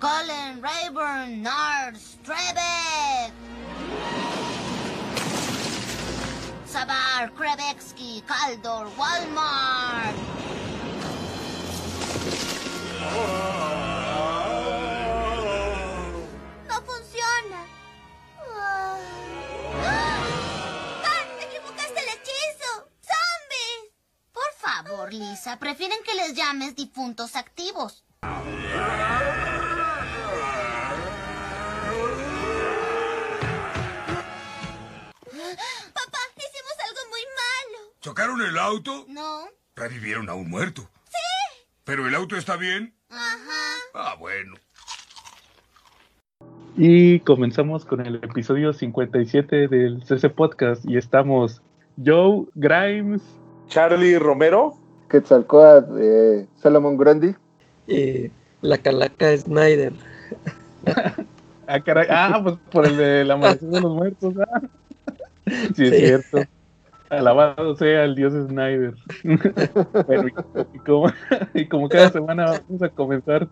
Colin Rayburn, Nars, Trebek. Sabar, Krebetsky, Kaldor, Walmart. No funciona. Ah. ¡Ah! ¡Te equivocaste el hechizo! ¡Zombies! Por favor, Lisa, prefieren que les llames difuntos activos. ¿Chocaron el auto? No. Revivieron a un muerto. Sí. ¿Pero el auto está bien? Ajá. Ah, bueno. Y comenzamos con el episodio 57 del CC Podcast y estamos Joe Grimes, Charlie Romero. Quetzalcoatl, eh, Salomon Grundy. Y la calaca Snyder. ah, caray, ah, pues por el de la maldición de los muertos, ah. Sí, es Sí. cierto. Alabado sea el dios Snyder. bueno, y, y como, y como cada semana vamos a comenzar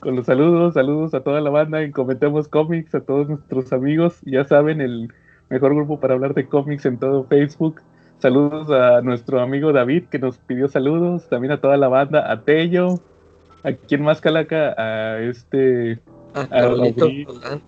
con los saludos, saludos a toda la banda en Cometemos Cómics, a todos nuestros amigos, ya saben, el mejor grupo para hablar de cómics en todo Facebook. Saludos a nuestro amigo David que nos pidió saludos, también a toda la banda, a Tello, a quien más calaca, a este, A Carlito sí. Roldán.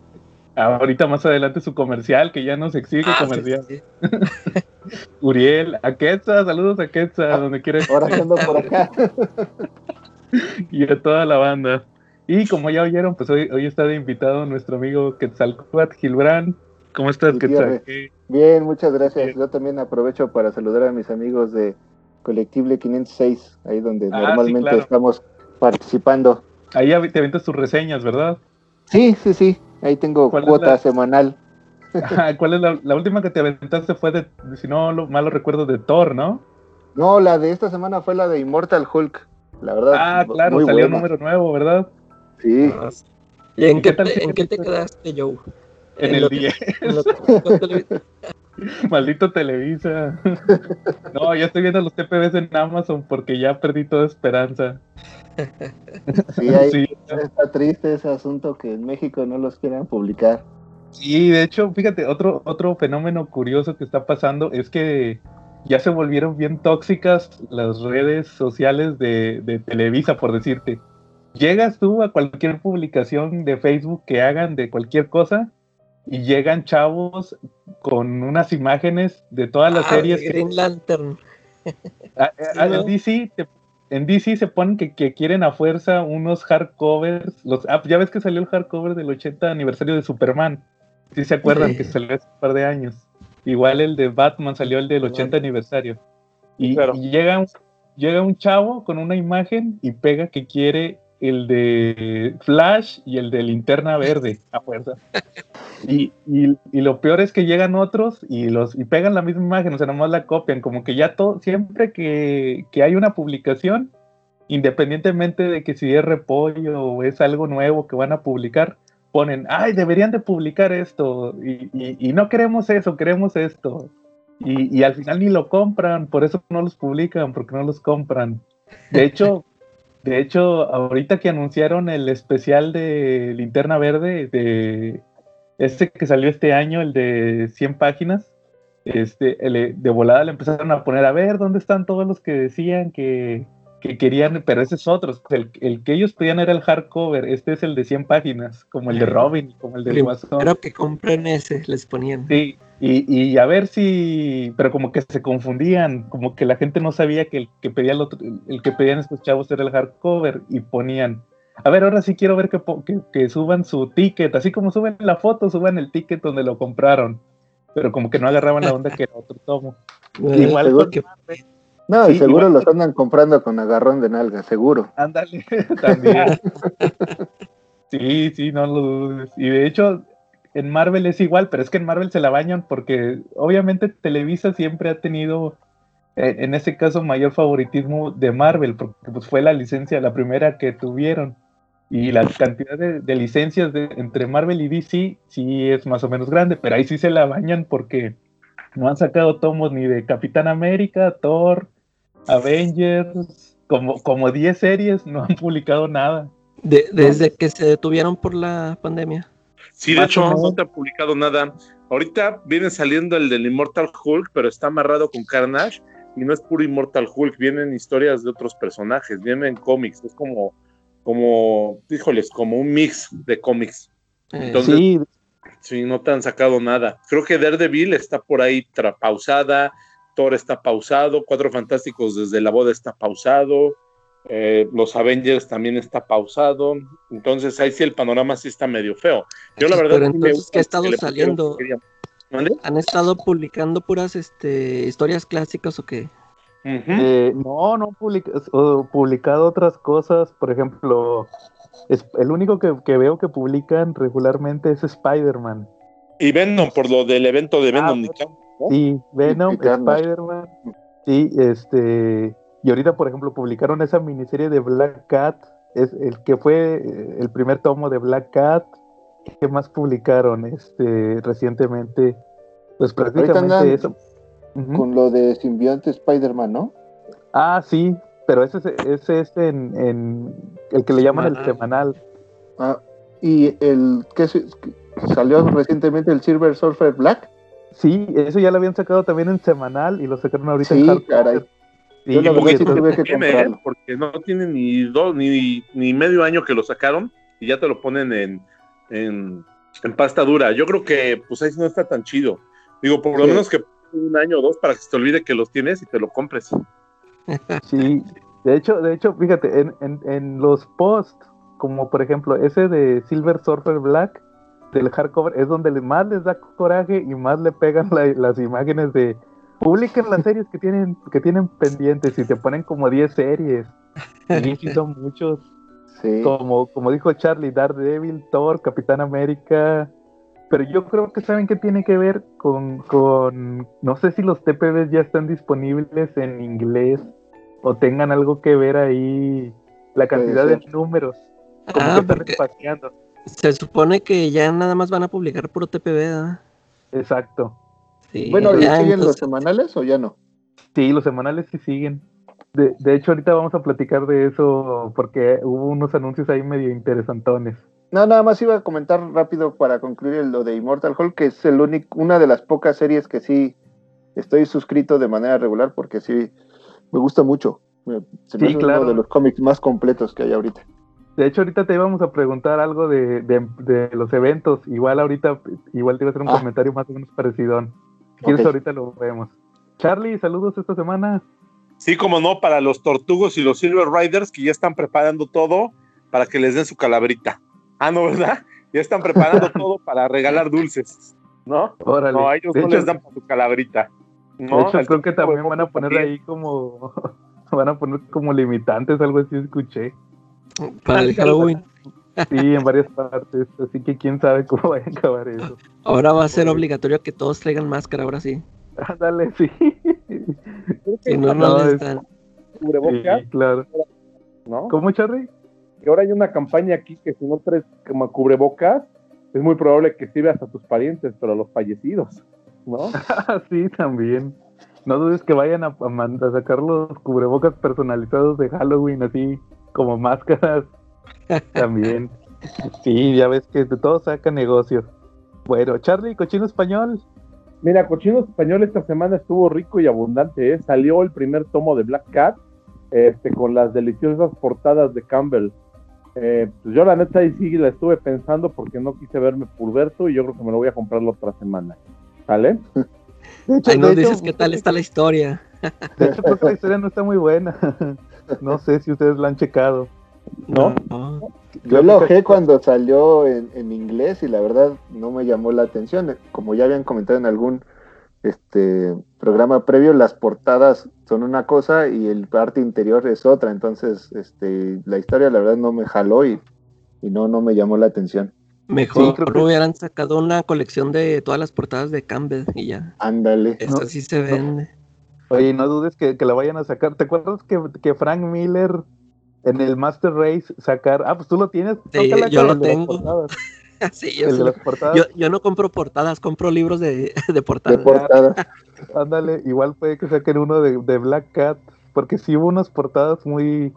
Ahorita más adelante su comercial, que ya nos exige Ah, comercial. sí, sí. Uriel, a Quetza, saludos a Quetza, donde quiera Ahora que ando por acá. y a toda la banda. Y como ya oyeron, pues hoy, hoy está de invitado nuestro amigo Quetzalcoatl Gilbrán. ¿Cómo estás, Gutiérrez. Quetzal? ¿Qué- Bien, muchas gracias. Bien. Yo también aprovecho para saludar a mis amigos de Colectible 506, ahí donde Ah, sí, normalmente claro. estamos participando. Ahí te aventas tus reseñas, ¿verdad? Sí, sí, sí. Ahí tengo ¿Cuál es cuota la- semanal. Ajá, ¿Cuál es la, la última que te aventaste? Fue de, si no lo malo recuerdo, de Thor, ¿no? No, la de esta semana fue la de Immortal Hulk. La verdad. Ah, claro, muy salió un número nuevo, ¿verdad? Sí. Ah, sí. ¿Y en ¿Y qué, tal te, si en qué te te- quedaste, Joe? En el 10. en en televisión. Maldito Televisa. No, ya estoy viendo los TPBs en Amazon porque ya perdí toda esperanza. Sí, ahí Sí. está triste ese asunto que en México no los quieran publicar. Sí, de hecho, fíjate, otro, otro fenómeno curioso que está pasando es que ya se volvieron bien tóxicas las redes sociales de, de Televisa, por decirte. Llegas tú a cualquier publicación de Facebook que hagan de cualquier cosa y llegan chavos con unas imágenes de todas las Ah, series de que Green Lantern. Ah, ah, ¿no? en DC te- en DC se ponen que, que quieren a fuerza unos hardcovers. Los, ah, ya ves que salió el hardcover del 80 aniversario de Superman. Si se acuerdan Sí. que salió hace un par de años. Igual el de Batman salió el del 80 aniversario. Y, Claro. y llega, un, llega un chavo con una imagen y pega que quiere el de Flash y el de Linterna Verde a fuerza. Y, y- y lo peor es que llegan otros y los y pegan la misma imagen, o sea, nomás la copian, como que ya todo, siempre que, que hay una publicación, independientemente de que si es repollo o es algo nuevo que van a publicar, ponen, ay, deberían de publicar esto, y, y- y no queremos eso, queremos esto. Y, y al final ni lo compran, por eso no los publican, porque no los compran. De hecho, de hecho, ahorita que anunciaron el especial de Linterna Verde, de este que salió este año, el de 100 páginas, este, el- de volada le empezaron a poner, a ver, ¿dónde están todos los que decían que, que querían? Pero ese es otro, el, el que ellos pedían era el hardcover, este es el de 100 páginas, como el de Robin, como el del Guasón. Primero que compren ese, les ponían. Sí, y, y a ver si, pero como que se confundían, como que la gente no sabía que el que pedía el, otro- el que pedían estos chavos era el hardcover y ponían, a ver, ahora sí quiero ver que, que, que suban su ticket, así como suben la foto, suban el ticket donde lo compraron, pero como que no agarraban la onda que era otro tomo. Eh, Igual seguro que- No, y seguro igual- los andan comprando con agarrón de nalga, seguro. Ándale, también. Sí, sí, no lo dudes. Y de hecho, en Marvel es igual, pero es que en Marvel se la bañan porque obviamente Televisa siempre ha tenido, eh, en ese caso, mayor favoritismo de Marvel, porque pues, fue la licencia, la primera que tuvieron. Y la cantidad de, de licencias de, entre Marvel y DC sí es más o menos grande, pero ahí sí se la bañan porque no han sacado tomos ni de Capitán América, Thor, Avengers, como, como 10 series, no han publicado nada. De- desde que se detuvieron por la pandemia. Sí, de hecho, no te ha publicado nada. Ahorita viene saliendo el del Immortal Hulk, pero está amarrado con Carnage y no es puro Immortal Hulk, vienen historias de otros personajes, vienen cómics, es como, como, híjoles, como un mix de cómics. Eh, Entonces- Sí, Sí, no te han sacado nada. Creo que Daredevil está por ahí pausada, Thor está pausado, Cuatro Fantásticos desde la boda está pausado, eh, los Avengers también está pausado. Entonces ahí sí el panorama sí está medio feo. Yo la verdad Pero entonces, ¿qué ha estado que saliendo? ¿Han estado publicando puras este, historias clásicas o qué? Eh, no, no han publica- o publicado otras cosas. Por ejemplo, es, el único que, que veo que publican regularmente es Spider-Man. Y Venom, por lo del evento de Venom. Ah, ca- ¿no? Sí, Venom. Spider-Man. Sí, este. Y ahorita, por ejemplo, publicaron esa miniserie de Black Cat. Es el que fue eh, el primer tomo de Black Cat. ¿Qué más publicaron este recientemente? Pues prácticamente andan eso. Con lo de simbionte Spider-Man, ¿no? Ah, sí, pero ese, es- ese es en, en el que le llaman el Semanal. Ah, y el que que salió recientemente el Silver Surfer Black. Sí, eso ya lo habían sacado también en semanal y lo sacaron ahorita Sí, en caray. Yo la Y verdad poquito sí tuve que comprarlo. porque no tiene ni dos, ni, ni medio año que lo sacaron y ya te lo ponen en, en, en pasta dura. Yo creo que pues ahí no está tan chido. Digo, por lo Sí. menos que un año o dos para que se te olvide que los tienes y te lo compres. Sí, de hecho, de hecho, fíjate, en, en, en los posts, como por ejemplo ese de Silver Surfer Black del hardcover, es donde más les da coraje y más le pegan la- las imágenes de publiquen las series que tienen, que tienen pendientes y te ponen como 10 series. Y sí son muchos. Sí. como, como dijo Charlie, Daredevil, Thor, Capitán América. Pero yo creo que saben que tiene que ver con, con, no sé si los TPBs ya están disponibles en inglés o tengan algo que ver ahí la cantidad de números. Como Ah, que están se supone que ya nada más van a publicar puro TPB, ¿verdad? Exacto. Sí, Bueno, ¿y siguen los semanales o ya no? Sí, los semanales sí siguen. De, de hecho, ahorita vamos a platicar de eso porque hubo unos anuncios ahí medio interesantones. No, nada más iba a comentar rápido para concluir lo de Immortal Hulk, que es el único, una de las pocas series que sí estoy suscrito de manera regular porque sí me gusta mucho. Se me Sí, claro. uno de los cómics más completos que hay ahorita. De hecho, ahorita te íbamos a preguntar algo de, de- de los eventos. Igual ahorita, igual te iba a hacer un Ah. comentario más o menos parecido. Si quieres, ahorita lo vemos. Charlie, saludos esta semana. Sí, como no, para los tortugos y los Silver Riders que ya están preparando todo para que les den su calabrita. Ah, no, ¿verdad? Ya están preparando todo para regalar dulces, ¿no? Órale. No, a ellos de no hecho, les dan para su calabrita. de ¿no? hecho, Al creo que también de van a poner ahí como. Van a poner como limitantes, algo así escuché. Para el Halloween. Sí, en varias partes. Así que quién sabe cómo vaya a acabar eso. Ahora va a ser obligatorio que todos traigan máscara, ahora sí. Ándale, sí. Si no, no No, les es- dan. Cubrebocas, Sí, claro. ¿no? ¿Cómo, Charlie? que ahora hay una campaña aquí que si no traes como cubrebocas, es muy probable que sí veas a tus parientes, pero a los fallecidos, ¿no? Sí, también. No dudes que vayan a, a sacar los cubrebocas personalizados de Halloween, así como máscaras. También. Sí, ya ves que de todo saca negocio. Bueno, Charlie, cochino español. Mira, Cochino Español esta semana estuvo rico y abundante, ¿eh? Salió el primer tomo de Black Cat, este, con las deliciosas portadas de Campbell. Eh, pues yo la neta ahí sí la estuve pensando porque no quise verme Pulverto y yo creo que me lo voy a comprar la otra semana. ¿Sale? De hecho, de dices qué tal está la historia. De hecho, creo que la historia no está muy buena. No sé si ustedes la han checado. ¿No? No. Yo lo ojé cuando salió en, en inglés y la verdad no me llamó la atención. Como ya habían comentado en algún este programa previo, las portadas son una cosa y el arte interior es otra. Entonces, este, la historia la verdad no me jaló y, y no, no me llamó la atención. Mejor Sí, creo que- hubieran sacado una colección de todas las portadas de Campbell y ya. Ándale. Esta No, sí se vende. Oye, no dudes que, que la vayan a sacar. ¿Te acuerdas que, que Frank Miller en el Master Race sacar? Ah, pues tú lo tienes. Sí, yo lo de tengo. portadas, sí, yo, de lo- yo, yo no compro portadas, compro libros de, de De portadas. portada. Ándale, igual puede que saquen uno de, de Black Cat, porque sí hubo unas portadas muy,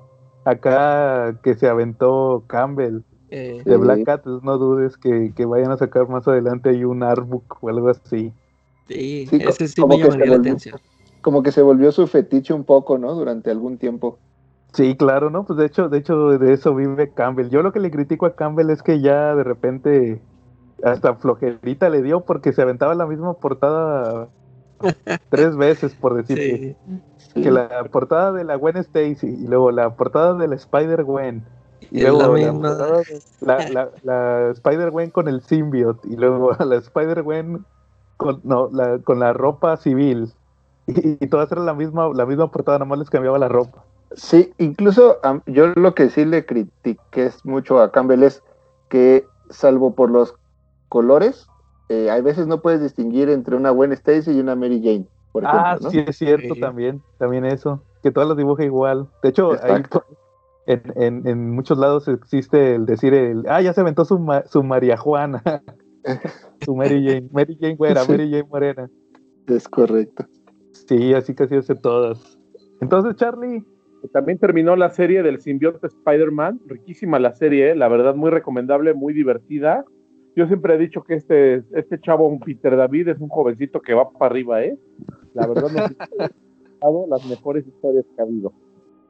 acá que se aventó Campbell Eh, de Sí. Black Cat, no dudes que, que vayan a sacar más adelante ahí un artbook o algo así. sí, Sí, ese sí como me que se llamaría la volvió- atención. Como que se volvió su fetiche un poco, ¿no? Durante algún tiempo. Sí, claro, ¿no? Pues de hecho, de hecho, de eso vive Campbell. Yo lo que le critico a Campbell es que ya de repente hasta flojerita le dio porque se aventaba la misma portada tres veces, por decir Sí. que la portada de la Gwen Stacy y luego la portada de la Spider Gwen y luego la la, la, la, la Spider Gwen con el symbiote y luego la Spider Gwen con no la con la ropa civil y, y todas eran la misma la misma portada nomás les cambiaba la ropa Sí, incluso yo lo que sí le critiqué es mucho a Campbell es que, salvo por los colores, eh, hay veces no puedes distinguir entre una Gwen Stacy y una Mary Jane, por ejemplo, ah ¿no? sí es cierto Sí. también también eso que todas las dibuja igual de hecho ahí en, en, en muchos lados existe el decir el ah ya se aventó su, ma- su María Juana su Mary Jane Mary Jane güera Sí. Mary Jane morena Es correcto. Sí, así casi hace todas. Entonces, Charlie, También terminó la serie del simbionte Spider-Man, riquísima la serie, ¿eh? la verdad muy recomendable, muy divertida. Yo siempre he dicho que este, este chavo, un Peter David, es un jovencito que va para arriba, ¿eh? La verdad las mejores historias que ha habido.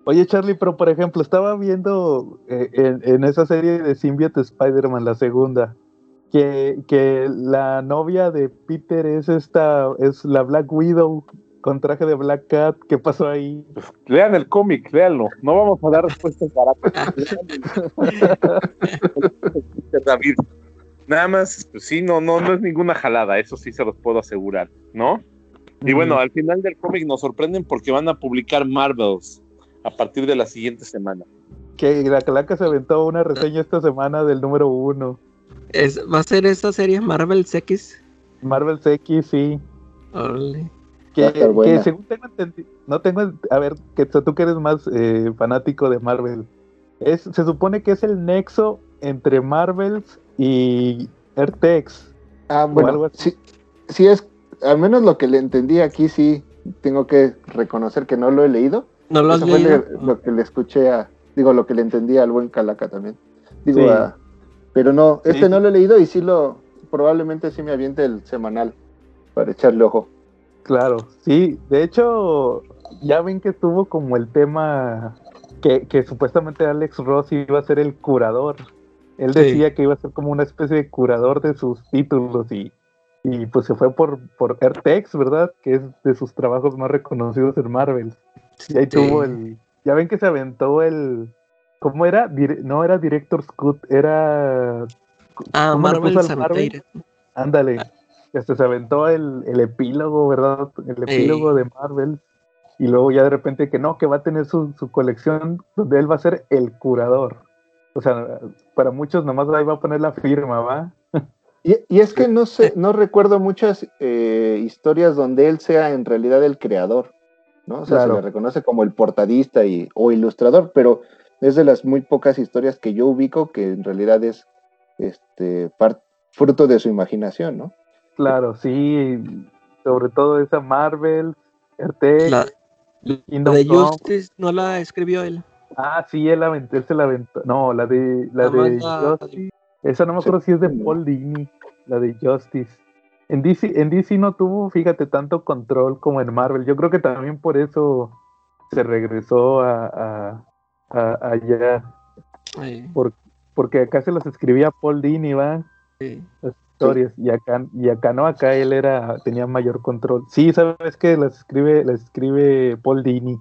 oye Charlie, pero por ejemplo, estaba viendo eh, en, en esa serie de Symbiote Spider-Man, la segunda, que, que la novia de Peter es esta, es la Black Widow con traje de Black Cat. ¿Qué pasó ahí? Lean el cómic, léanlo. No vamos a dar respuestas baratas. David. Nada más, pues sí, no, no, no es ninguna jalada, eso sí se los puedo asegurar, ¿no? Y bueno, al final del cómic nos sorprenden porque van a publicar Marvels a partir de la siguiente semana. Que la Calaca se aventó una reseña esta semana del número uno. Es, ¿Va a ser esta serie Marvel X? Marvel X, sí. Que, según tengo entendido, no tengo, a ver, que tú que eres más eh, fanático de Marvel, es, se supone que es el nexo entre Marvels y Ertex. Ah, algo bueno, sí, sí es, al menos lo que le entendí aquí, sí, tengo que reconocer que no lo he leído. ¿No lo has Eso fue leído? le- lo que le escuché a, digo, lo que le entendí al buen Calaca también. Digo, Sí. a- pero no, este Sí. no lo he leído y sí lo, probablemente sí me aviente el semanal para echarle ojo. Claro, sí. De hecho, ya ven que tuvo como el tema que, que supuestamente Alex Ross iba a ser el curador. Él Sí. decía que iba a ser como una especie de curador de sus títulos y, y pues se fue por, por ¿verdad? Que es de sus trabajos más reconocidos en Marvel. Y ahí Sí. tuvo el... Ya ven que se aventó el... ¿Cómo era? No era Director Scott, era... Ah, ¿cómo le Marvel Marvel? Ándale. Este se aventó el, el epílogo, ¿verdad? El epílogo de Marvel. Y luego ya de repente que no, que va a tener su, su colección donde él va a ser el curador. O sea, para muchos nomás ahí va a poner la firma, ¿va? Y, y es que no sé, no recuerdo muchas eh, historias donde él sea en realidad el creador, ¿no? O sea, Claro. se le reconoce como el portadista y, o ilustrador, pero es de las muy pocas historias que yo ubico que en realidad es este fruto de su imaginación, ¿no? Claro, sí. Sobre todo esa Marvel, Ertex, La, la Kingdom de. Justice no la escribió él. Ah, sí, él, aventó, él se la aventó. No, la de, la de la- Justice. Esa no me acuerdo si es de Paul Dini, la de Justice. En DC, en DC no tuvo, fíjate, tanto control como en Marvel. Yo creo que también por eso se regresó a, a- a- allá. Sí, Porque acá se las escribía Paul Dini, ¿va? sí. Historias. Y acá, y acá no, acá él era, tenía mayor control. Sí, sabes que las escribe, las escribe Paul Dini,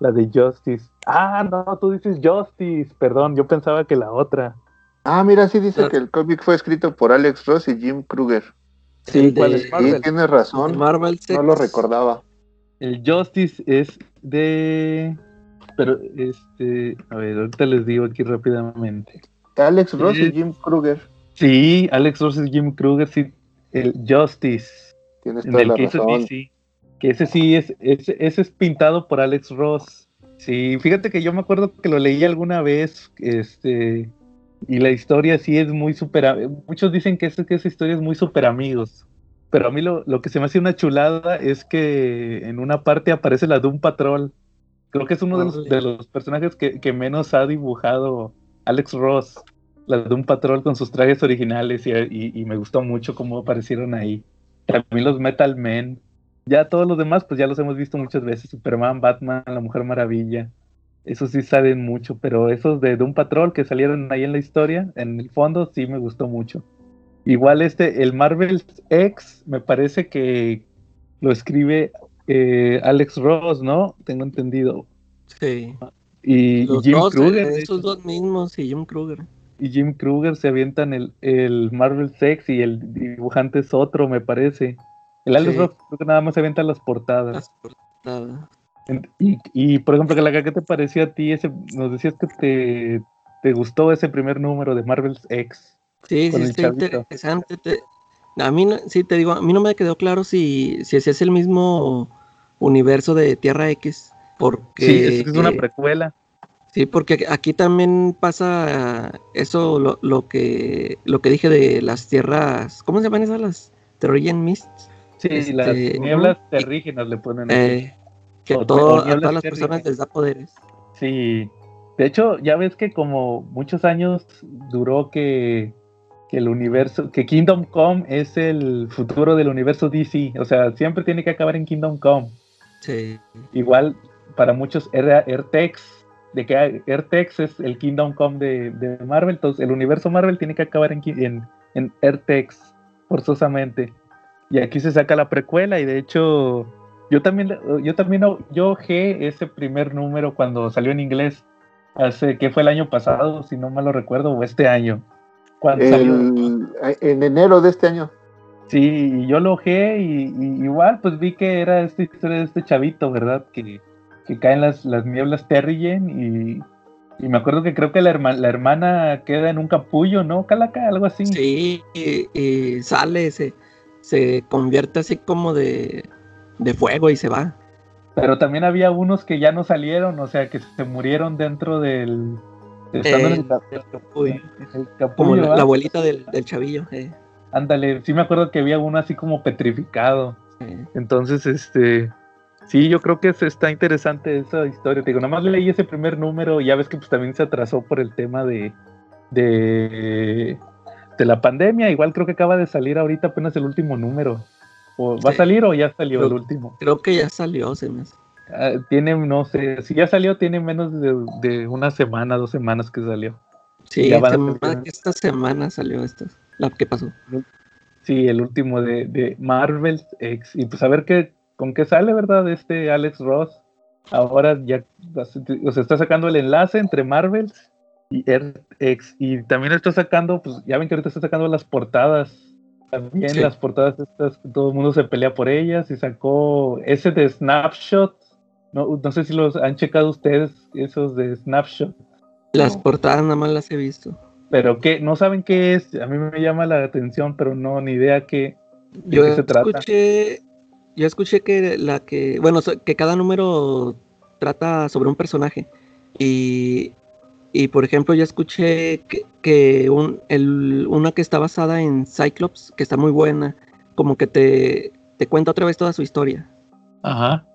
la de Justice. Ah, no, tú dices Justice, perdón, yo pensaba que la otra. Ah, mira, sí dice Ah. que el cómic fue escrito por Alex Ross y Jim Kruger. Sí, El ¿cuál de- es Sí, Marvel? tienes razón, Marvel no lo recordaba. El Justice es de. Pero, este. A ver, ahorita les digo aquí rápidamente. Alex Ross y Sí. Jim Kruger, Sí, Alex Ross y Jim Kruger, sí. El Justice. tienes En toda el la que ese razón. sí, sí. Que ese sí es. Ese, ese es pintado por Alex Ross. Sí, fíjate que yo me acuerdo que lo leí alguna vez. Este. Y la historia sí es muy super. Muchos dicen que, ese- que esa historia es muy super amigos. Pero a mí lo, lo que se me hace una chulada es que en una parte aparece la Doom Patrol. Creo que es uno de los, de los personajes que, que menos ha dibujado Alex Ross, la de un patrón con sus trajes originales, y, y- y me gustó mucho cómo aparecieron ahí. También los Metal Men. Ya todos los demás, pues ya los hemos visto muchas veces. Superman, Batman, La Mujer Maravilla. Esos sí salen mucho, pero esos de Doom Patrol que salieron ahí en la historia, en el fondo, sí me gustó mucho. Igual este, el Marvel X, me parece que lo escribe eh, Alex Ross, ¿no? Tengo entendido. Sí. Y, y Jim dos, Kruger. eh, de esos dos mismos y Jim Kruger. Y Jim Kruger se avientan el, el Marvel Sex y el dibujante es otro, me parece. El Alex Sí. Ross creo que nada más se avienta las portadas. Las portadas. Y, y, por ejemplo, que ¿qué te pareció a ti? Ese, nos decías que te, te gustó ese primer número de Marvel X. Sí, sí, está chavito. interesante. te- a mí, no- sí, te digo, a mí no me quedó claro si, si es el mismo universo de Tierra X. Porque, Sí, es, es una precuela. Sí, porque aquí también pasa eso, lo, lo que, lo que dije de las tierras, ¿cómo se llaman esas? Las Terrigen Mists. Sí, Este, las nieblas ujú. terrígenas le ponen. Eh, que O- todo- o a nieblas todas las personas les da poderes. Sí. De hecho, ya ves que como muchos años duró que, que el universo, que Kingdom Come es el futuro del universo DC. O sea, siempre tiene que acabar en Kingdom Come. Sí. Igual para muchos era Airtex, de que Airtex es el Kingdom Come de, de Marvel, entonces el universo Marvel tiene que acabar en, en, en Airtex, forzosamente. Y aquí se saca la precuela y de hecho yo también, yo también, yo ojé ese primer número cuando salió en inglés, hace, que fue el año pasado, si no mal lo recuerdo, o este año. Cuando salió. El- en enero de este año. Sí, yo lo ojé y, y igual pues vi que era esta historia de este chavito, ¿verdad? Que, que caen las, las nieblas Terrigen y, y me acuerdo que creo que la, herma- la hermana queda en un capullo, ¿no? Calaca, algo así. Sí, y, y sale, se, se convierte así como de, de fuego y se va. Pero también había unos que ya no salieron, o sea, que se murieron dentro del... estando en el, Eh, capullo. en el Como la abuelita del, del chavillo. eh. Ándale, sí me acuerdo que había uno así como petrificado. Eh, Entonces, este, sí, yo creo que es- está interesante esa historia. Te digo, nada más leí ese primer número y ya ves que pues también se atrasó por el tema de, de, de la pandemia. Igual creo que acaba de salir ahorita apenas el último número. ¿O va a salir o ya salió Creo- el último? Creo que ya salió, se me hace. Ah, tiene, no sé, si ya salió, tiene menos de, de una semana, dos semanas que salió. Sí, Ya a esta semana salió esta, la que pasó. Sí, el último de, de Marvel X. Y pues a ver qué, con qué sale, ¿verdad? Este Alex Ross. Ahora ya o sea, está sacando el enlace entre Marvel y Earth X. Y también está sacando, pues ya ven que ahorita está sacando las portadas. También Sí. las portadas estas, todo el mundo se pelea por ellas. Y sacó ese de Snapshot. No, no sé si los han checado ustedes, esos de Snapshot. Las portadas nada más las he visto. Pero que no saben qué es. A mí me llama la atención, pero no, ni idea qué. ¿De Yo qué se trata? escuché, yo escuché que la que, bueno, que cada número trata sobre un personaje. Y, y por ejemplo, yo escuché que, que un, el, una que está basada en Cyclops, que está muy buena, como que te, te cuenta otra vez toda su historia. Ajá.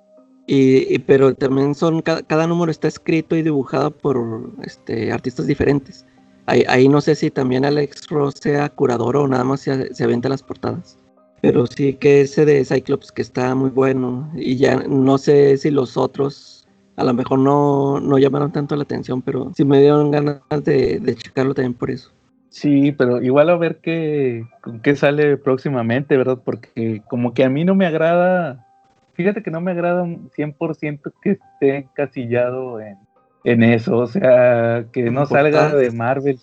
Y, y- pero también son, cada, cada número está escrito y dibujado por este, artistas diferentes. Ahí, ahí no sé si también Alex Ross sea curador o nada más se, se aventa las portadas. Pero sí que ese de Cyclops que está muy bueno. Y ya no sé si los otros a lo mejor no, no llamaron tanto la atención, pero sí me dieron ganas de, de checarlo también por eso. Sí, pero igual a ver qué, qué sale próximamente, ¿verdad? Porque como que a mí no me agrada, fíjate que no me agrada un 100% que esté encasillado en, en eso, o sea, que no ¿En salga de Marvel.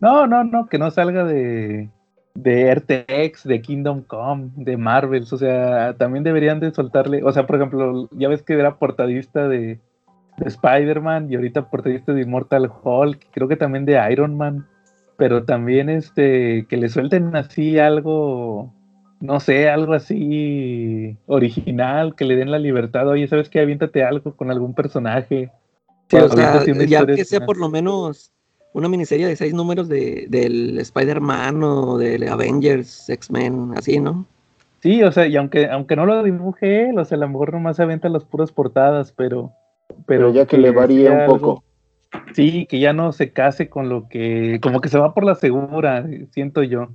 No, no, no, que no salga de, de RTX, de Kingdom Come, de Marvels, o sea, también deberían de soltarle, o sea, por ejemplo, ya ves que era portadista de, de Spider-Man y ahorita portadista de Immortal Hulk, creo que también de Iron Man pero también este que le suelten así algo no sé algo así original que le den la libertad oye sabes qué aviéntate algo con algún personaje. Sí, o sea, ya que sea por lo menos una miniserie de seis números de, del Spider-Man o del Avengers, X-Men, así, ¿no? sí o sea y aunque aunque no lo dibuje él o sea a lo mejor nomás se avienta las puras portadas pero Pero ya que le varía un poco. Sí, que ya no se case con lo que, como que se va por la segura, siento yo,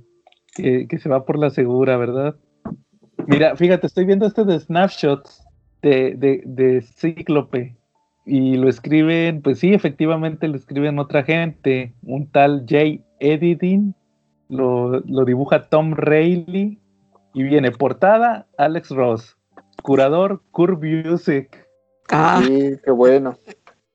que, que se va por la segura, ¿verdad? Mira, fíjate, estoy viendo este de snapshots de, de, de Cíclope y lo escriben, pues sí, efectivamente lo escriben otra gente, un tal Jay Editing, lo, lo dibuja Tom Rayleigh y viene portada Alex Ross, curador Kurt Busiek. Ah, Sí, qué bueno.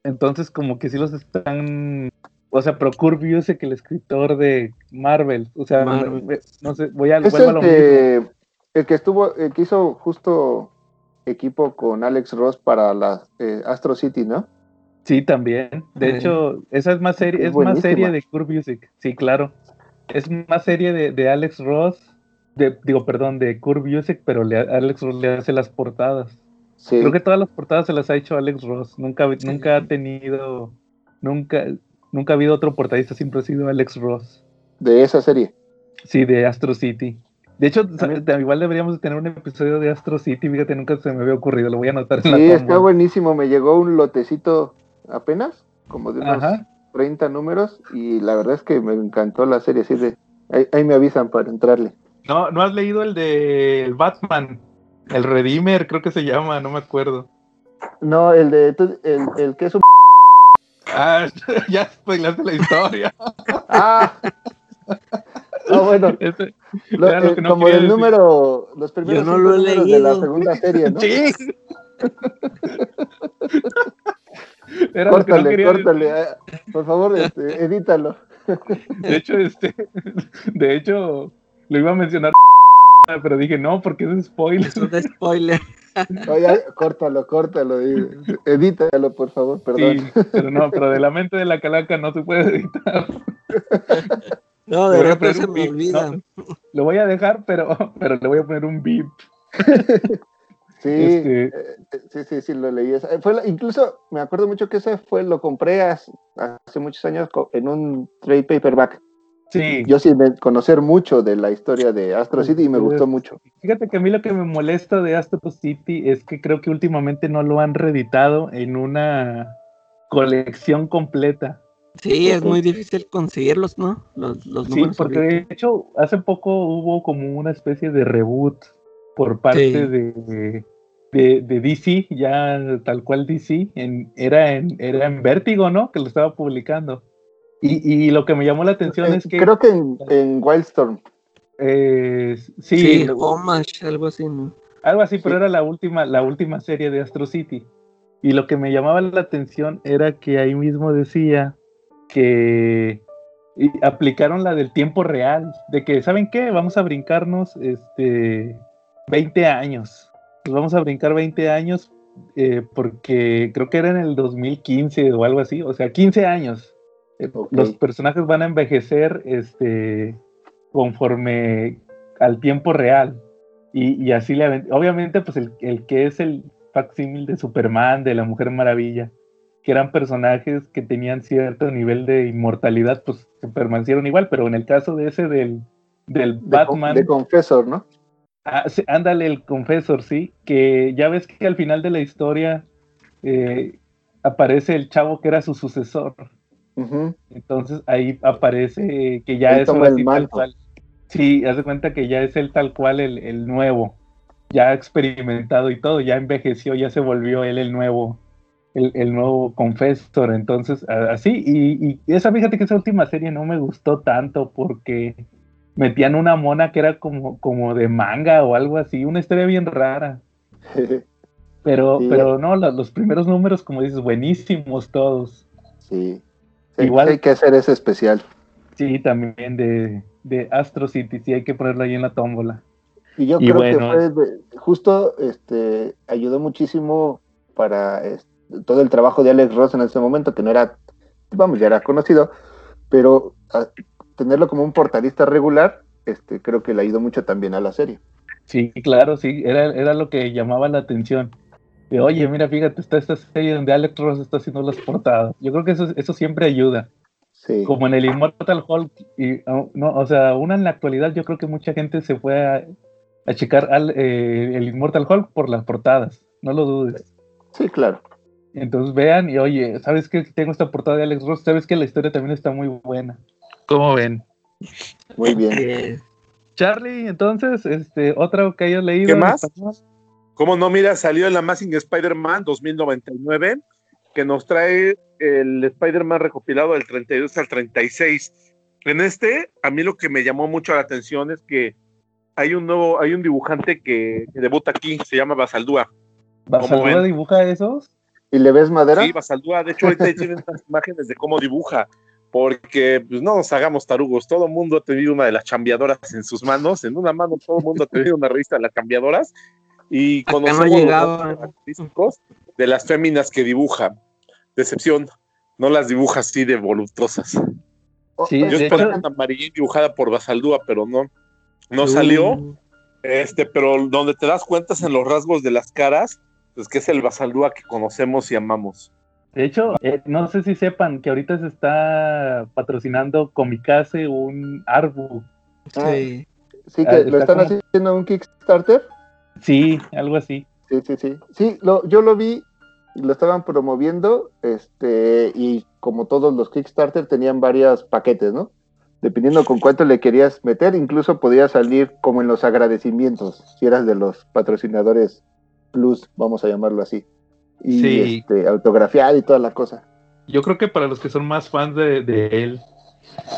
Entonces, como que sí los están. O sea, pero Kurt Busiek, el escritor de Marvel. O sea, Marvel. no sé, voy a, Es vuelvo a el lo mismo. el que estuvo, el que hizo justo equipo con Alex Ross para la eh, Astro City, ¿no? Sí, también. De hecho, esa es más serie, Es es más serie de Kurt Busiek. Sí, claro. Es más serie de, de Alex Ross. De, digo, perdón, de Kurt Busiek, pero le, Alex Ross le hace las portadas. Sí. Creo que todas las portadas se las ha hecho Alex Ross. Nunca, nunca ha tenido. Nunca, nunca ha habido otro portadista, siempre ha sido Alex Ross. De esa serie. Sí, de Astro City. De hecho, igual deberíamos de tener un episodio de Astro City. Fíjate, nunca se me había ocurrido. Lo voy a anotar en la Sí, está buenísimo. Me llegó un lotecito apenas, como de unos Ajá. 30 números, y la verdad es que me encantó la serie. Así de, ahí, ahí me avisan para entrarle. No, no has leído el de el Batman. El Redeemer, creo que se llama, no me acuerdo. No, el de el, el que es un Ah, ya spoilaste la historia. ah, ah bueno, Ese- lo- era lo eh, que no como quería el decir. número, los primeros no cinco lo he números de la segunda serie, ¿no? Sí. Era lo que no Córtale, córtale, ah, por favor, este, edítalo. De hecho, este, de hecho, lo iba a mencionar, pero dije no, porque es spoiler. es un spoiler. Oye, córtalo, córtalo, y- edítalo, por favor, perdón. Sí, pero no, pero de la mente de la calaca no se puede editar. No, de repente se me beep, olvida. ¿no? Lo voy a dejar, pero, pero le voy a poner un beep. Sí, Este- eh, sí, sí, sí, lo leí. Fue la- incluso me acuerdo mucho que ese fue, lo compré hace, hace muchos años en un trade paperback. Sí, Yo sí me conocer mucho de la historia de Astro City y me gustó mucho. Fíjate que a mí lo que me molesta de Astro City es que creo que últimamente no lo han reeditado en una colección completa. Sí, es muy difícil conseguirlos, ¿no? Los, los Sí, números porque ahorita. de hecho hace poco hubo como una especie de reboot por parte Sí. de, de, de DC, ya tal cual DC, en, era, en, era en Vértigo, ¿no? Que lo estaba publicando. Y, y lo que me llamó la atención Eh, es que... Creo que en, en Wildstorm. eh, sí, Sí, lo- Homage, algo así, ¿no? Algo así, pero Sí. era la última, la última serie de Astro City. Y lo que me llamaba la atención era que ahí mismo decía que aplicaron la del tiempo real, de que, ¿saben qué? Vamos a brincarnos este 20 años. Pues vamos a brincar 20 años eh, porque creo que era en el 2015 o algo así, o sea, 15 años. Eh. Los personajes van a envejecer este, conforme al tiempo real. Y, y así le obviamente, pues el, el que es el facsímil de Superman, de la Mujer Maravilla, que eran personajes que tenían cierto nivel de inmortalidad, pues se permanecieron igual, pero en el caso de ese del, del De, Batman, de Confessor, ¿no? ah, sí, ándale el Confessor, sí, que ya ves que al final de la historia eh, aparece el chavo que era su sucesor. Entonces ahí aparece que ya Él es toma ahora el sí tal cual. Sí, haz de cuenta que ya es el tal cual el, el nuevo. Ya experimentado y todo, ya envejeció, ya se volvió él el nuevo, el, el nuevo confesor. Entonces, así, y, y esa, fíjate que esa última serie no me gustó tanto porque metían una mona que era como, como de manga o algo así, una historia bien rara. Pero, Sí. pero no, la- los primeros números, como dices, buenísimos todos. sí. Sí, Igual- Hay que hacer ese especial. Sí, también de, de Astro City, sí, hay que ponerlo ahí en la tómbola. Y yo Y creo bueno, que fue justo este ayudó muchísimo para este, todo el trabajo de Alex Ross en ese momento, que no era, vamos, ya era conocido, pero a- tenerlo como un portadista regular, este, creo que le ayudó mucho también a la serie. Sí, claro, sí, era, era lo que llamaba la atención. De, oye, mira, fíjate, está esta serie donde Alex Ross está haciendo las portadas. Yo creo que eso, eso siempre ayuda. Sí, Como en el Immortal Hulk, y, oh, no, o sea, una en la actualidad, yo creo que mucha gente se fue a, a checar al, eh, el Immortal Hulk por las portadas, no lo dudes. sí, claro. Entonces vean y oye, ¿sabes qué? Tengo esta portada de Alex Ross, ¿sabes que la historia también está muy buena? ¿Cómo ven? Muy bien. Charlie, entonces, este, otra que hayas leído. ¿Qué en más? ¿Cómo no? Mira, salió el Amazing Spider-Man 2099, que nos trae el Spider-Man recopilado del 32 al 36. En este, a mí lo que me llamó mucho la atención es que hay un nuevo, hay un dibujante que, que debuta aquí, se llama Basaldúa. ¿Basadura ven? dibuja esos? ¿Y le ves madera? Sí, Basaldúa, de hecho ahorita tienen unas imágenes de cómo dibuja, porque pues, no nos hagamos tarugos, todo el mundo ha tenido una de las chambeadoras en sus manos, en una mano todo el mundo ha tenido una revista de las chambeadoras, y Acá no conocemos los datos característicos de las féminas que dibuja. Decepción, no las dibuja así de voluptuosas. Oh, Sí, Yo de esperaba hecho- una amarillín dibujada por Basaldúa, pero no, no salió. Este, pero donde te das cuenta es en los rasgos de las caras, pues que es el Basaldúa que conocemos y amamos. De hecho, eh, no sé si sepan que ahorita se está patrocinando Comicase un Arbu. sí. Sí, Ah, que lo está están como- haciendo un Kickstarter. Sí, algo así. Sí, sí, sí. Sí, lo, yo lo vi y lo estaban promoviendo, este, y como todos los Kickstarter tenían varios paquetes, ¿no? Dependiendo con cuánto le querías meter, incluso podía salir como en los agradecimientos, si eras de los patrocinadores plus, vamos a llamarlo así. Y Sí. este, autografiar y toda la cosa. Yo creo que para los que son más fans de, de él.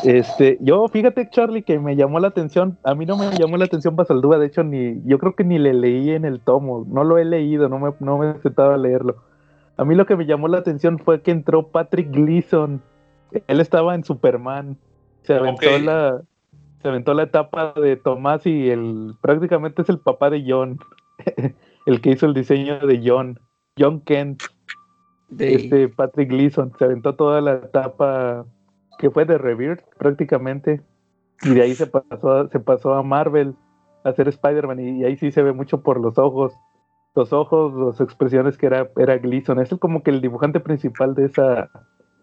Este, yo fíjate, Charlie, que me llamó la atención. A mí no me llamó la atención Basaldúa, de hecho, ni, yo creo que ni le leí en el tomo. No lo he leído, no me, no me he sentado a leerlo. A mí lo que me llamó la atención fue que entró Patrick Gleason. Él estaba en Superman. Se aventó la. Se aventó la etapa de Tomás y el prácticamente es el papá de John. el que hizo el diseño de John. John Kent de- este Patrick Gleason se aventó toda la etapa que fue de Rebirth prácticamente y de ahí se pasó a, se pasó a Marvel a hacer Spider-Man y, y ahí sí se ve mucho por los ojos los ojos las expresiones que era era Gleason es como que el dibujante principal de esa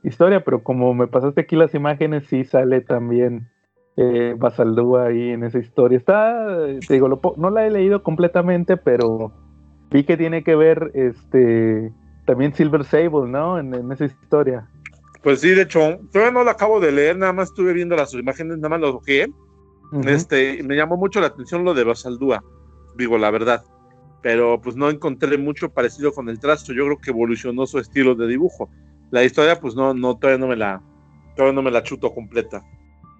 historia pero como me pasaste aquí las imágenes sí sale también eh, Basaldúa ahí en esa historia está te digo lo no la he leído completamente pero vi que tiene que ver este también Silver Sable, ¿no? En, en esa historia. Pues sí, de hecho, todavía no lo acabo de leer, nada más estuve viendo las imágenes, nada más lo toqué. Ujú. Este, y me llamó mucho la atención lo de Basaldúa, digo la verdad. Pero pues no encontré mucho parecido con el trazo. Yo creo que evolucionó su estilo de dibujo. La historia, pues no, no, todavía no me la, todavía no me la chuto completa.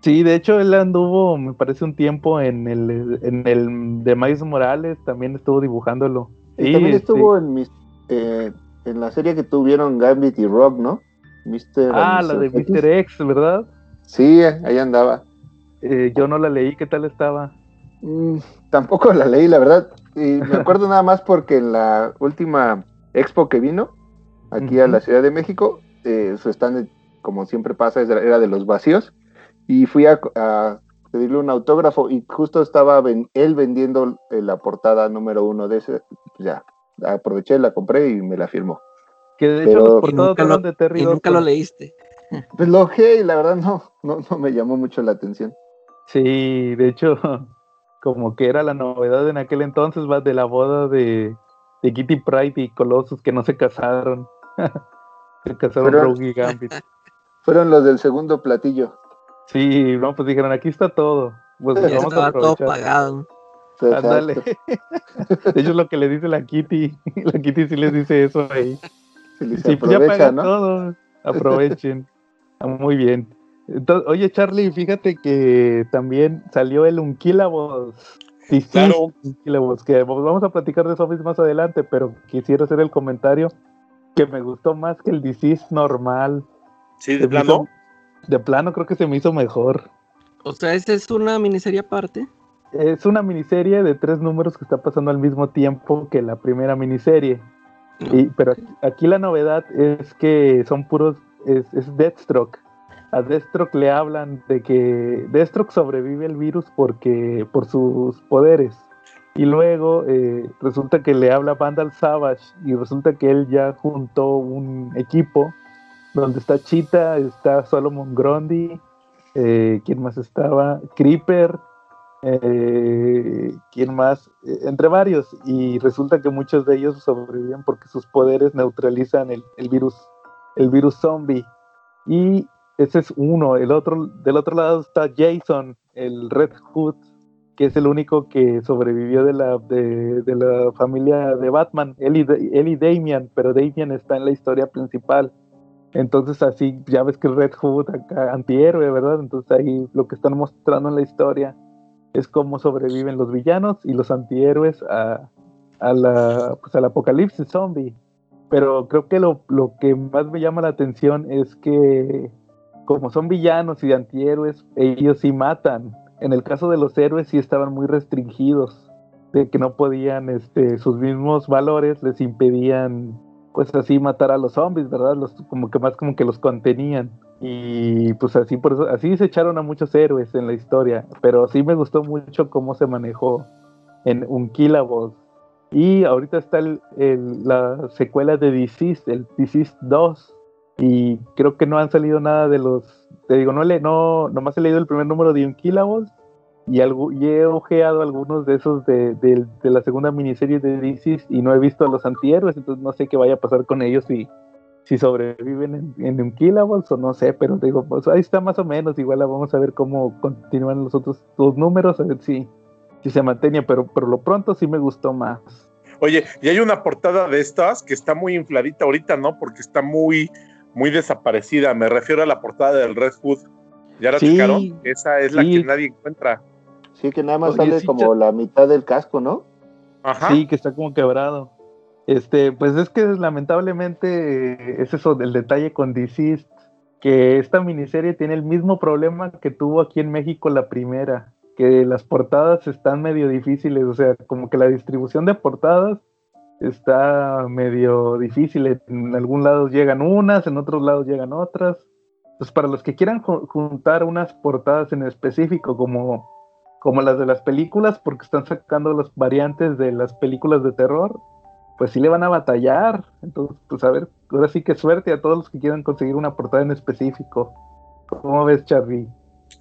Sí, de hecho él anduvo, me parece, un tiempo en el, en el de Miles Morales, también estuvo dibujándolo. Y Sí, también este, estuvo en mis, eh, en la serie que tuvieron Gambit y Rock, ¿no? Mr. Ah, la de. Mr. X, ¿verdad? Sí, ahí andaba. Eh, yo no la leí, ¿qué tal estaba? Mm, tampoco la leí, la verdad. Y me acuerdo nada más porque en la última expo que vino aquí a la Ciudad de México, eh, su stand, como siempre pasa, era era de los vacíos. Y fui a, a pedirle un autógrafo y justo estaba ven- él vendiendo eh, la portada número uno de ese. Pues ya, aproveché, la compré y me la firmó. Que de hecho Pero- los nunca, lo, de Terry y nunca lo leíste. Pues lo ojé y la verdad no, no, no me llamó mucho la atención. Sí, de hecho, como que era la novedad en aquel entonces, va de la boda de, de Kitty Pride y Colossus que no se casaron. se casaron Pero- Rogue y Gambit. Fueron los del segundo platillo. Sí, no, pues dijeron, aquí está todo. Pues Ya vamos a todo pagado. Ándale. Exacto. De hecho, es lo que le dice la Kitty. La Kitty sí les dice eso ahí. Se les Sí, pues ya pagan ¿no? todo. Aprovechen. Ah, Muy bien. Entonces, oye, Charlie, fíjate que también salió el Unkillables. Sí, sí, Claro. Unkillables, que vamos a platicar de zombies más adelante, pero quisiera hacer el comentario que me gustó más que el Disease normal. Sí, de plano. hizo- de plano creo que se me hizo mejor. O sea, esa es una miniserie aparte. Es una miniserie de tres números que está pasando al mismo tiempo que la primera miniserie. Y, pero aquí, aquí la novedad es que son puros, es, es Deathstroke. A Deathstroke le hablan de que Deathstroke sobrevive el virus porque, por sus poderes. Y luego eh, resulta que le habla Vandal Savage y resulta que él ya juntó un equipo donde está Cheetah, está Solomon Grundy, eh, ¿quién más estaba? Creeper, eh, ¿quién más? Eh, entre varios, y resulta que muchos de ellos sobreviven porque sus poderes neutralizan el, el virus, el virus zombie. Y ese es uno, el otro, del otro lado está Jason, el Red Hood, que es el único que sobrevivió de la, de, de la familia de Batman, él y, él y Damian, pero Damian está en la historia principal. Entonces así, ya ves que el Red Hood acá, antihéroe, ¿verdad? Entonces ahí lo que están mostrando en la historia es cómo sobreviven los villanos y los antihéroes a, a la, pues al apocalipsis zombie. Pero creo que lo, que más me llama la atención es que como son villanos y antihéroes, ellos sí matan. En el caso de los héroes sí estaban muy restringidos, de que no podían, este, sus mismos valores les impedían, pues así matar a los zombies, ¿verdad? Los, como que más como que los contenían. Y pues así por eso, así se echaron a muchos héroes en la historia, pero sí me gustó mucho cómo se manejó en Unkillables. Y ahorita está el, la secuela de Disease, el Disease 2, y creo que no han salido nada de los, te digo, no le, no, nomás he leído el primer número de Unkillables y, algo, y he ojeado algunos de esos de, de, de, la segunda miniserie de DC y no he visto a los antihéroes, entonces no sé qué vaya a pasar con ellos si, si sobreviven en, en Unkillables o no sé, pero digo, pues ahí está más o menos, igual vamos a ver cómo continúan los otros dos números, a ver si, si se mantenía, pero por lo pronto sí me gustó más. Oye, y hay una portada de estas que está muy infladita ahorita, ¿no? Porque está muy, muy desaparecida. Me refiero a la portada del Red Hood. ¿Ya la Sí, checaron? Esa es la sí. que nadie encuentra. Sí, que nada más Oye, sale sí, como la mitad del casco, ¿no? Ajá. Sí, que está como quebrado. Este, pues es que lamentablemente eh, es eso del detalle con Deceased, que esta miniserie tiene el mismo problema que tuvo aquí en México la primera, que las portadas están medio difíciles, o sea, como que la distribución de portadas está medio difícil. En algún lado llegan unas, en otros lados llegan otras. Pues para los que quieran ju- juntar unas portadas en específico, como, como las de las películas, porque están sacando las variantes de las películas de terror, pues sí le van a batallar. Entonces, pues a ver, ahora sí que suerte a todos los que quieran conseguir una portada en específico. ¿Cómo ves, Charlie?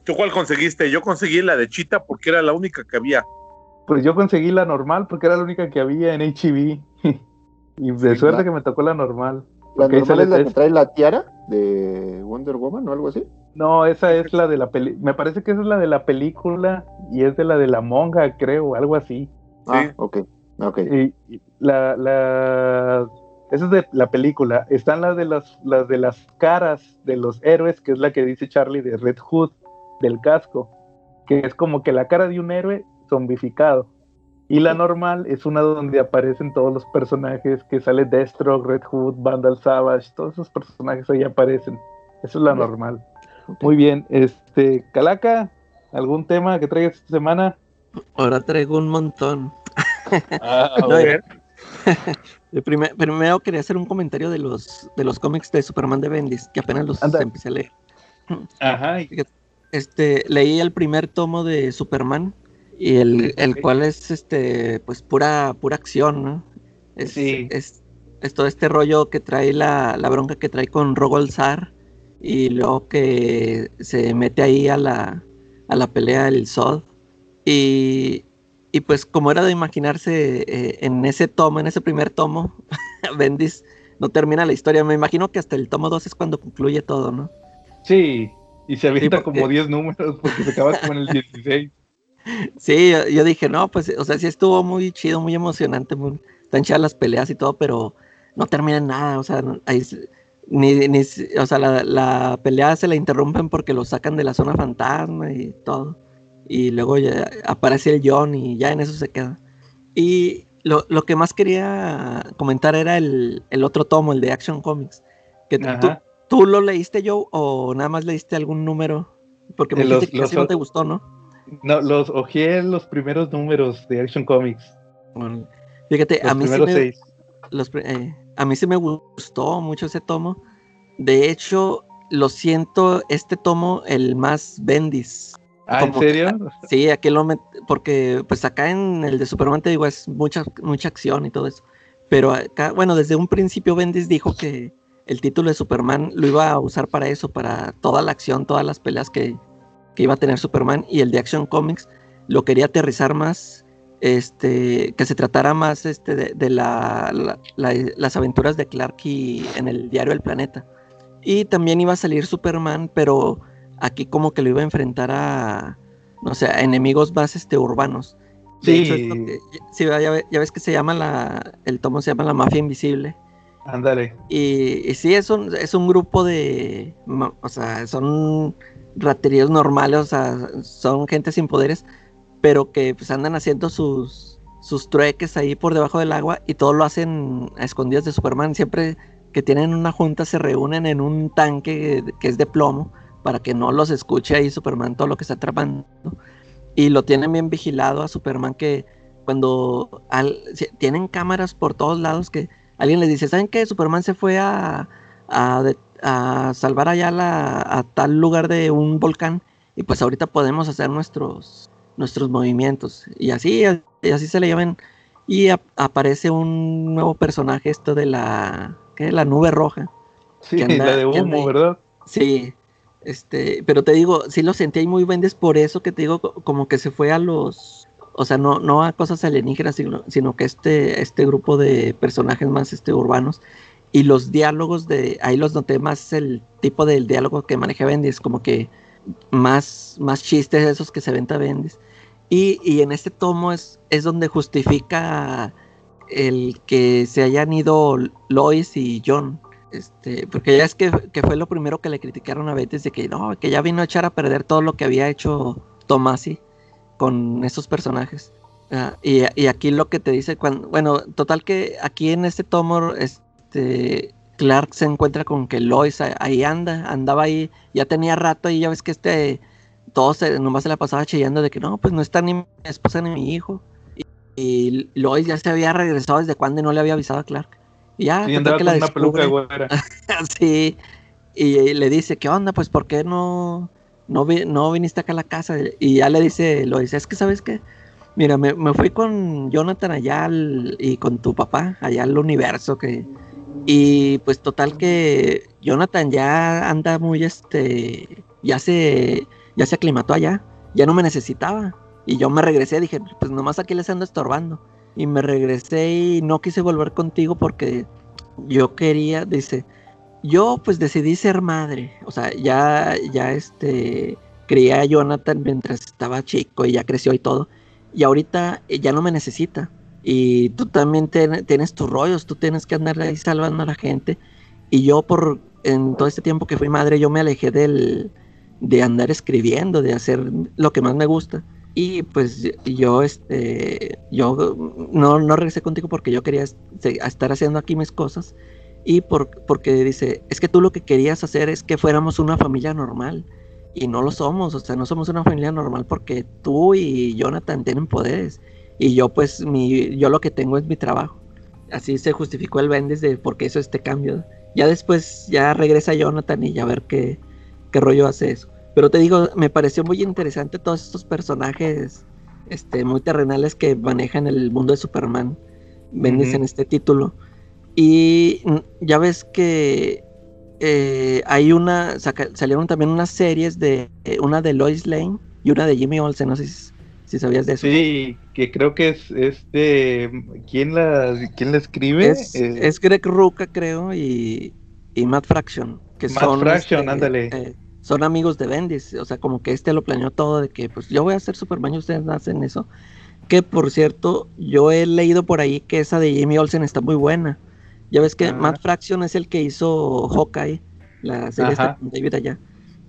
¿Tú cuál conseguiste? Yo conseguí la de Chita porque era la única que había. Pues yo conseguí la normal porque era la única que había en HB. y de Sí, suerte la- que me tocó la normal. La normal sale es la que trae la tiara de Wonder Woman o algo así. No, esa es la de la peli. Me parece que esa es la de la película y es de la de la monja, creo, algo así. Ah, Sí. ok. Ok. Y, y la, la, esa es de la película. Están las de las, las de las caras de los héroes, que es la que dice Charlie de Red Hood, del casco, que es como que la cara de un héroe zombificado. Y la normal es una donde aparecen todos los personajes que sale Deathstroke, Red Hood, Vandal Savage, todos esos personajes ahí aparecen. Eso es la normal. Muy bien, este, Calaca, ¿algún tema que traigas esta semana? Ahora traigo un montón. Ah, No, bueno. Eh, prime- primero quería hacer un comentario de los, de los cómics de Superman de Bendis, que apenas los Anda. empecé a leer. Ajá, Este, leí el primer tomo de Superman y el, el cual es este pues pura pura acción, ¿no? Es, Sí. es, es todo este rollo que trae la, la bronca que trae con Rogol Zar y luego que se mete ahí a la, a la pelea del Zod y, y pues como era de imaginarse eh, en ese tomo, en ese primer tomo, Bendis no termina la historia. Me imagino que hasta el tomo 2 es cuando concluye todo, ¿no? Sí, y se avienta Sí, porque- como 10 números porque se acaba como en el 16. Sí, yo, yo dije, no, pues, o sea, sí estuvo muy chido, muy emocionante, muy, están chidas las peleas y todo, pero no termina en nada, o sea, ahí, ni, ni, o sea, la, la pelea se la interrumpen porque lo sacan de la zona fantasma y todo, y luego ya aparece el John y ya en eso se queda. Y lo, lo que más quería comentar era el, el otro tomo, el de Action Comics, que tú, tú lo leíste, Joe, o nada más leíste algún número, porque me De dijiste que casi no te gustó, ¿no? No, los ojeé los primeros números de Action Comics. Bueno, fíjate, Los a mí, sí me, seis. los pri- eh, a mí sí me gustó mucho ese tomo. De hecho, lo siento, este tomo el más Bendis. Ah, ¿en como serio? Sí, aquí lo porque pues acá en el de Superman te digo es mucha mucha acción y todo eso. Pero acá, bueno, desde un principio Bendis dijo que el título de Superman lo iba a usar para eso, para toda la acción, todas las peleas que, que iba a tener Superman y el de Action Comics lo quería aterrizar más, este, que se tratara más este, de, de la, la- la- las aventuras de Clark y en el diario El Planeta. Y también iba a salir Superman, pero aquí como que lo iba a enfrentar a, no sé, a enemigos más este, urbanos. De Sí. hecho, es que- sí, ya, ve- ya ves que se llama la, el tomo se llama La Mafia Invisible. Ándale. Y, y sí, es un, es un grupo de. O sea, son rateríos normales, o sea, son gente sin poderes, pero que pues andan haciendo sus, sus trueques ahí por debajo del agua y todo lo hacen a escondidas de Superman. Siempre que tienen una junta se reúnen en un tanque que es de plomo para que no los escuche ahí Superman todo lo que está atrapando. Y lo tienen bien vigilado a Superman que cuando tienen cámaras por todos lados que alguien les dice, ¿saben qué? Superman se fue a, a salvar allá la- a tal lugar de un volcán y pues ahorita podemos hacer nuestros, nuestros movimientos. Y así, y así se le llaman. Y ap- aparece un nuevo personaje, esto de la, ¿qué? la nube roja. Sí, anda- la de anda humo. ¿verdad? Sí, este, pero te digo, sí lo sentí ahí muy vendes por eso que te digo, co- como que se fue a los, o sea, no, no a cosas alienígenas, sino, sino que este, este grupo de personajes más este, urbanos y los diálogos de, ahí los noté más el tipo del diálogo que maneja Bendis, como que más, más chistes esos que se venta Bendis. Y, y en este tomo es, es donde justifica el que se hayan ido Lois y John. Este, porque ya es que, que fue lo primero que le criticaron a Bendis de que no, que ya vino a echar a perder todo lo que había hecho Tomasi con esos personajes. Ah, y, y aquí lo que te dice, cuando, bueno, total que aquí en este tomo, este, Clark se encuentra con que Lois ahí anda, andaba ahí, ya tenía rato y ya ves que este, todo se, nomás se la pasaba chillando de que no, pues no está ni mi esposa ni mi hijo. Y, y Lois ya se había regresado desde cuando y no le había avisado a Clark. Y ya, Sí, andaba que con la una peluca güera. Sí, y le dice, ¿qué onda? Pues, ¿por qué no, no, vi- no viniste acá a la casa? Y ya le dice, lo dice, es que, ¿sabes qué? Mira, me, me fui con Jonathan allá al- y con tu papá, allá al universo, que... Y pues total que Jonathan ya anda muy, este, ya se, ya se aclimató allá, ya no me necesitaba. Y yo me regresé, dije, pues nomás aquí les ando estorbando. Y me regresé y no quise volver contigo porque yo quería, dice, yo pues decidí ser madre. O sea, ya, ya este, crié a Jonathan mientras estaba chico y ya creció y todo. Y ahorita eh, ya no me necesita. Y tú también ten- tienes tus rollos, tú tienes que andar ahí salvando a la gente. Y yo por, en todo este tiempo que fui madre, yo me alejé del, de andar escribiendo, de hacer lo que más me gusta. Y pues yo, este, yo no, no regresé contigo porque yo quería estar haciendo aquí mis cosas. Y por, porque dice, es que tú lo que querías hacer es que fuéramos una familia normal. Y no lo somos, o sea, no somos una familia normal porque tú y Jonathan tienen poderes. Y yo pues, mi, yo lo que tengo es mi trabajo. Así se justificó el Bendis de por qué hizo este cambio. Ya después, ya regresa Jonathan y ya ver qué, qué rollo hace eso. Pero te digo, me pareció muy interesante todos estos personajes este, muy terrenales que manejan el mundo de Superman. Bendis en este título. Y ya ves que eh, hay una, saca- salieron también unas series de, eh, una de Lois Lane y una de Jimmy Olsen, no sé si, si sabías de eso. Sí, que creo que es este. ¿Quién la, quién la escribe? Es, Eh, es Greg Ruca, creo, y, y Matt Fraction, que Matt son, Fraction, este, ándale. eh, son amigos de Bendis, o sea, como que este lo planeó todo de que, pues, yo voy a hacer Superman y ustedes hacen eso. Que, por cierto, yo he leído por ahí que esa de Jimmy Olsen está muy buena. Ya ves que Ah. Matt Fraction es el que hizo Hawkeye, la serie esta David allá,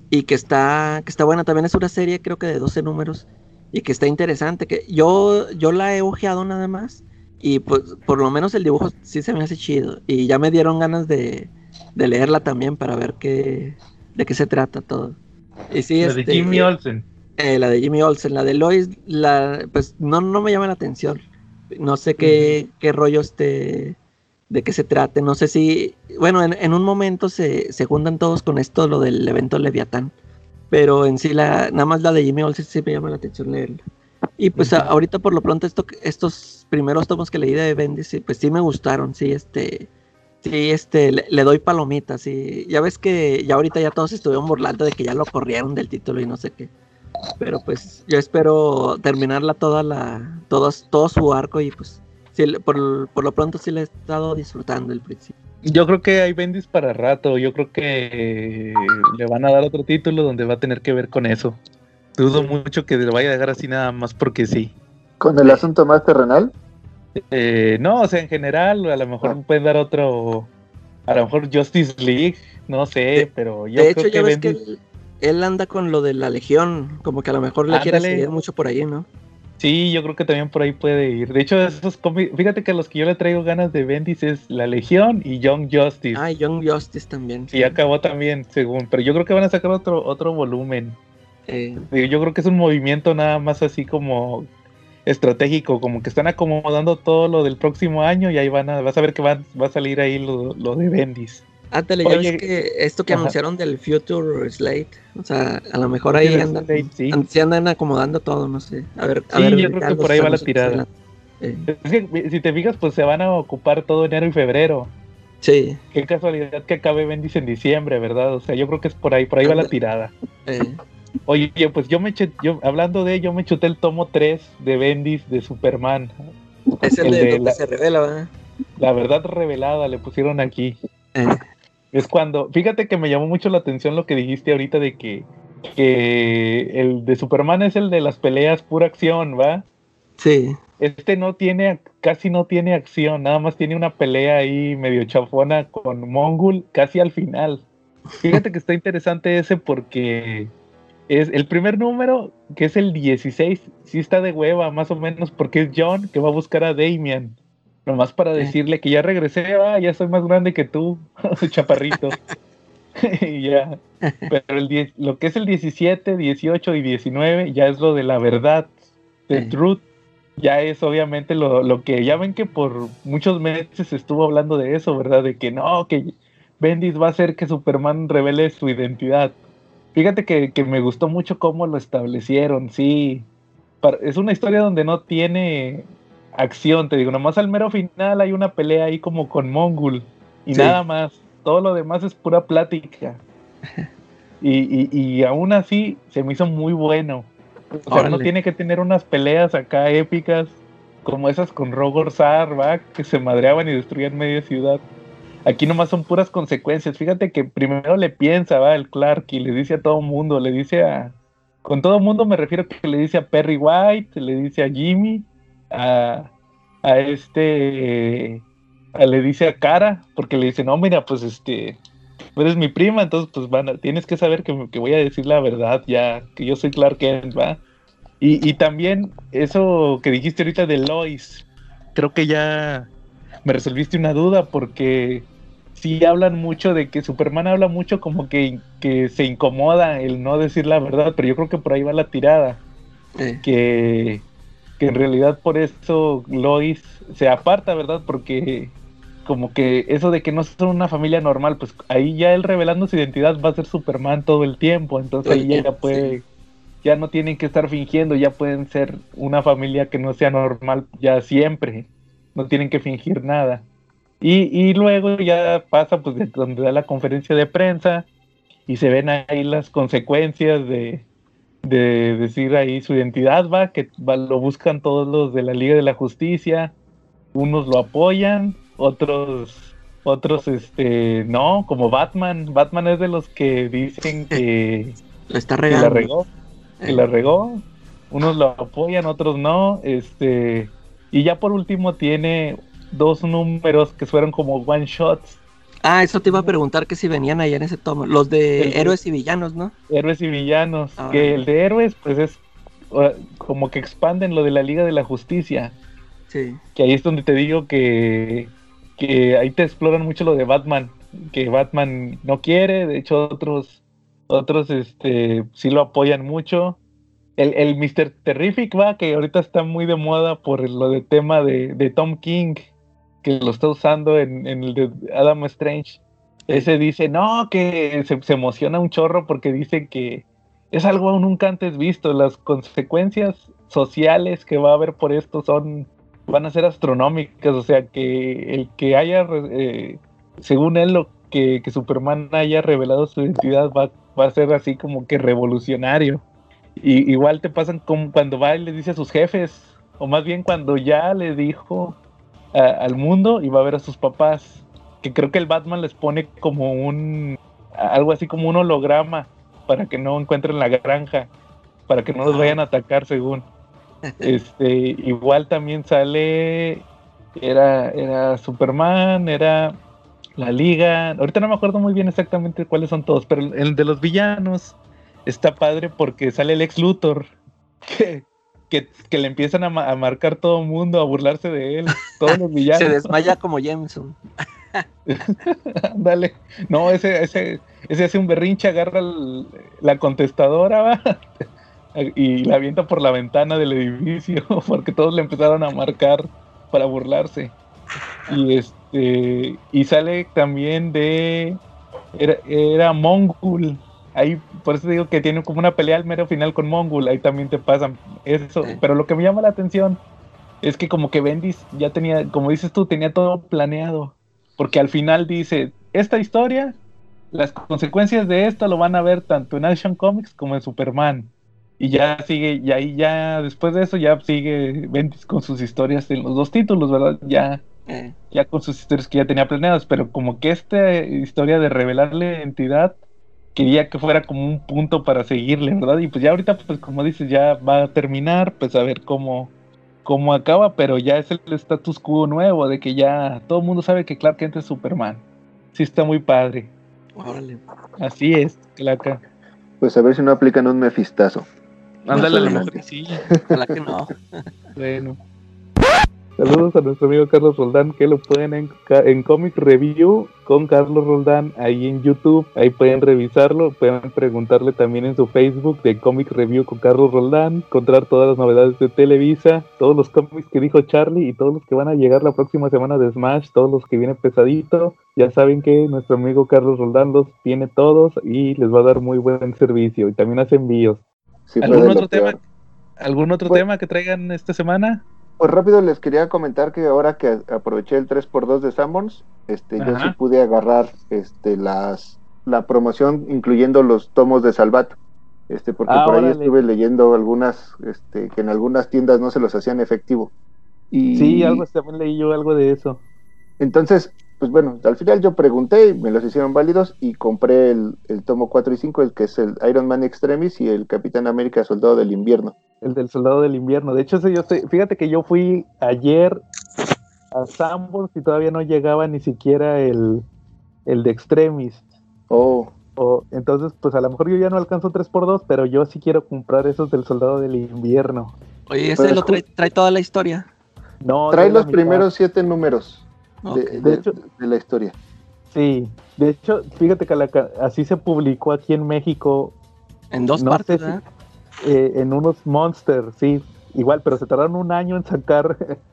y que está, que está buena, también es una serie creo que de 12 números, y que está interesante, que yo, yo la he ojeado nada más, y pues por lo menos el dibujo sí se me hace chido. Y ya me dieron ganas de, de leerla también para ver qué, de qué se trata todo. Y sí, la de este, Jimmy Olsen. eh, la de Jimmy Olsen, la de Lois, la, pues no, no me llama la atención. No sé qué, qué rollo este, de qué se trate. No sé si, bueno, en, en un momento se, se juntan todos con esto, lo del evento Leviatán. Pero en sí, la, nada más la de Jimmy Olsen sí me llama la atención leerla. Y pues a- ahorita por lo pronto esto, estos primeros tomos que leí de Bendis, sí, pues sí me gustaron, sí, este, sí, este, le, le doy palomitas, sí. Ya ves que ya ahorita ya todos estuvieron burlando de que ya lo corrieron del título y no sé qué. Pero pues yo espero terminarla toda la, todo, todo su arco y pues sí, por, por lo pronto sí le he estado disfrutando el principio. Yo creo que hay Bendis para rato. Yo creo que le van a dar otro título donde va a tener que ver con eso. Dudo mucho que le vaya a dejar así nada más porque sí. Con el asunto más terrenal. Eh, no, o sea, en general, a lo mejor Ah. pueden dar otro. A lo mejor Justice League, no sé, De- pero yo de creo hecho, ya que ves que Bendis. él, él anda con lo de la Legión, como que a lo mejor le quiere Ándale. seguir mucho por ahí, ¿no? Sí, yo creo que también por ahí puede ir. De hecho, esos cómics, fíjate que los que yo le traigo ganas de Bendis es La Legión y Young Justice. Ah, Young Justice también. Y acabó también, según. Pero yo creo que van a sacar otro, otro volumen. Eh, Yo creo que es un movimiento nada más así como estratégico, como que están acomodando todo lo del próximo año y ahí van a, vas a ver que van, va a salir ahí lo, lo de Bendis. Ándale, ya ves que esto que ajá. anunciaron del Future Slate, o sea, a lo mejor ahí andan, Slate, sí. sí andan acomodando todo, no sé. A ver, a Sí, ver, yo creo que por ahí va la tirada. adelante. Eh, Es que, si te fijas, pues se van a ocupar todo enero y febrero. sí, Qué casualidad que acabe Bendis en diciembre, ¿verdad? O sea, yo creo que es por ahí, por ahí va la tirada. eh, Oye, pues yo me eché, yo, hablando de, yo me chuté el tomo 3 de Bendis de Superman. es el, El de, de donde la- se revela, ¿verdad? La verdad revelada le pusieron aquí. Eh, Es cuando, fíjate que me llamó mucho la atención lo que dijiste ahorita de que, que el de Superman es el de las peleas pura acción, ¿va? sí, Este no tiene, casi no tiene acción, nada más tiene una pelea ahí medio chafona con Mongul casi al final. Fíjate que está interesante ese porque es el primer número, que es el 16, sí está de hueva, más o menos, porque es John que va a buscar a Damian. Nomás para decirle que ya regresé, va, ya soy más grande que tú, chaparrito. y ya. Pero el 10 lo que es el 17, 18 y 19 ya es lo de la verdad, de Sí. truth. Ya es obviamente lo, lo que ya ven que por muchos meses se estuvo hablando de eso, ¿verdad? De que no, que Bendis va a hacer que Superman revele su identidad. Fíjate que, que me gustó mucho cómo lo establecieron, sí. Es una historia donde no tiene acción, te digo, nomás al mero final hay una pelea ahí como con Mongul y Sí. nada más. Todo lo demás es pura plática. Y, y, y aún así se me hizo muy bueno. O sea, no tiene que tener unas peleas acá épicas como esas con Rogor Zar, ¿va? Que se madreaban y destruían media ciudad. Aquí nomás son puras consecuencias. Fíjate que primero le piensa, va, el Clark y le dice a todo mundo, le dice a... Con todo mundo me refiero que le dice a Perry White, le dice a Jimmy, a, a este... a- le dice a Cara, porque le dice, no, mira, pues este... Eres mi prima, entonces pues van a- tienes que saber que, que voy a decir la verdad ya, que yo soy Clark Kent, ¿va? Y, y también eso que dijiste ahorita de Lois, creo que ya me resolviste una duda porque sí hablan mucho de que Superman habla mucho como que, que se incomoda el no decir la verdad, pero yo creo que por ahí va la tirada, que, que en realidad por eso Lois se aparta, ¿verdad? Porque como que eso de que no son una familia normal, pues ahí ya él revelando su identidad va a ser Superman todo el tiempo, entonces ahí ya tiempo, puede, sí. ya no tienen que estar fingiendo, ya pueden ser una familia que no sea normal ya siempre, no tienen que fingir nada. Y, y luego ya pasa pues de donde da la conferencia de prensa y se ven ahí las consecuencias de, de decir ahí su identidad, va, que va- lo buscan todos los de la Liga de la Justicia, unos lo apoyan, otros, otros, este, no, como Batman, Batman es de los que dicen que, lo está que la regó, que Eh, la regó, unos lo apoyan, otros no, este, y ya por último tiene dos números que fueron como one shots, Ah, eso te iba a preguntar que si venían ahí en ese tomo. Los de El- héroes y villanos, ¿no? héroes y villanos, Ah. que el de héroes pues es uh, como que expanden lo de la Liga de la Justicia, Sí. que ahí es donde te digo que, que ahí te exploran mucho lo de Batman, que Batman no quiere, de hecho otros, otros este sí lo apoyan mucho. El, el Mr. Terrific va, que ahorita está muy de moda por lo de tema de, de Tom King, que lo está usando en, el de Adam Strange. Ese dice, no, que se, emociona un chorro porque dice que es algo nunca antes visto. Las consecuencias sociales que va a haber por esto son van a ser astronómicas. O sea, que el que haya, eh, según él, lo que, que Superman haya revelado su identidad va, va a ser así como que revolucionario. Y igual te pasan como cuando va y le dice a sus jefes, o más bien cuando ya le dijo a- al mundo y va a ver a sus papás, que creo que el Batman les pone como un, algo así como un holograma para que no encuentren la granja, para que no los vayan a atacar según. Este, igual también sale, era, era Superman, era la Liga, ahorita no me acuerdo muy bien exactamente cuáles son todos, pero el de los villanos está padre porque sale el ex Luthor, que, que, que le empiezan a, ma- a marcar todo el mundo, a burlarse de él, todos los villanos. Se desmaya como Jameson. Ándale. No, ese, ese, ese hace un berrinche, agarra el- la contestadora ¿va? y la avienta por la ventana del edificio porque todos le empezaron a marcar para burlarse. Y este y sale también de era, era Mongul. Ahí por eso digo que tiene como una pelea al mero final con Mongul, ahí también te pasan eso, Sí. pero lo que me llama la atención es que como que Bendis ya tenía, como dices tú, tenía todo planeado. Porque al final dice, esta historia, las consecuencias de esto lo van a ver tanto en Action Comics como en Superman. Y ya sigue, y ahí ya, después de eso, ya sigue Bendis con sus historias en los dos títulos, ¿verdad? Ya, ya con sus historias que ya tenía planeadas, pero como que esta historia de revelarle identidad, quería que fuera como un punto para seguirle, ¿verdad? Y pues ya ahorita, pues como dices, ya va a terminar, pues a ver cómo, cómo acaba, pero ya es el status quo nuevo, de que ya todo el mundo sabe que Clark Kent es Superman. Sí está muy padre. órale. Así es, Clark. Pues a ver si no aplican un mefistazo. Ándale, a lo adelante. mejor que sí. Ojalá que no. Bueno. Saludos a nuestro amigo Carlos Roldán, que lo pueden en, en Comic Review con Carlos Roldán ahí en YouTube. Ahí pueden revisarlo, pueden preguntarle también en su Facebook de Comic Review con Carlos Roldán, encontrar todas las novedades de Televisa, todos los cómics que dijo Charlie y todos los que van a llegar la próxima semana de Smash, todos los que vienen pesadito. Ya saben que nuestro amigo Carlos Roldán los tiene todos y les va a dar muy buen servicio y también hace envíos. Sí, ¿Algún otro tema? ¿Algún otro Pues- tema que traigan esta semana? Pues rápido les quería comentar que ahora que aproveché el 3x2 de Sanborns, este, yo sí pude agarrar este, las, la promoción incluyendo los tomos de Salvat. Este, porque Ah, por ahí órale. estuve leyendo algunas, este, que en algunas tiendas no se los hacían efectivo. Y Sí, algo también leí yo algo de eso. entonces, pues bueno, al final yo pregunté y me los hicieron válidos y compré el, el tomo 4 y 5, el que es el Iron Man Extremis y el Capitán América Soldado del Invierno. El del soldado del invierno. De hecho, ese yo sé, fíjate que yo fui ayer a Sanborns y todavía no llegaba ni siquiera el, el de Extremis. Oh, O, entonces, pues a lo mejor yo ya no alcanzo 3x2, pero yo sí quiero comprar esos del soldado del invierno. Oye, Pero ese lo trae, trae toda la historia. No, trae los primeros siete números de, Ok. de- De hecho- de la historia. Sí, de hecho, fíjate que la así se publicó aquí en México En dos no partes, sé si- ¿verdad? eh, en unos Monsters, sí. Igual, pero se tardaron un año en sacar.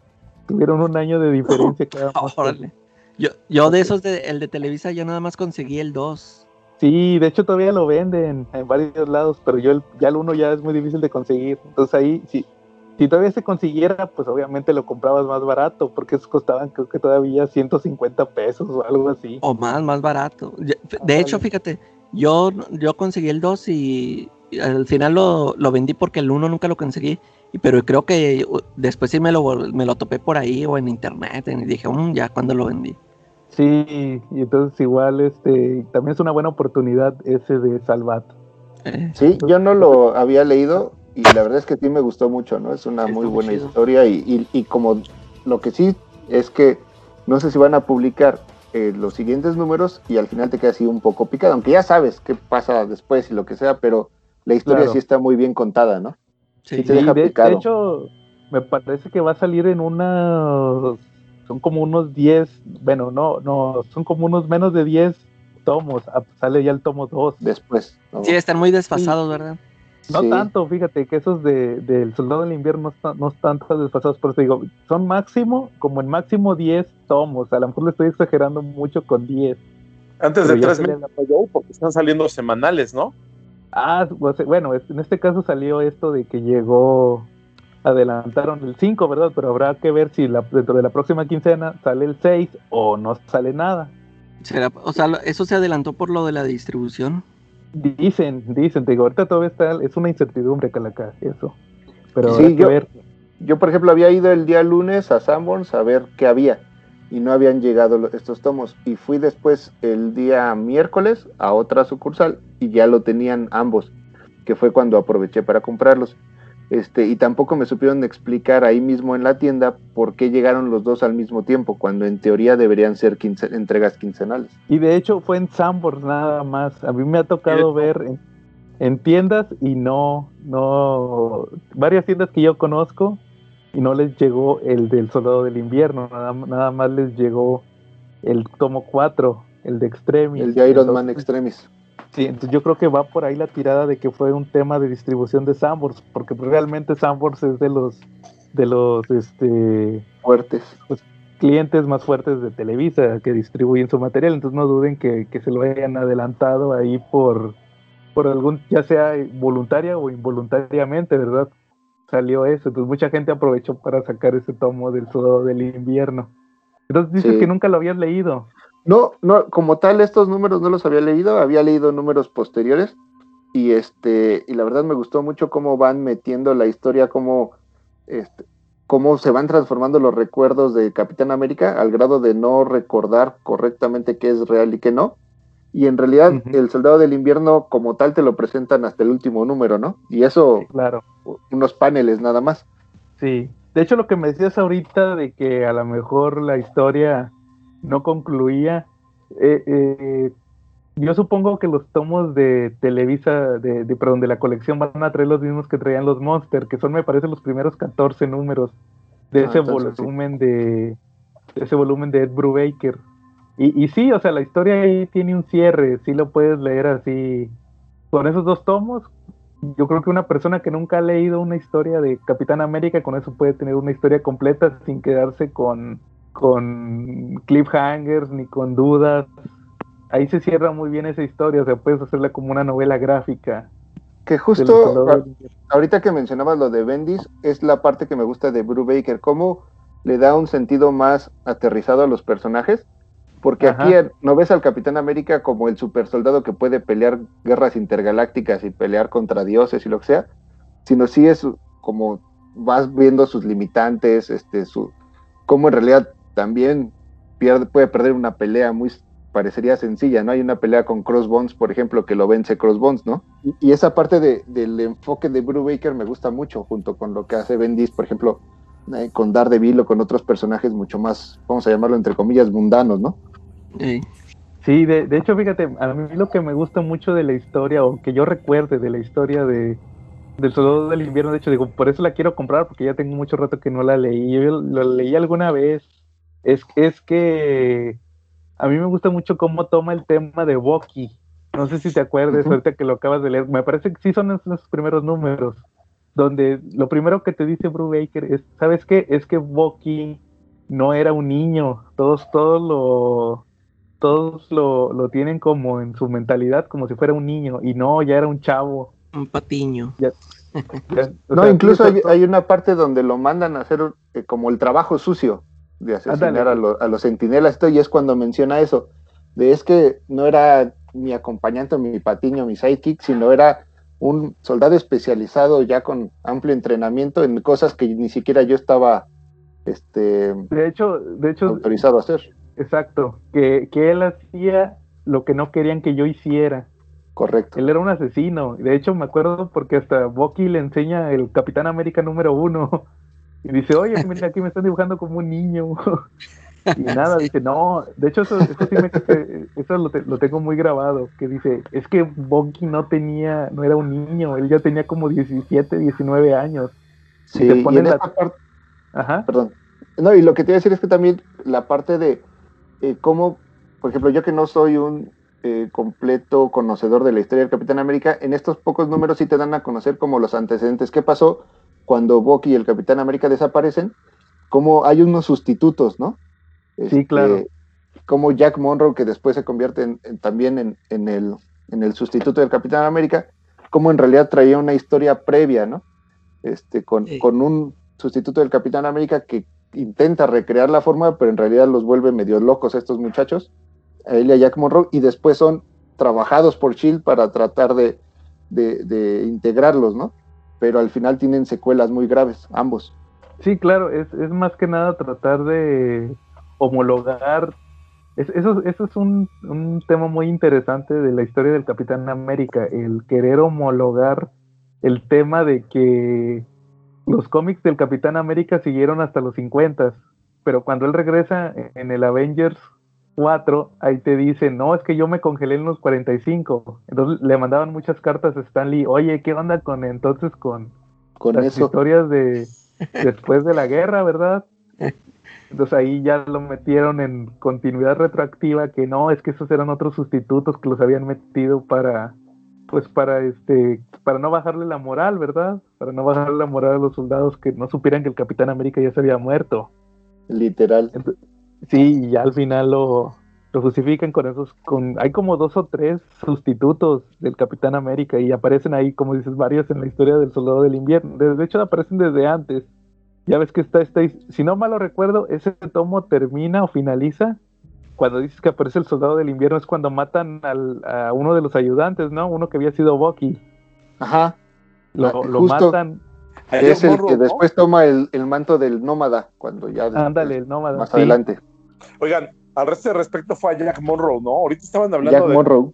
Tuvieron un año de diferencia cada. Órale. Yo, yo de esos, de, el de Televisa, yo nada más conseguí el 2. Sí, de hecho todavía lo venden en varios lados, pero yo el, ya el uno ya es muy difícil de conseguir. Entonces ahí, si, si todavía se consiguiera, pues obviamente lo comprabas más barato, porque esos costaban creo que todavía 150 pesos o algo así. O más, más barato. De hecho, fíjate, yo, yo conseguí el 2 y al final lo, lo vendí porque el 1 nunca lo conseguí. y- Pero creo que después sí me lo, me lo topé por ahí o en internet. Y dije, "Mm, ya cuando lo vendí. Sí, y entonces igual este también es una buena oportunidad ese de Salvat. Eh, Sí, yo no lo había leído y la verdad es que sí me gustó mucho, ¿no? Es una Sí, muy buena chido. historia y, y- y como lo que sí es que no sé si van a publicar eh, los siguientes números y al final te queda así un poco picado, aunque ya sabes qué pasa después y lo que sea, pero la historia Claro. sí está muy bien contada, ¿no? sí. Sí, te deja de, hecho, me parece que va a salir en unos. Son como unos 10. Bueno, no, no, son como unos menos de 10 tomos. Ah, Sale ya el tomo 2. Después. ¿no? Sí, están muy desfasados, ¿verdad? No Sí. tanto, fíjate que esos de, del Soldado del Invierno no están, no están tan desfasados, por eso digo, son máximo, como en máximo 10 tomos. A lo mejor le estoy exagerando mucho con 10. Antes de ya tres salía meses, yo, porque están saliendo semanales, ¿no? Ah, sea, bueno, en este caso salió esto de que llegó, adelantaron el 5, ¿verdad? Pero habrá que ver si la, dentro de la próxima quincena sale el 6 o no sale nada. Será, o sea, lo- eso se adelantó por lo de la distribución. Dicen, dicen, te digo, ahorita todavía está, es una incertidumbre, Calaca, eso. Pero Sí, yo- ver. Yo, por ejemplo, había ido el día lunes a Sanborns a ver qué había y no habían llegado estos tomos. Y fui después el día miércoles a otra sucursal y ya lo tenían ambos, que fue cuando aproveché para comprarlos. Este, y tampoco me supieron explicar ahí mismo en la tienda por qué llegaron los dos al mismo tiempo, cuando en teoría deberían ser quince- entregas quincenales. Y de hecho fue en Sambors nada más. A mí me ha tocado ver en, en tiendas y no, no, varias tiendas que yo conozco y no les llegó el del Soldado del Invierno, nada, nada más les llegó el tomo 4, el de Extremis. El de Iron Man Extremis. Sí, entonces yo creo que va por ahí la tirada de que fue un tema de distribución de Sambors, porque realmente Sambors es de los de los este Fuertes. clientes más fuertes de Televisa que distribuyen su material, entonces no duden que, que se lo hayan adelantado ahí por, por algún, ya sea voluntaria o involuntariamente, ¿verdad? Salió eso, entonces mucha gente aprovechó para sacar ese tomo del sudado del invierno. Entonces dices Sí. que nunca lo habías leído. No, no, como tal estos números no los había leído, había leído números posteriores y este y la verdad me gustó mucho cómo van metiendo la historia, cómo este, cómo se van transformando los recuerdos de Capitán América al grado de no recordar correctamente qué es real y qué no. Y en realidad el Soldado del Invierno como tal te lo presentan hasta el último número, ¿no? Y eso Claro, unos paneles nada más. sí. De hecho, lo que me decías ahorita de que a lo mejor la historia no concluía, eh, eh, yo supongo que los tomos de Televisa, de, de, perdón, de la colección van a traer los mismos que traían los Monster, que son, me parece, los primeros 14 números de Ah, ese entonces sí. volumen de, de ese volumen de Ed Brubaker. Y, y sí, o sea, la historia ahí tiene un cierre, sí lo puedes leer así. Con esos dos tomos, yo creo que una persona que nunca ha leído una historia de Capitán América, con eso puede tener una historia completa sin quedarse con, con cliffhangers ni con dudas. Ahí se cierra muy bien esa historia, o sea, puedes hacerla como una novela gráfica. Que justo a- ahorita que mencionabas lo de Bendis, es la parte que me gusta de Brubaker, cómo le da un sentido más aterrizado a los personajes, porque Ajá. aquí no ves al Capitán América como el super soldado que puede pelear guerras intergalácticas y pelear contra dioses y lo que sea, sino sí es como vas viendo sus limitantes, este, su, cómo en realidad también pierde, puede perder una pelea muy parecería sencilla, ¿no? Hay una pelea con Crossbones, por ejemplo, que lo vence Crossbones, ¿no? Y, y esa parte de- del enfoque de Brubaker me gusta mucho, junto con lo que hace Bendis, por ejemplo, eh, con Daredevil o con otros personajes mucho más, vamos a llamarlo entre comillas, mundanos, ¿no? Ey. Sí, de, de hecho, fíjate, a mí lo que me gusta mucho de la historia, o que yo recuerde de la historia de del Soldado del Invierno, de hecho, digo, por eso la quiero comprar, porque ya tengo mucho rato que no la leí. Yo lo leí alguna vez. Es, es que a mí me gusta mucho cómo toma el tema de Bucky. No sé si te acuerdas ahorita que lo acabas de leer. Me parece que sí son esos primeros números, donde lo primero que te dice Brubaker es, ¿sabes qué? Es que Bucky no era un niño. Todos, todos lo todos lo, lo tienen como en su mentalidad como si fuera un niño y no, ya era un chavo. Un patiño. Ya- No, sea, incluso hay, hay una parte donde lo mandan a hacer eh, como el trabajo sucio de asesinar a, lo- a los centinelas, esto, y es cuando menciona eso, de es que no era mi acompañante, mi patiño, mi sidekick, sino era un soldado especializado ya con amplio entrenamiento en cosas que ni siquiera yo estaba este, de hecho, de hecho, autorizado a hacer. exacto, que, que él hacía lo que no querían que yo hiciera. Correcto. Él era un asesino. De hecho, me acuerdo porque hasta Bucky le enseña el Capitán América número uno. Y dice, oye, mira, aquí me están dibujando como un niño. Y nada, dice, no, de hecho eso, eso sí me, eh, eso lo, te- lo tengo muy grabado, que dice, es que Bucky no tenía, no era un niño, él ya tenía como 17, 19 años. Sí, te y ponen en la- esta parte Ajá. Perdón. No, y lo que te iba a decir es que también la parte de eh, cómo, por ejemplo, yo que no soy un eh, completo conocedor de la historia del Capitán América, en estos pocos números sí te dan a conocer como los antecedentes. ¿Qué pasó cuando Bucky y el Capitán América desaparecen? Cómo hay unos sustitutos, ¿no? Sí, claro. Como Jack Monroe, que después se convierte en- en- también en, en el, en el sustituto del Capitán América, como en realidad traía una historia previa, ¿no? Este, con, Sí. con un sustituto del Capitán América que intenta recrear la forma, pero en realidad los vuelve medio locos a estos muchachos, a él y a Jack Monroe, y después son trabajados por Shield para tratar de, de, de integrarlos, ¿no? Pero al final tienen secuelas muy graves, ambos. Sí, claro, es, es más que nada tratar de homologar. Es- eso, eso es un, un tema muy interesante de la historia del Capitán América, el querer homologar el tema de que los cómics del Capitán América siguieron hasta los 50, pero cuando él regresa en el Avengers 4, ahí te dice, no, es que yo me congelé en los 45. Entonces le mandaban muchas cartas a Stanley, oye, ¿qué onda con entonces con, Con las eso, historias de después de la guerra, ¿verdad? Entonces ahí ya lo metieron en continuidad retroactiva, que no, es que esos eran otros sustitutos que los habían metido para, pues para este, para no bajarle la moral, ¿verdad? Para no bajarle la moral a los soldados que no supieran que el Capitán América ya se había muerto. literal. Sí, y ya al final lo, lo justifican con esos, con, hay como dos o tres sustitutos del Capitán América y aparecen ahí, como dices, varios en la historia del Soldado del Invierno. De, de hecho, aparecen desde antes. Ya ves que está, está, si no mal lo recuerdo, ese tomo termina o finaliza cuando dices que aparece el Soldado del Invierno es cuando matan al, a uno de los ayudantes, ¿no? Uno que había sido Bucky. Ajá. Lo, Ah, lo matan, Es el que ¿no? después toma el, el manto del nómada, cuando ya ándale, el nómada. más sí. adelante. Oigan, al resto de respecto fue a Jack Monroe, ¿no? Ahorita estaban hablando Jack de Monroe.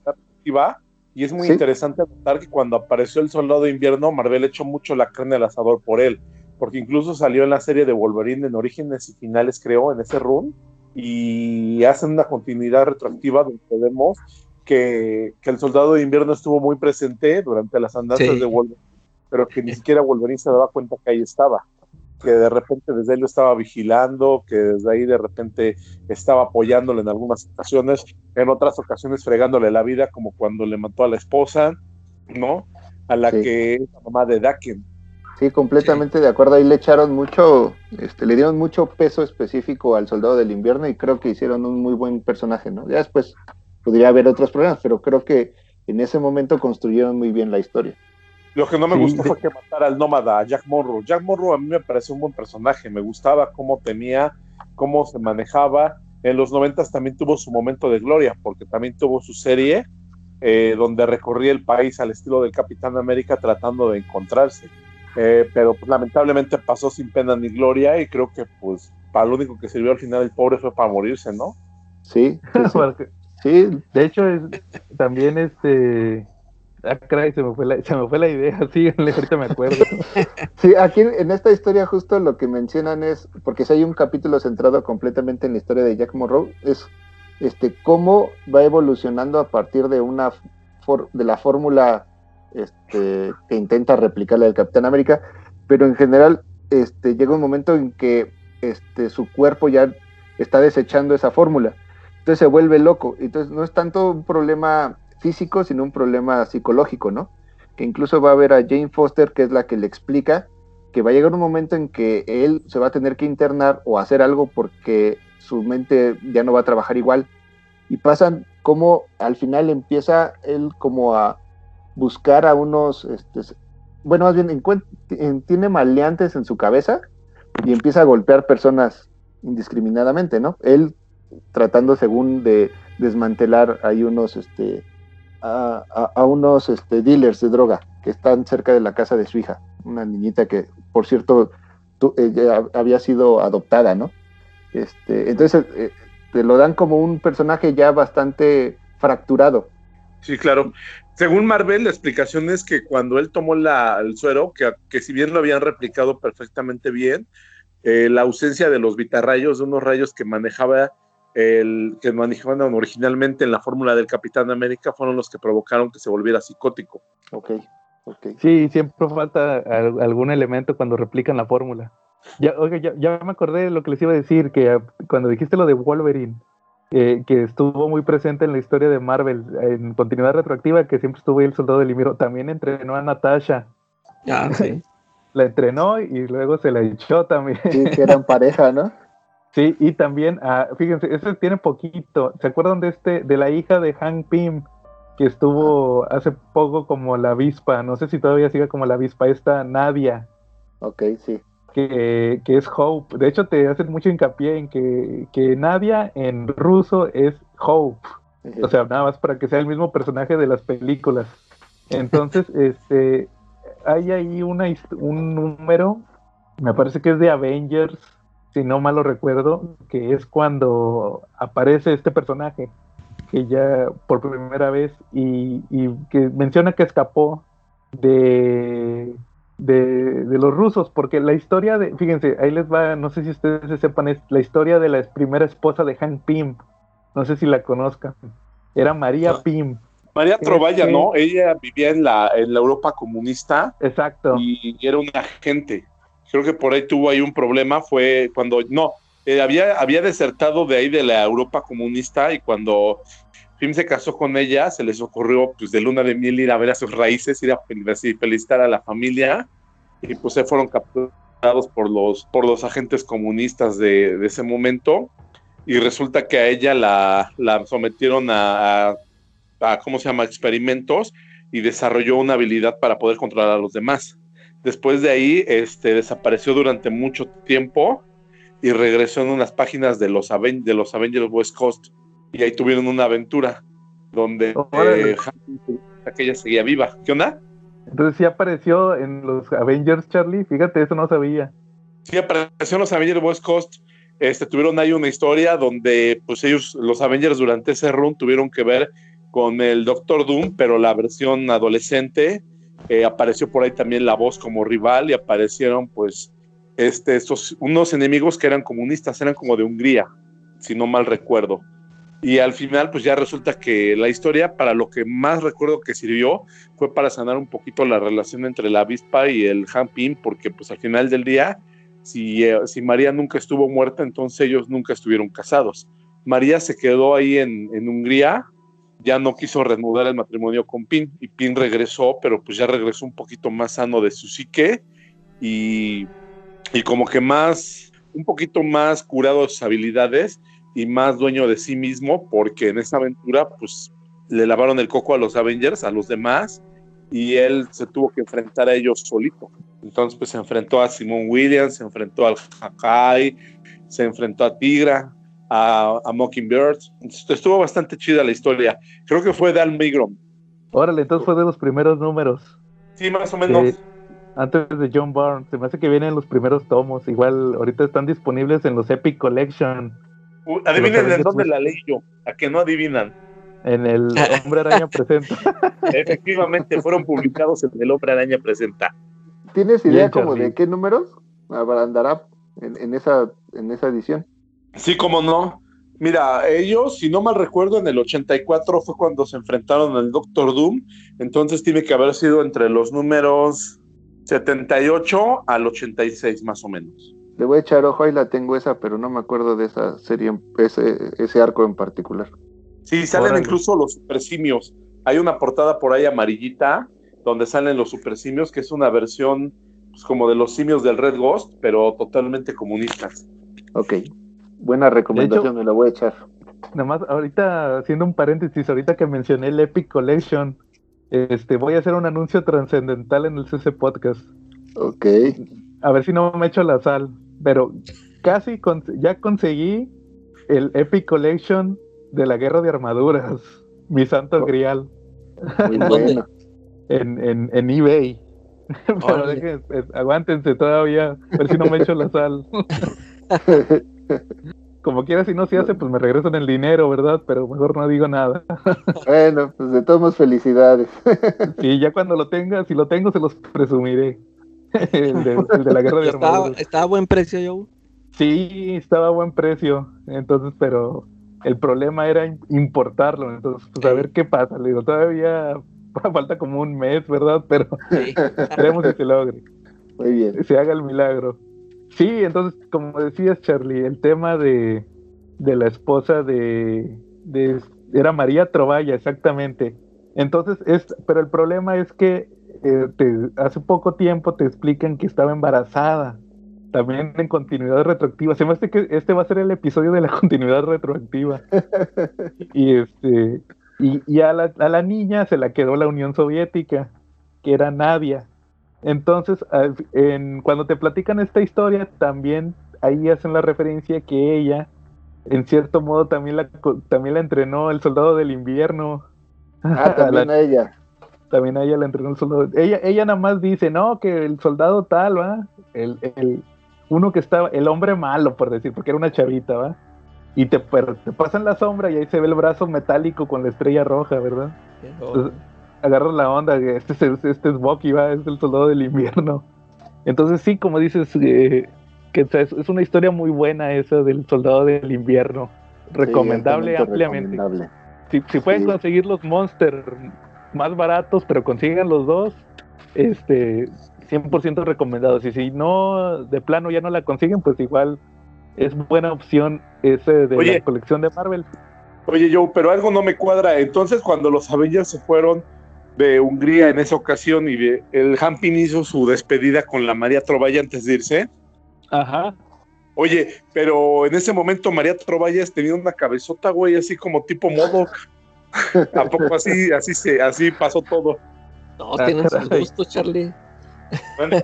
y es muy Sí. interesante notar que cuando apareció el Soldado de Invierno, Marvel echó mucho la carne al asador por él, porque incluso salió en la serie de Wolverine en Orígenes y Finales, creo, en ese run, y hacen una continuidad retroactiva donde vemos que, que el Soldado de Invierno estuvo muy presente durante las andanzas Sí. de Wolverine, pero que ni siquiera Wolverine se daba cuenta que ahí estaba que de repente desde ahí lo estaba vigilando, que desde ahí de repente estaba apoyándole en algunas ocasiones, en otras ocasiones fregándole la vida, como cuando le mató a la esposa, ¿no? A la Sí. que es la mamá de Daken. Sí, completamente de acuerdo. Ahí le echaron mucho, este, le dieron mucho peso específico al Soldado del Invierno y creo que hicieron un muy buen personaje, ¿no? Ya después podría haber otros problemas, pero creo que en ese momento construyeron muy bien la historia. Lo que no me Sí, gustó de- fue que matara al nómada, a Jack Monroe. Jack Monroe a mí me pareció un buen personaje, me gustaba cómo tenía, cómo se manejaba. En los noventas también tuvo su momento de gloria, porque también tuvo su serie eh, donde recorría el país al estilo del Capitán América tratando de encontrarse. Eh, pero pues, lamentablemente pasó sin pena ni gloria y creo que pues para lo único que sirvió al final el pobre fue para morirse, ¿no? Sí, sí, sí. Sí, De hecho, es, también este. Ah, caray, se me fue la, se me fue la idea, sí, ahorita me acuerdo. Sí, aquí en esta historia justo lo que mencionan es, porque si hay un capítulo centrado completamente en la historia de Jack Monroe, es este cómo va evolucionando a partir de una de la fórmula este, que intenta replicarle al Capitán América, pero en general este, llega un momento en que este, su cuerpo ya está desechando esa fórmula, entonces se vuelve loco, entonces no es tanto un problema físico, sino un problema psicológico, ¿no? que incluso va a ver a Jane Foster, que es la que le explica que va a llegar un momento en que él se va a tener que internar o hacer algo porque su mente ya no va a trabajar igual. Y pasan como al final empieza él como a buscar a unos, este, bueno, más bien en- tiene maleantes en su cabeza y empieza a golpear personas indiscriminadamente, ¿no? Él tratando según de desmantelar ahí unos, este, a, unos este, dealers de droga que están cerca de la casa de su hija, una niñita que, por cierto, ella había sido adoptada, ¿no? Este, entonces, eh, te lo dan como un personaje ya bastante fracturado. Sí, claro. Según Marvel, la explicación es que cuando él tomó la- el suero, que, que si bien lo habían replicado perfectamente bien, eh, la ausencia de los vitarrayos, de unos rayos que manejaba el que manejaban originalmente en la fórmula del Capitán América, fueron los que provocaron que se volviera psicótico. Ok, ok. Sí, siempre falta al- algún elemento cuando replican la fórmula. Ya, oiga, ya, ya me acordé de lo que les iba a decir, que ah, cuando dijiste lo de Wolverine, eh, que estuvo muy presente en la historia de Marvel, en continuidad retroactiva, que siempre estuvo ahí el soldado del invierno, también entrenó a Natasha. Ah, sí. La entrenó y luego se la echó también. Sí, que eran pareja, ¿no? Sí, y también, ah, fíjense, eso tiene poquito. ¿Se acuerdan de este, de la hija de Hank Pym, que estuvo hace poco como la avispa? No sé si todavía sigue como la avispa, esta Nadia, Ok, sí. que, que es Hope. De hecho, te hacen mucho hincapié en que, que Nadia en ruso es Hope. O sea, nada más para que sea el mismo personaje de las películas. Entonces, este, hay ahí una, un número, me parece que es de Avengers, si no mal lo recuerdo, que es cuando aparece este personaje, que ya por primera vez, y, y que menciona que escapó de, de, de los rusos, porque la historia de, fíjense, ahí les va, no sé si ustedes se sepan, es la historia de la primera esposa de Hank Pym, no sé si la conozcan, era María Ah. Pym, María Es Trovalla, ¿no? Ella vivía en la, en la Europa comunista exacto. y era un agente. Creo que por ahí tuvo ahí un problema, fue cuando, no, eh, había, había desertado de ahí de la Europa comunista y cuando Pim se casó con ella, se les ocurrió pues de luna de miel ir a ver a sus raíces, ir a felicitar a la familia y pues se fueron capturados por los, por los agentes comunistas de, ese momento y resulta que a ella la, la sometieron a- a, ¿cómo se llama?, experimentos y desarrolló una habilidad para poder controlar a los demás. Después de ahí, este, desapareció durante mucho tiempo y regresó en unas páginas de los, Aven- de los Avengers West Coast. Y ahí tuvieron una aventura donde Órale. eh, aquella seguía viva. ¿Qué onda? Entonces sí apareció en los Avengers, Charlie. Fíjate, eso no sabía. Sí, apareció en los Avengers West Coast. Este, tuvieron ahí una historia donde pues ellos, los Avengers durante ese run tuvieron que ver con el Doctor Doom, pero la versión adolescente. Eh, apareció por ahí también la voz como rival y aparecieron pues este, estos, unos enemigos que eran comunistas, eran como de Hungría, si no mal recuerdo. Y al final, pues ya resulta que la historia, para lo que más recuerdo que sirvió, fue para sanar un poquito la relación entre la avispa y el Han Pym, porque pues al final del día, si, eh, si María nunca estuvo muerta, entonces ellos nunca estuvieron casados. María se quedó ahí en, en Hungría, ya no quiso reanudar el matrimonio con Pin, y Pin regresó, pero pues ya regresó un poquito más sano de su psique y, y como que más, un poquito más curado de sus habilidades y más dueño de sí mismo, porque en esta aventura pues le lavaron el coco a los Avengers, a los demás, y él se tuvo que enfrentar a ellos solito. Entonces pues se enfrentó a Simon Williams, se enfrentó al Hakai, se enfrentó a Tigra, a, a Mockingbird. Estuvo bastante chida la historia. Creo que fue de Al Migrom. Órale, entonces fue de los primeros números. Sí, más o menos. Antes de John Byrne. Se me hace que vienen los primeros tomos. Igual ahorita están disponibles en los Epic Collection. Uh, adivinen en Avengers dónde la leí yo. A que no adivinan. En el Hombre Araña Presenta. Efectivamente, fueron publicados en El Hombre Araña Presenta. ¿Tienes idea Bien, como Charlie. de qué números andará en, en esa, en esa edición? Sí, cómo no. Mira, ellos, si no mal recuerdo, en el 84 fue cuando se enfrentaron al Doctor Doom. Entonces tiene que haber sido entre los números 78 al 86, más o menos. Le voy a echar ojo, ahí la tengo esa, pero no me acuerdo de esa serie, ese, ese arco en particular. Sí, salen Órale. incluso los supersimios. Hay una portada por ahí amarillita donde salen los supersimios, que es una versión pues, como de los simios del Red Ghost, pero totalmente comunistas. Ok, buena recomendación, me la voy a echar. Nada más, ahorita haciendo un paréntesis, ahorita que mencioné el Epic Collection, este, voy a hacer un anuncio trascendental en el CC Podcast. Ok, A ver si no me echo la sal, pero casi con- ya conseguí el Epic Collection de la Guerra de Armaduras, mi santo Oh. grial, muy bueno. en, en, en eBay. Pero dejen- aguántense todavía, a ver si no me echo la sal. Como quiera, si no se hace, pues me regresan el dinero, ¿verdad? Pero mejor no digo nada. bueno, pues de todos modos, felicidades. Sí, ya cuando lo tenga, si lo tengo, se los presumiré. el, de, el de la guerra de Estaba, armaduras. estaba a buen precio, Joe. Sí, estaba a buen precio. Entonces, pero el problema era im- importarlo. Entonces, pues a ver qué pasa. Le digo, todavía falta como un mes, ¿verdad? Pero Sí. esperemos que se logre, Muy bien. se haga el milagro. Sí, entonces, como decías, Charlie, el tema de, de la esposa de, de- Era María Trovalla, exactamente. Entonces, es, pero el problema es que eh, te- hace poco tiempo te explican que estaba embarazada. También en continuidad retroactiva. Se me hace que este va a ser el episodio de la continuidad retroactiva. Y este y, y a, la, a la niña se la quedó la Unión Soviética, que era Nadia. Entonces, en, cuando te platican esta historia, también ahí hacen la referencia que ella en cierto modo también la, co- también la entrenó el soldado del invierno. Ah, también La- a ella. también a ella la entrenó el soldado. Ella, ella nada más dice, no, que el soldado tal, ¿va? El, el, uno que estaba, el hombre malo, por decir, porque era una chavita, ¿va? Y te, te pasan la sombra y ahí se ve el brazo metálico con la estrella roja, ¿verdad? Entonces, agarras la onda, que este es, este es Bucky, ¿va? Es el soldado del invierno. Entonces sí, como dices, eh, que es, es una historia muy buena esa del soldado del invierno. Recomendable Sí, ampliamente. recomendable. Si, si pueden Sí. conseguir los Monster más baratos, pero consigan los dos, este 100% recomendados. Y si no, de plano ya no la consiguen, pues igual es buena opción ese de Oye. la colección de Marvel. Oye, Joe, pero algo no me cuadra. Entonces, cuando los Avengers se fueron de Hungría en esa ocasión y de- el Hampin hizo su despedida con la María Trovalla antes de irse. Ajá. Oye, pero en ese momento María Trovallas tenía una cabezota, güey, así como tipo modo. ¿A poco así, así se, así pasó todo? Todos tienen sus gustos, Charlie. Bueno,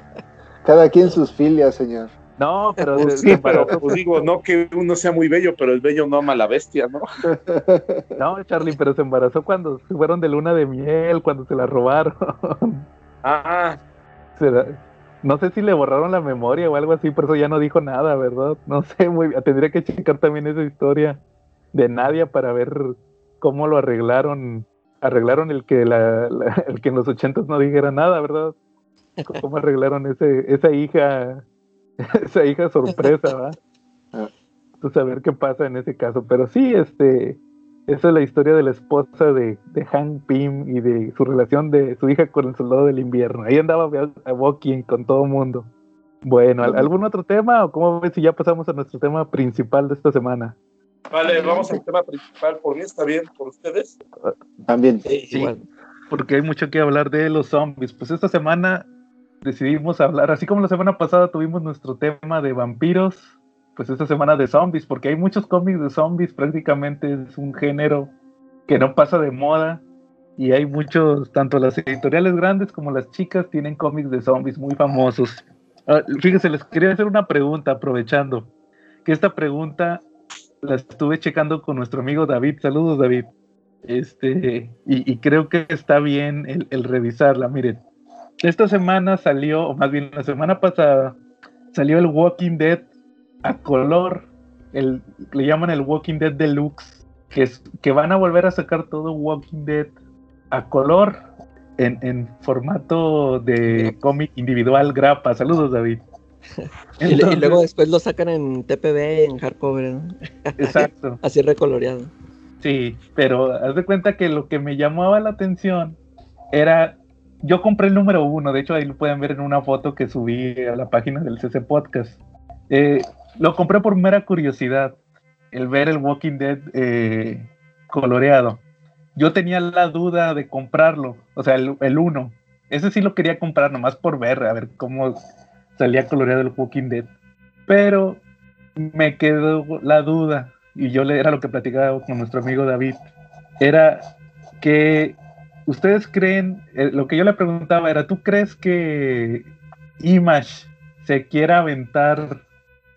Cada quien sus filias, señor. No, pero pues sí, pero pues digo, no que uno sea muy bello, pero el bello no ama a la bestia, ¿no? no, Charlie, pero se embarazó cuando se fueron de luna de miel, cuando se la robaron. Ah, la- no sé si le borraron la memoria o algo así, por eso ya no dijo nada, ¿verdad? No sé, muy bien. Tendría que checar también esa historia de Nadia para ver cómo lo arreglaron. Arreglaron el que la, la- el que en los ochentas no dijera nada, ¿verdad? Cómo arreglaron ese, esa hija, esa hija sorpresa, ¿verdad? Pues a ver qué pasa en ese caso. Pero sí, este, esa es la historia de la esposa de, de Hank Pym y de su relación de su hija con el soldado del invierno. Ahí andaba a Walking con todo el mundo. Bueno, ¿al- ¿algún otro tema o cómo ves si ya pasamos a nuestro tema principal de esta semana? vale, vamos al tema principal. Por mí está bien, por ustedes. También. Sí, Sí. igual. Porque hay mucho que hablar de los zombies. Pues esta semana decidimos hablar, así como la semana pasada tuvimos nuestro tema de vampiros, pues esta semana de zombies, porque hay muchos cómics de zombies, prácticamente es un género que no pasa de moda. Y hay muchos, tanto las editoriales grandes como las chicas tienen cómics de zombies muy famosos. Ah, fíjense, les quería hacer una pregunta, aprovechando que esta pregunta la estuve checando con nuestro amigo David. Saludos, David. Este, y, y creo que está bien el, el revisarla. Miren, esta semana salió, o más bien la semana pasada, salió el Walking Dead a color. El, le llaman el Walking Dead Deluxe. Que, es, que van a volver a sacar todo Walking Dead a color en, en formato de cómic individual grapa. Saludos, David. Y, luego después lo sacan en TPB, en hardcover, ¿no? Exacto. así recoloreado. Sí, pero haz de cuenta que lo que me llamaba la atención era, yo compré el número uno, de hecho ahí lo pueden ver en una foto que subí a la página del CC Podcast. Eh, lo compré por mera curiosidad, el ver el Walking Dead eh, coloreado. Yo tenía la duda de comprarlo, o sea, el, el uno. Ese sí lo quería comprar nomás por ver, a ver cómo salía coloreado el Walking Dead. Pero me quedó la duda, y yo le era lo que platicaba con nuestro amigo David, era que ustedes creen, eh, lo que yo le preguntaba era, ¿tú crees que Image se quiera aventar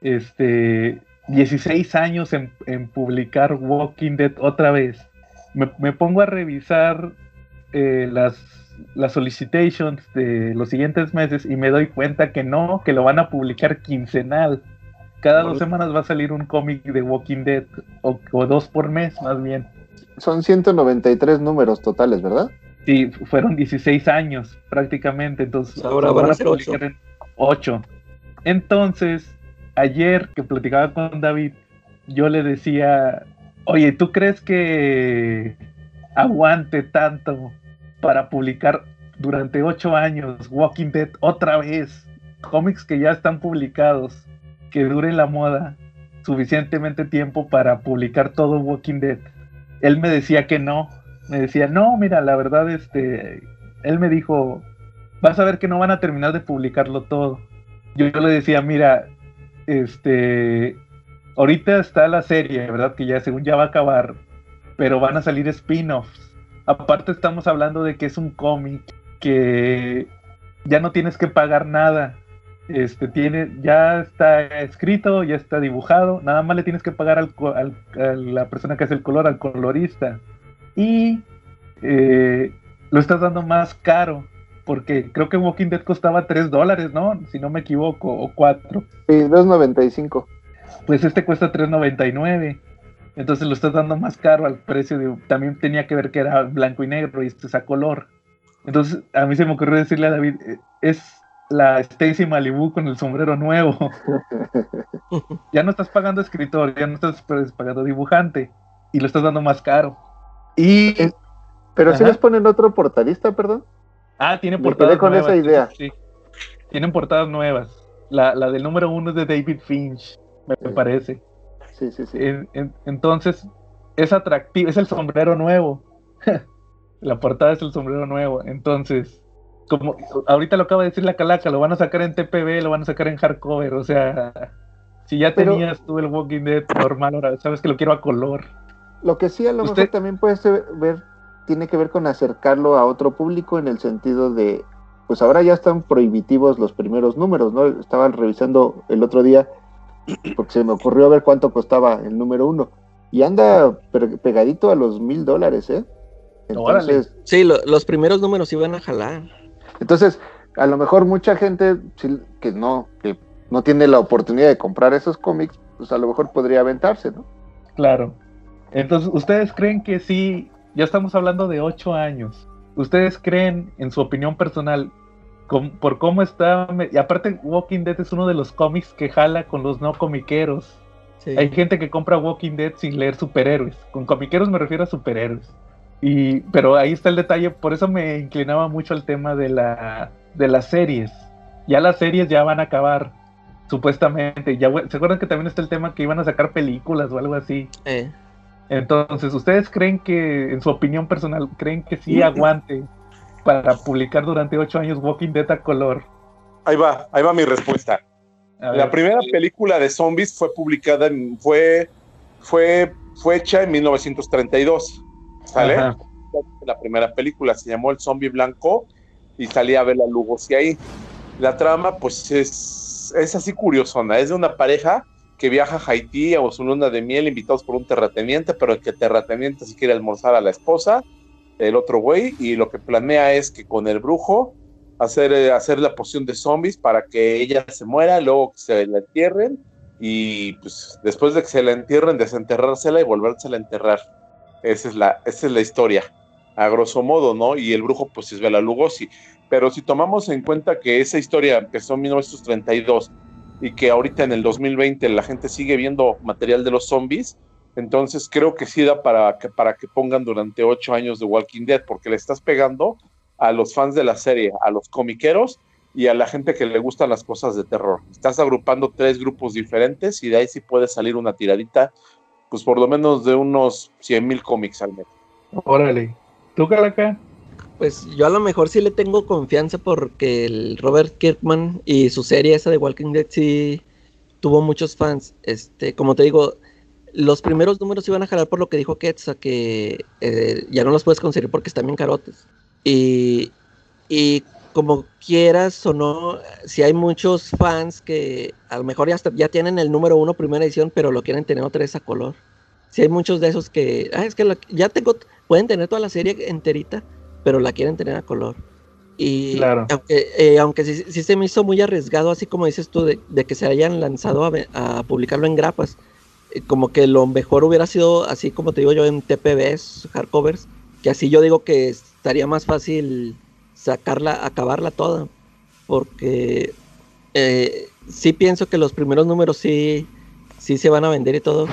este 16 años en, en publicar Walking Dead otra vez? Me, me pongo a revisar eh, las, las solicitations de los siguientes meses y me doy cuenta que no, que lo van a publicar quincenal. Cada dos semanas va a salir un cómic de Walking Dead, o, o dos por mes más bien. Son 193 números totales, ¿verdad? Sí, fueron 16 años prácticamente, entonces Ahora van a ser ocho. publicar en ocho. Entonces, ayer que platicaba con David, yo le decía, oye, ¿tú crees que aguante tanto para publicar durante ocho años Walking Dead otra vez? Cómics que ya están publicados, que dure la moda suficientemente tiempo para publicar todo Walking Dead. Él me decía que no, me decía, no, mira, la verdad, este, él me dijo, vas a ver que no van a terminar de publicarlo todo. Yo, le decía, mira, este, ahorita está la serie, ¿verdad? Que ya según ya va a acabar, pero van a salir spin-offs. Aparte estamos hablando de que es un cómic que ya no tienes que pagar nada. Este tiene, ya está escrito, ya está dibujado, nada más le tienes que pagar al, a la persona que hace el color, al colorista. Y eh, lo estás dando más caro, porque creo que Walking Dead costaba 3 dólares, ¿no? Si no me equivoco, o 4. Sí, 2.95. Pues este cuesta 3.99. Entonces lo estás dando más caro al precio de... También tenía que ver que era blanco y negro y este es a color. Entonces a mí se me ocurrió decirle a David, eh, es la Stacy Malibu con el sombrero nuevo. ya no estás pagando escritor, ya no estás pues, pagando dibujante y lo estás dando más caro. Y... Es- Pero si les ponen otro portadista, perdón. Ah, tiene Me portadas quedé con nuevas. esa idea. sí, sí. Tienen portadas nuevas. La, la del número uno es de David Finch, me Sí. parece. Sí, sí, sí. En- en- entonces, es atractivo, es el sombrero nuevo. la portada es el sombrero nuevo. Entonces, como ahorita lo acaba de decir la calaca, lo van a sacar en TPB, lo van a sacar en hardcover. O sea, si ya Pero- tenías tú el Walking Dead normal, ahora sabes que lo quiero a color. Lo que sí a lo Usted- mejor también puede ser- ver, tiene que ver con acercarlo a otro público en el sentido de, pues ahora ya están prohibitivos los primeros números, ¿no? Estaba revisando el otro día, porque se me ocurrió ver cuánto costaba el número uno, y anda pe- pegadito a los mil dólares, ¿eh? Órale. Entonces, Sí, lo- los primeros números iban a jalar. Entonces, a lo mejor mucha gente que no, que no tiene la oportunidad de comprar esos cómics, pues a lo mejor podría aventarse, ¿no? Claro. Entonces, ¿ustedes creen que sí? Ya estamos hablando de ocho años. ¿Ustedes creen, en su opinión personal, por cómo está... me- Y aparte, Walking Dead es uno de los cómics que jala con los no comiqueros. Sí. Hay gente que compra Walking Dead sin leer superhéroes. Con comiqueros me refiero a superhéroes. Y, pero ahí está el detalle, por eso me inclinaba mucho al tema de, la, de las series. Ya las series ya van a acabar, supuestamente. Ya, ¿Se acuerdan que también está el tema que iban a sacar películas o algo así? Eh, Entonces, ¿ustedes creen que, en su opinión personal, creen que sí aguante para publicar durante ocho años Walking Dead a color? Ahí va, ahí va mi respuesta. La primera película de zombies fue publicada en, fue, fue, fue hecha en 1932. ¿Sale? Ajá. La primera película se llamó El Zombie Blanco y salía Bela Lugosi ahí. La trama, pues, es, es así curiosona. Es de una pareja que viaja a Haití a su luna de miel, invitados por un terrateniente, pero el que terrateniente se quiere almorzar a la esposa, el otro güey, y lo que planea es que con el brujo hacer, eh, hacer la poción de zombies para que ella se muera, luego que se la entierren y pues después de que se la entierren, desenterrársela y volvérsela a enterrar. Esa es la, esa es la historia, a grosso modo, ¿no? Y el brujo pues es Bela Lugosi. Pero si tomamos en cuenta que esa historia empezó en 1932 y que ahorita en el 2020 la gente sigue viendo material de los zombies, entonces creo que sí da para que, para que pongan durante ocho años de Walking Dead, porque le estás pegando a los fans de la serie, a los comiqueros y a la gente que le gustan las cosas de terror. Estás agrupando tres grupos diferentes y de ahí sí puede salir una tiradita, pues por lo menos de unos 100 mil cómics al mes. Órale. ¿Tú, Calaca? Pues yo a lo mejor sí le tengo confianza porque el Robert Kirkman y su serie esa de Walking Dead sí tuvo muchos fans. Este, como te digo, los primeros números iban a jalar por lo que dijo Ketsa, que eh, ya no los puedes conseguir porque están bien carotes. Y, y como quieras o no, si hay muchos fans que a lo mejor ya, hasta- ya tienen el número uno primera edición, pero lo quieren tener otra vez a color. Si hay muchos de esos que, ah, es que la- ya tengo, pueden tener toda la serie enterita, pero la quieren tener a color. Y Claro. aunque, eh, aunque sí, sí se me hizo muy arriesgado, así como dices tú, de, de que se hayan lanzado a, a publicarlo en grapas, eh, como que lo mejor hubiera sido, así como te digo yo, en TPBs, hardcovers, que así yo digo que estaría más fácil sacarla, acabarla toda, porque eh, sí pienso que los primeros números sí, sí se van a vender y todo,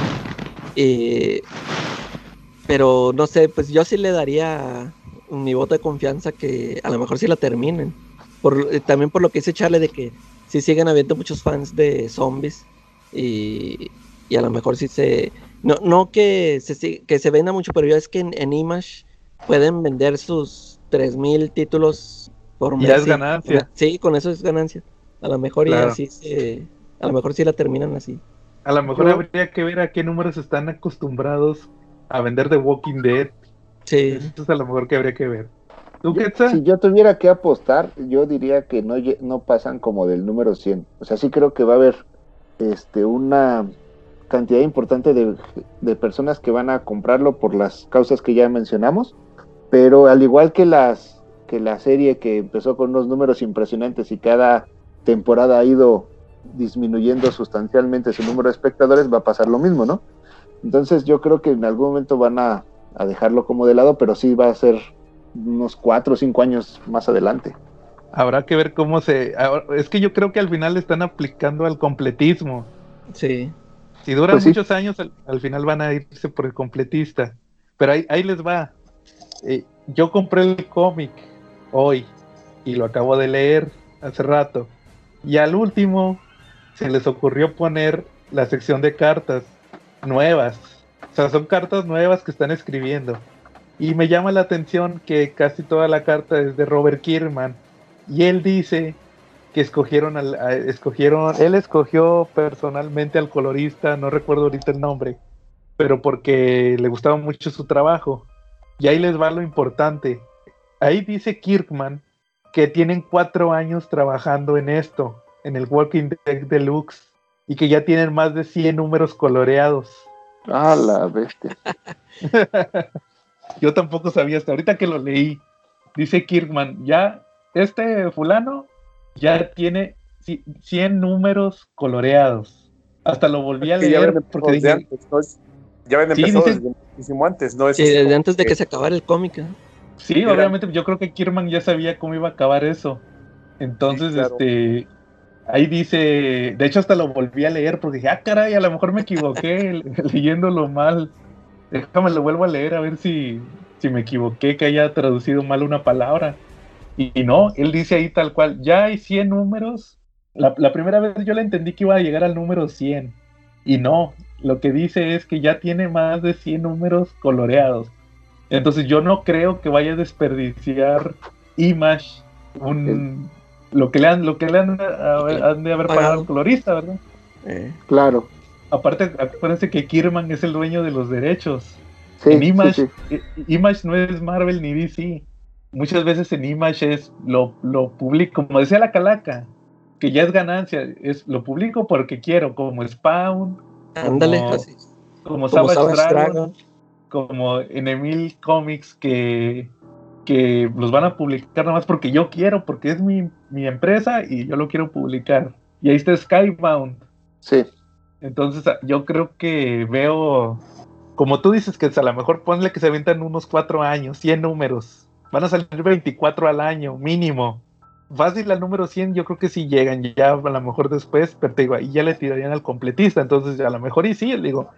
pero no sé, pues yo sí le daría mi voto de confianza que a lo mejor sí la terminen. Eh, también por lo que dice Charlie de que sí siguen habiendo muchos fans de zombies y, y a lo mejor sí se... No, no que se, que se venda mucho, pero yo es que en, en Image pueden vender sus 3.000 títulos por mes. Ya es ganancia. Sí, con eso es ganancia. A lo mejor y Claro. así se... A lo mejor sí la terminan así. A lo mejor habría que ver a qué números están acostumbrados a vender de Walking Dead. Sí. Eso es a lo mejor que habría que ver. ¿Tú Yo- qué? Si yo tuviera que apostar, yo diría que no, no pasan como del número 100. O sea, sí creo que va a haber este, una cantidad importante de, de personas que van a comprarlo por las causas que ya mencionamos. Pero al igual que las que la serie que empezó con unos números impresionantes y cada temporada ha ido disminuyendo sustancialmente su número de espectadores, va a pasar lo mismo, ¿no? Entonces yo creo que en algún momento van a, a dejarlo como de lado, pero sí va a ser unos cuatro o cinco años más adelante. Habrá que ver cómo se... Es que yo creo que al final le están aplicando al completismo. Sí. Si duran Pues sí. muchos años, al, al final van a irse por el completista. Pero ahí, ahí les va. Eh, yo compré el cómic hoy y lo acabo de leer hace rato. Y al último se les ocurrió poner la sección de cartas nuevas. O sea, son cartas nuevas que están escribiendo. Y me llama la atención que casi toda la carta es de Robert Kierman. Y él dice que escogieron al, escogieron, él escogió personalmente al colorista, no recuerdo ahorita el nombre, pero porque le gustaba mucho su trabajo. Y ahí les va lo importante. Ahí dice Kirkman que tienen cuatro años trabajando en esto, en el Walking Dead Deluxe, y que ya tienen más de 100 números coloreados. Ah, la bestia. Yo tampoco sabía hasta ahorita que lo leí. Dice Kirkman, ya este fulano ya tiene ci- 100 números coloreados. Hasta lo volví a leer porque dije, Ya Sí, empezado dice- desde muchísimo antes, ¿no? Es Sí, desde antes de que se acabara el cómic. sí, Era- obviamente yo creo que Kirkman ya sabía cómo iba a acabar eso. Entonces, Sí, claro. este, ahí dice, de hecho hasta lo volví a leer porque dije, ah, caray, a lo mejor me equivoqué le- leyéndolo mal. Déjame lo vuelvo a leer a ver si, si me equivoqué, que haya traducido mal una palabra. Y, y no, él dice ahí tal cual, ya hay 100 números. La, la primera vez yo le entendí que iba a llegar al número 100. Y no, lo que dice es que ya tiene más de 100 números coloreados. Entonces yo no creo que vaya a desperdiciar Image un, lo que le han, lo que le han, a ver, han de haber pagado al colorista, ¿verdad? Eh, Claro. Aparte, acuérdense que Kirman es el dueño de los derechos. Sí, en Image, sí. I- Image no es Marvel ni DC. Muchas veces en Image es lo, lo publico, como decía la calaca, que ya es ganancia, es lo publico porque quiero, como Spawn, ándale, Como- así. como Como Savage, Savage Dragon, Dragon. como en Emil Comics que, que los van a publicar nada más porque yo quiero, porque es mi, mi empresa y yo lo quiero publicar. Y ahí está Skybound. Sí. Entonces a- yo creo que veo, como tú dices, que a lo mejor ponle que se aventan unos cuatro años, 100 números. Van a salir 24 al año, mínimo. Fácil al número 100, yo creo que sí llegan, ya a lo mejor después, pero te digo, ahí ya le tirarían al completista, entonces a lo mejor y sí, digo,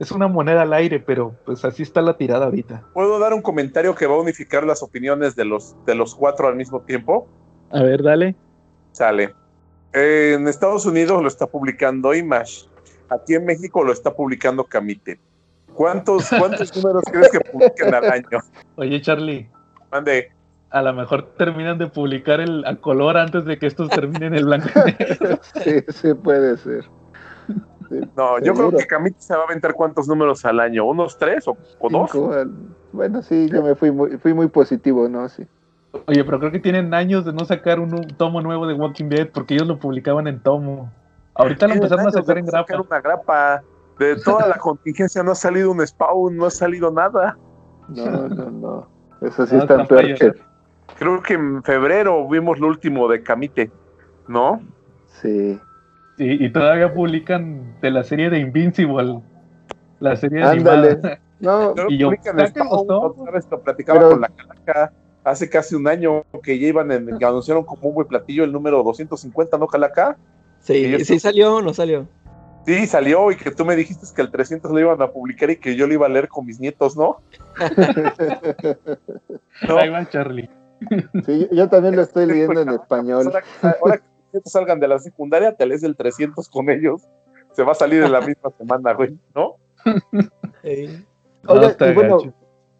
es una moneda al aire, pero pues así está la tirada ahorita. ¿Puedo dar un comentario que va a unificar las opiniones de los, de los cuatro al mismo tiempo? A ver, dale. Sale. Eh, en Estados Unidos lo está publicando Image. Aquí en México lo está publicando Camite. ¿Cuántos, cuántos números crees que publiquen al año? Oye, Charlie, Mande. A lo mejor terminan de publicar el a color antes de que estos terminen el blanco y negro. Sí, sí puede ser. Sí, No, yo seguro. creo que Camite se va a aventar cuántos números al año, unos tres o, o dos. Al- Bueno, sí, yo me fui muy, fui muy positivo, ¿no? Sí. Oye, pero creo que tienen años de no sacar un, un tomo nuevo de Walking Dead porque ellos lo publicaban en tomo. Ahorita lo empezaron a sacar en sacar grapa. una grapa. De toda la contingencia no ha salido un spawn, no ha salido nada. No, no, no. Eso sí No, está peor que... Creo que en febrero vimos lo último de Camite, ¿no? Sí. Y, y todavía publican de la serie de Invincible, la serie Ándale. animada. No, Y yo, publican otra vez lo platicaba Pero- con la calaca hace casi un año que ya iban en, que anunciaron como un buen platillo el número 250, ¿no, calaca? Sí, sí salió o no salió. Sí, salió y que tú me dijiste que el 300 lo iban a publicar y que yo lo iba a leer con mis nietos, ¿no? No. Ahí va Charlie. sí, yo también lo estoy leyendo en español. Ahora, ahora que salgan de la secundaria, te lees el 300 con ellos. Se va a salir en la misma semana, güey, ¿no? Sí. Y bueno, gacho.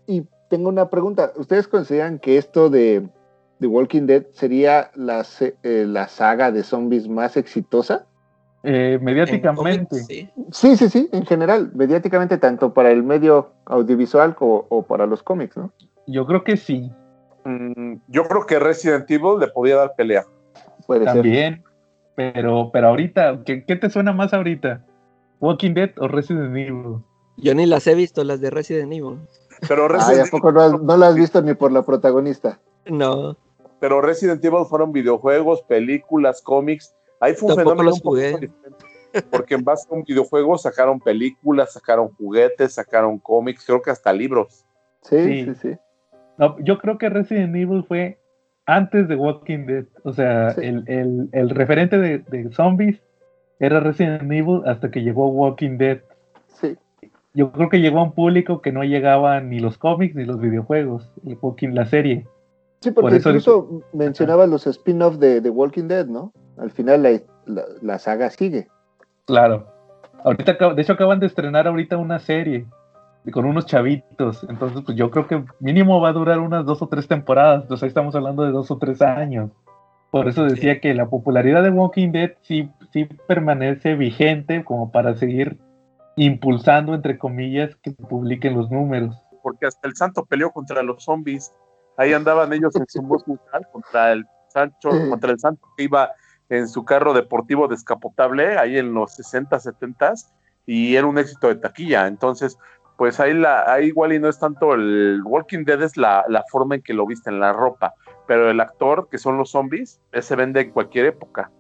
y tengo una pregunta. ¿Ustedes consideran que esto de The Walking Dead sería la, eh, la saga de zombies más exitosa? Eh, En mediáticamente. Sí, sí, sí, en general, mediáticamente, tanto para el medio audiovisual como o para los cómics, ¿no? Yo creo que sí. Mm, yo creo que Resident Evil le podía dar pelea. Puede ser. También. Pero, pero ahorita, ¿qué, qué te suena más ahorita? ¿Walking Dead o Resident Evil? Yo ni las he visto, las de Resident Evil. Pero Ay, Resident, ¿a poco no, has- no lo has visto ni por la protagonista? No, pero Resident Evil fueron videojuegos, películas, cómics. Ahí fue un Tampoco fenómeno los un poquito jugué. diferente. Porque en base a un videojuego sacaron películas, sacaron juguetes, sacaron cómics, creo que hasta libros. Sí, Sí. sí, sí. No, yo creo que Resident Evil fue antes de Walking Dead. O sea, Sí. el, el- el referente de, de zombies era Resident Evil hasta que llegó Walking Dead. Sí. Yo creo que llegó a un público que no llegaba ni los cómics ni los videojuegos, el Walking, la serie. Sí, porque Por eso incluso mencionaba los spin-off de, de Walking Dead, ¿no? Al final la, la- la saga sigue. Claro. Ahorita, de hecho, acaban de estrenar ahorita una serie con unos chavitos. Entonces, pues yo creo que mínimo va a durar unas dos o tres temporadas. Entonces ahí estamos hablando de dos o tres años. Por eso decía que la popularidad de Walking Dead sí, sí permanece vigente como para seguir impulsando, entre comillas, que publiquen los números. Porque hasta el santo peleó contra los zombies. Ahí andaban ellos en su bus musical contra el Sancho, contra el santo que iba en su carro deportivo descapotable ahí en los 60, 70 y era un éxito de taquilla. Entonces, pues ahí, la, ahí igual y no es tanto el Walking Dead, es la, la forma en que lo viste en la ropa, pero el actor, que son los zombies, ese vende en cualquier época.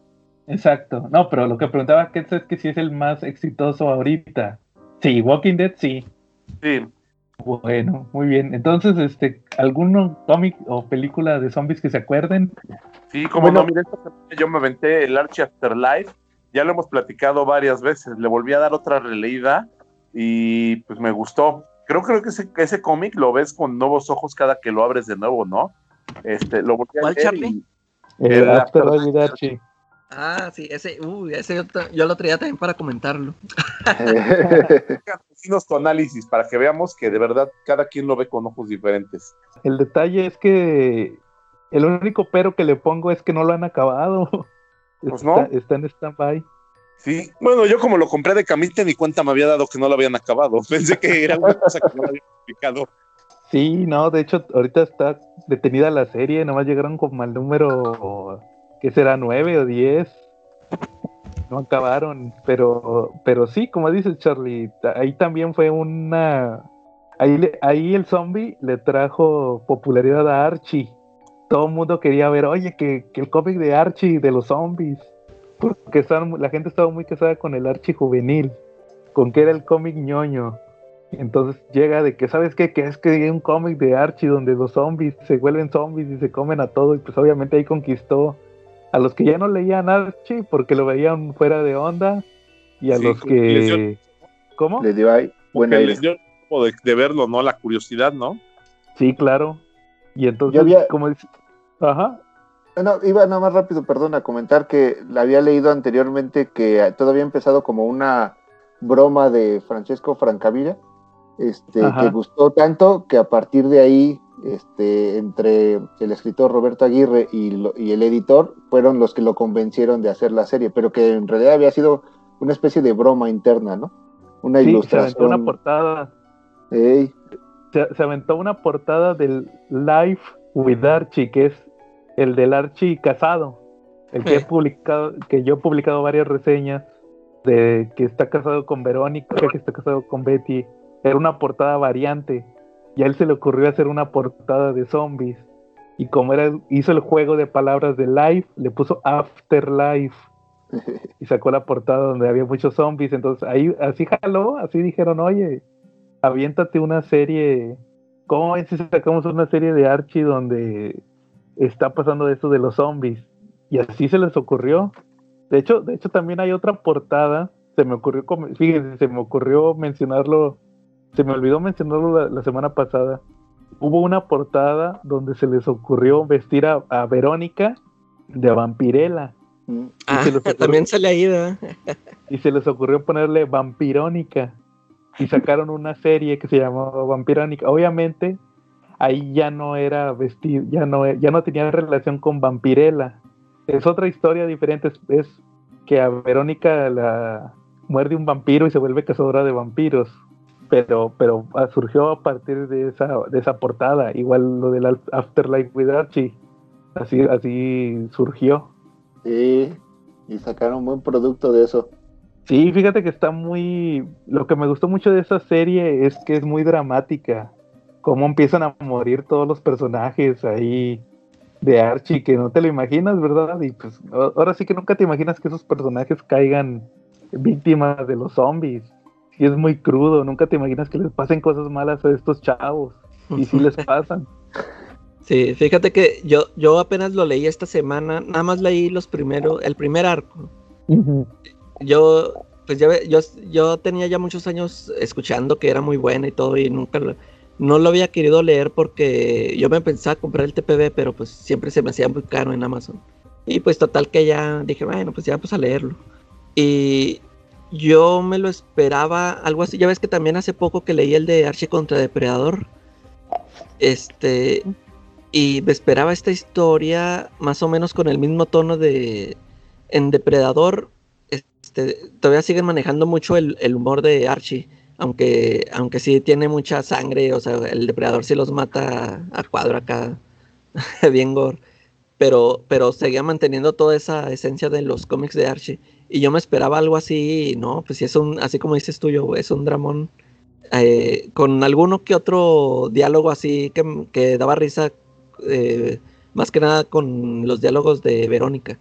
Exacto. No, pero lo que preguntaba que es que si es el más exitoso ahorita. Sí, Walking Dead sí. Sí, Bueno, muy bien. Entonces, este, ¿algún cómic o película de zombies que se acuerden? sí, como Bueno. no, semana yo me aventé el Archie Afterlife, ya lo hemos platicado varias veces, le volví a dar otra releída y pues me gustó. Creo, creo que ese, que ese cómic lo ves con nuevos ojos cada que lo abres de nuevo, ¿no? Este, lo volví a ¿Cuál, leer Charlie? y- El El After After- David Archie. Ah, sí, ese, uy, ese yo, yo lo traía también para comentarlo. Vecinos tu análisis para que veamos que de verdad cada quien lo ve con ojos diferentes. El detalle es que el único pero que le pongo es que no lo han acabado. Pues está, no. está en stand-by. Sí, bueno, yo como lo compré de camite ni cuenta me había dado que no lo habían acabado. Pensé que era una cosa que no habían explicado. Sí, no, de hecho, ahorita está detenida la serie, nomás llegaron como al número, ¿qué será? ¿Nueve o diez? No acabaron, pero, pero sí, como dices Charlie, ahí también fue una... Ahí, ahí el zombie le trajo popularidad a Archie. Todo el mundo quería ver, oye, que, que el cómic de Archie de los zombies. Porque estaban- la gente estaba muy casada con el Archie juvenil, con que era el cómic ñoño. Entonces llega de que, ¿sabes qué? Que es que hay un cómic de Archie donde los zombies se vuelven zombies y se comen a todo. Y pues obviamente ahí conquistó a los que ya no leían Archie porque lo veían fuera de onda. Y a Sí, los les dio- que... ¿Cómo? Le dio ahí buen Porque aire. les dio tiempo de, de verlo, ¿no? La curiosidad, ¿no? Sí, claro. Y entonces, había- como dice... Ajá. No, iba nada más rápido, perdón, a comentar que la había leído anteriormente que todo había empezado como una broma de Francesco Francavilla, este, Ajá. que gustó tanto que a partir de ahí, este, entre el escritor Roberto Aguirre y, lo- y el editor, fueron los que lo convencieron de hacer la serie, pero que en realidad había sido una especie de broma interna, ¿no? Una Sí, se aventó ilustración. una portada. Ey, Se, se aventó una portada del Life with Archie, que es el del Archie casado. El que he publicado, que yo he publicado varias reseñas de que está casado con Verónica, que está casado con Betty. Era una portada variante. Y a él se le ocurrió hacer una portada de zombies. Y como era, hizo el juego de palabras de life, le puso afterlife. Y sacó la portada donde había muchos zombies. Entonces ahí así jaló, así dijeron, oye, aviéntate una serie. ¿Cómo ves si sacamos una serie de Archie donde está pasando eso de los zombies? Y así se les ocurrió. De hecho, de hecho también hay otra portada. Se me ocurrió, fíjense, se me ocurrió mencionarlo. Se me olvidó mencionarlo la, la semana pasada. Hubo una portada donde se les ocurrió vestir a, a Verónica de vampirela. mm, Ah, se los ocurrió. también sale ahí, ¿verdad? y se les ocurrió ponerle Vampirónica y sacaron una serie que se llamaba Vampirónica. Obviamente ahí ya no era vestir, ya no ya no tenía relación con Vampirella. Es otra historia diferente, es, es que a Verónica la muerde un vampiro y se vuelve cazadora de vampiros. pero, pero surgió a partir de esa, de esa portada, igual lo del Afterlife with Archie, así, así surgió. Sí, y sacaron un buen producto de eso. Sí, fíjate que está muy, lo que me gustó mucho de esa serie es que es muy dramática, cómo empiezan a morir todos los personajes ahí de Archie, que no te lo imaginas, ¿verdad? Y pues ahora sí que nunca te imaginas que esos personajes caigan víctimas de los zombies. Sí es muy crudo, nunca te imaginas que les pasen cosas malas a estos chavos. Y sí les pasan. Sí, fíjate que yo, yo apenas lo leí esta semana, nada más leí los primeros, el primer arco. Yo, pues ya yo, yo tenía ya muchos años escuchando que era muy buena y todo, y nunca lo, no lo había querido leer porque yo me pensaba comprar el TPB, pero pues siempre se me hacía muy caro en Amazon. Y pues total que ya dije, bueno, pues ya pues a leerlo. Y yo me lo esperaba, algo así. Ya ves que también hace poco que leí el de Archie contra Depredador. Este, y me esperaba esta historia más o menos con el mismo tono de en Depredador. Este, todavía siguen manejando mucho el, el humor de Archie, aunque, aunque sí tiene mucha sangre, o sea, el Depredador sí los mata a cuadro acá, bien gore. Pero, pero seguía manteniendo toda esa esencia de los cómics de Archie. Y yo me esperaba algo así, no, pues es un, así como dices tú, yo, es un dramón eh, con alguno que otro diálogo así que, que daba risa, eh, más que nada con los diálogos de Verónica.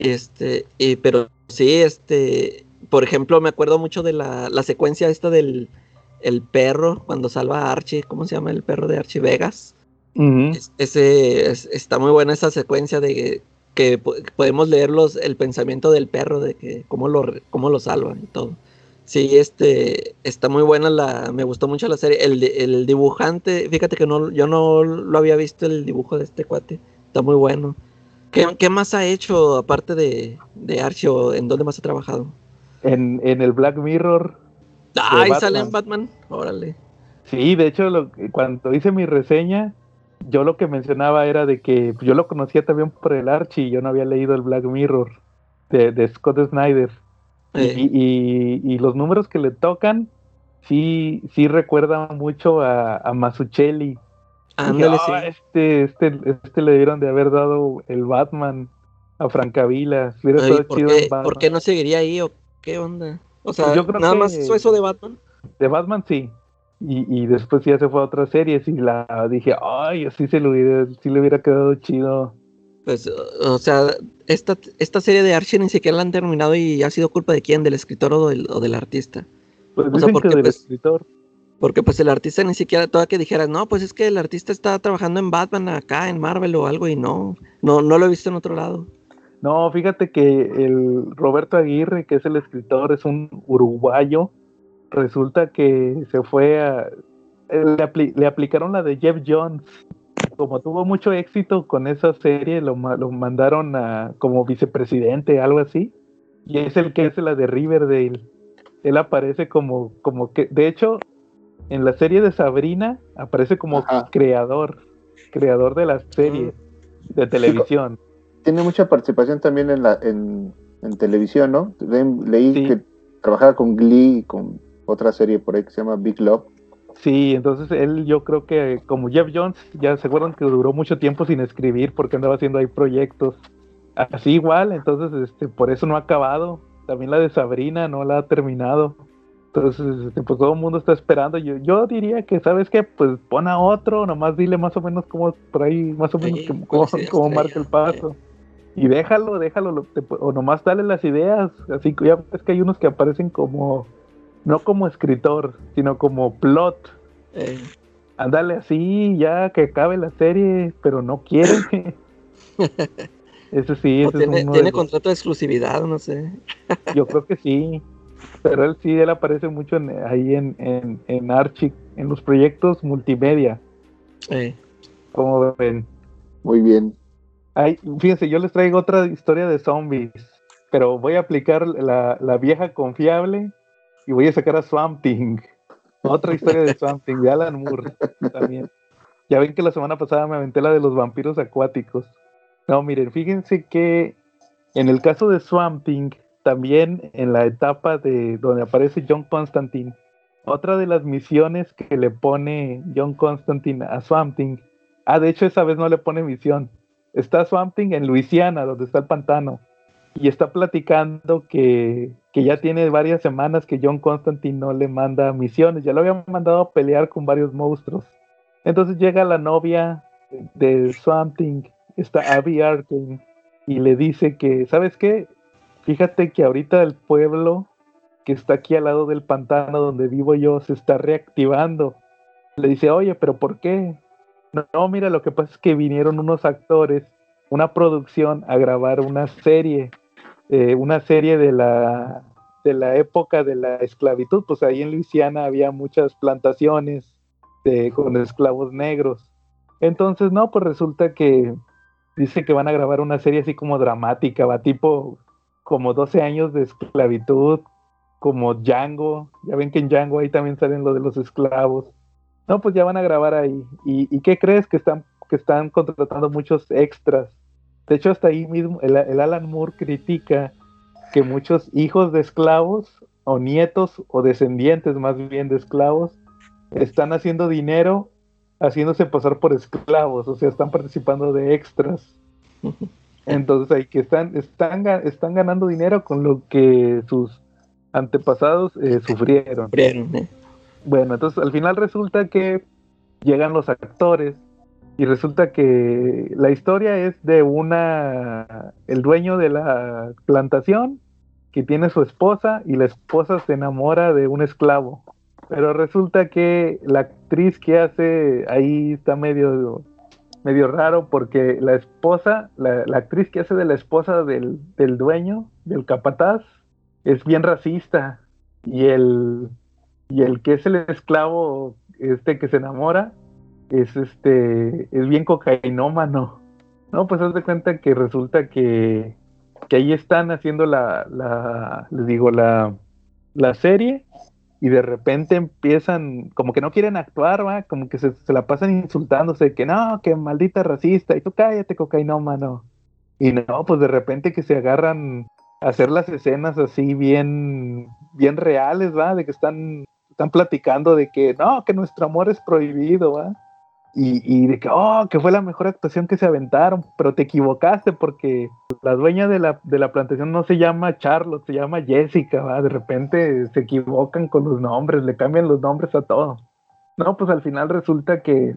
Este, pero sí, este, por ejemplo, me acuerdo mucho de la, la secuencia esta del el perro cuando salva a Archie, ¿cómo se llama el perro de Archie Vegas? Ujú. Es- ese es- está muy buena esa secuencia de que po- podemos leer los, el pensamiento del perro de que cómo lo cómo lo salvan y todo. Sí, este está muy buena la me gustó mucho la serie. El, el dibujante, fíjate que no yo no lo había visto el dibujo de este cuate. Está muy bueno. ¿Qué, qué más ha hecho aparte de, de Archie o en dónde más ha trabajado? En, en el Black Mirror Ah, ahí sale en Batman. Órale. Sí, de hecho, lo cuando hice mi reseña, yo lo que mencionaba era de que yo lo conocía también por el Archie, yo no había leído el Black Mirror de, de Scott Snyder. Y- Eh, Y, y- y los números que le tocan, sí, sí recuerdan mucho a, a Mazzucchelli. Ándale, "Ah, sí. este, este, este le dieron de haber dado el Batman a Francavila. ¿por, qué, por qué no seguiría ahí o qué onda? O sea, Yo creo nada que- más hizo eso de Batman. De Batman sí. Y, y después ya se fue a otras series y la dije, ay, así se le hubiera, sí le hubiera quedado chido. Pues, o sea, esta, esta serie de Archie ni siquiera la han terminado y ha sido culpa de quién, del escritor o del, o del artista. Pues O sea, porque, que del pues, escritor. Porque pues el artista ni siquiera, toda que dijera, no, pues es que el artista está trabajando en Batman acá, en Marvel o algo, y no, no, no lo he visto en otro lado. No, fíjate que el Roberto Aguirre, que es el escritor, es un uruguayo. Resulta que se fue a. Le, apli- le aplicaron la de Jeff Jones. Como tuvo mucho éxito con esa serie, lo, ma- lo mandaron a como vicepresidente, algo así. Y es el que hace la de Riverdale. Él aparece como, como que, de hecho, en la serie de Sabrina aparece como Ajá. creador, creador de la serie de televisión. Tiene mucha participación también en la en, en televisión, ¿no? Le- leí Sí. que trabajaba con Glee y con otra serie por ahí que se llama Big Love. Sí, entonces él yo creo que como Jeff Jones, ya se acuerdan que duró mucho tiempo sin escribir porque andaba haciendo ahí proyectos. Así igual, entonces este, por eso no ha acabado. También la de Sabrina no la ha terminado. Entonces, este, pues todo el mundo está esperando. Yo, yo diría que, ¿sabes qué? Pues pon a otro, nomás dile más o menos cómo, por ahí, más o menos Sí, cómo, ¿cuál sería cómo estrella? marca el paso. Y déjalo, déjalo, lo- te- o nomás dale las ideas. Así que ya ves que hay unos que aparecen como, no como escritor, sino como plot. Eh, Ándale así, ya que acabe la serie, pero no quiere. Ese sí, ese tiene es uno tiene de contrato de exclusividad, no sé. Yo creo que sí. Pero él sí, él aparece mucho en- ahí en, en, en Archie, en los proyectos multimedia, Eh, como ven. Muy bien. Ay, fíjense, yo les traigo otra historia de zombies, pero voy a aplicar la, la vieja confiable y voy a sacar a Swamp Thing. Otra historia de Swamp Thing, de Alan Moore también. Ya ven que la semana pasada me aventé la de los vampiros acuáticos. No, miren, fíjense que en el caso de Swamp Thing, también en la etapa de donde aparece John Constantine, otra de las misiones que le pone John Constantine a Swamp Thing, ah, de hecho esa vez no le pone misión, está Swamp Thing en Luisiana, donde está el pantano, y está platicando que, que ya tiene varias semanas que John Constantine no le manda misiones, ya lo había mandado a pelear con varios monstruos. Entonces llega la novia de Swamp Thing, está Abby Arkane, y le dice que, ¿sabes qué? Fíjate que ahorita el pueblo que está aquí al lado del pantano donde vivo yo se está reactivando. Le dice, oye, pero ¿por qué? No, mira, lo que pasa es que vinieron unos actores, una producción, a grabar una serie, eh, una serie de la, de la época de la esclavitud. Pues ahí en Luisiana había muchas plantaciones con esclavos negros. Entonces, no, pues resulta que dice que van a grabar una serie así como dramática, va tipo como 12 años de esclavitud, como Django. Ya ven que en Django ahí también salen lo de los esclavos. No, pues ya van a grabar ahí. ¿Y, qué crees? Que están, que están contratando muchos extras. De hecho, hasta ahí mismo el, Alan Moore critica que muchos hijos de esclavos, o nietos, o descendientes más bien de esclavos, están haciendo dinero haciéndose pasar por esclavos, o sea, están participando de extras. Entonces ahí que están, están, están ganando dinero con lo que sus antepasados eh, sufrieron. Eh. Bueno, entonces al final resulta que llegan los actores y resulta que la historia es de una, el dueño de la plantación que tiene su esposa y la esposa se enamora de un esclavo. Pero resulta que la actriz que hace ahí está medio, medio raro porque la esposa, la, actriz que hace de la esposa del, del dueño, del capataz, es bien racista y el y el que es el esclavo este que se enamora es este es bien cocainómano. No pues haz de cuenta que resulta que que ahí están haciendo la, la les digo la la serie y de repente empiezan como que no quieren actuar va como que se, se la pasan insultándose que no que maldita racista y tú cállate cocainómano y no pues de repente que se agarran hacer las escenas así bien, bien reales, ¿va? De que están, están platicando de que no, que nuestro amor es prohibido, ¿va? Y, y, de que, oh, que fue la mejor actuación que se aventaron, pero te equivocaste porque la dueña de la, de la plantación no se llama Charlotte, se llama Jessica, ¿va? De repente se equivocan con los nombres, le cambian los nombres a todo. No, pues al final resulta que,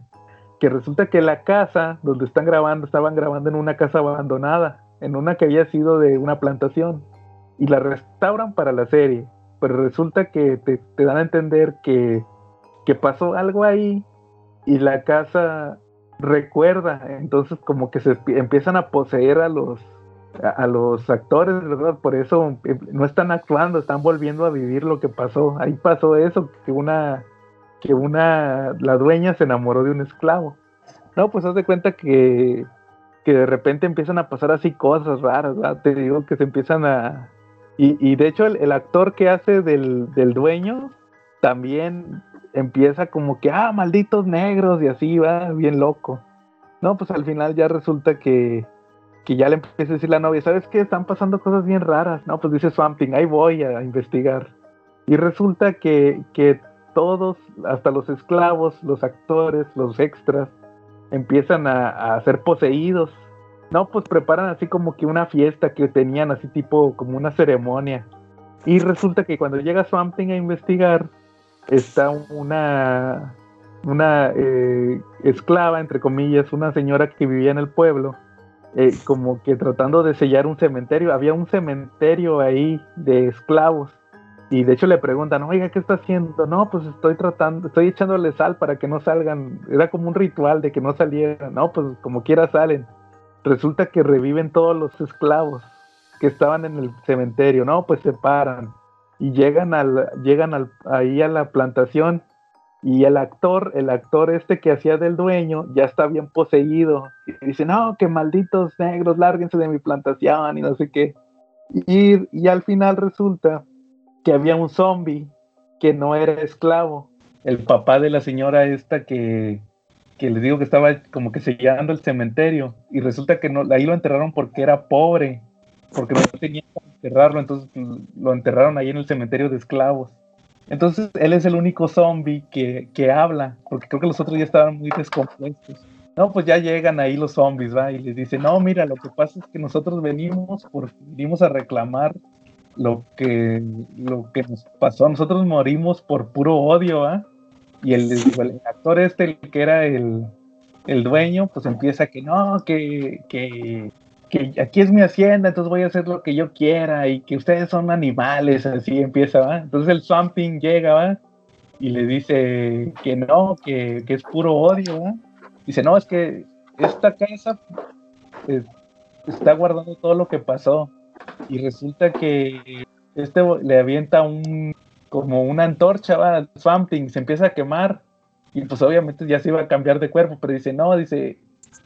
que resulta que la casa donde están grabando, estaban grabando en una casa abandonada en una que había sido de una plantación y la restauran para la serie, pero resulta que te, dan a entender que, pasó algo ahí y la casa recuerda, entonces como que se empiezan a poseer a los a, los actores, ¿verdad? Por eso eh, no están actuando, están volviendo a vivir lo que pasó. Ahí pasó eso, que una que una la dueña se enamoró de un esclavo. No, pues haz de cuenta que que de repente empiezan a pasar así cosas raras, ¿verdad? te digo que se empiezan a... Y, de hecho el, actor que hace del, dueño también empieza como que, ah, malditos negros y así va, bien loco. No, pues al final ya resulta que, que ya le empieza a decir la novia, ¿sabes qué? Están pasando cosas bien raras. No, pues dice Swamping, ahí voy a investigar. Y resulta que, que todos, hasta los esclavos, los actores, los extras, empiezan a, ser poseídos. No, pues preparan así como que una fiesta que tenían así tipo como una ceremonia. Y resulta que cuando llega Swamp a investigar, está una, una eh, esclava, entre comillas, una señora que vivía en el pueblo, eh, como que tratando de sellar un cementerio. Había un cementerio ahí de esclavos y de hecho le preguntan, oiga, ¿qué está haciendo? No, pues estoy tratando, estoy echándole sal para que no salgan. Era como un ritual de que no salieran. No, pues como quiera salen. Resulta que reviven todos los esclavos que estaban en el cementerio. No, pues se paran y llegan al, llegan al, ahí a la plantación y el actor, el actor este que hacía del dueño, ya está bien poseído. Y dice, no, que malditos negros, lárguense de mi plantación y no sé qué. Y, y al final resulta que había un zombie que no era esclavo. El papá de la señora esta que, que les digo que estaba como que sellando el cementerio y resulta que no, ahí lo enterraron porque era pobre, porque no tenían para enterrarlo, entonces lo enterraron ahí en el cementerio de esclavos. Entonces él es el único zombie que, que habla, porque creo que los otros ya estaban muy descompuestos. No, pues ya llegan ahí los zombies, va, y les dicen, no, mira, lo que pasa es que nosotros venimos, por, venimos a reclamar lo que, lo que nos pasó. Nosotros morimos por puro odio, ¿ah? Y el, actor este, el que era el, el dueño, pues empieza que no, que, que, que aquí es mi hacienda, entonces voy a hacer lo que yo quiera y que ustedes son animales, así empieza, ¿va? Entonces el Swamping llega, ¿va? Y le dice que no, que, que es puro odio, ¿va? Dice, no, es que esta casa eh, está guardando todo lo que pasó. Y resulta que este le avienta un como una antorcha, va, al Swamping, se empieza a quemar. Y pues obviamente ya se iba a cambiar de cuerpo, pero dice, no, dice,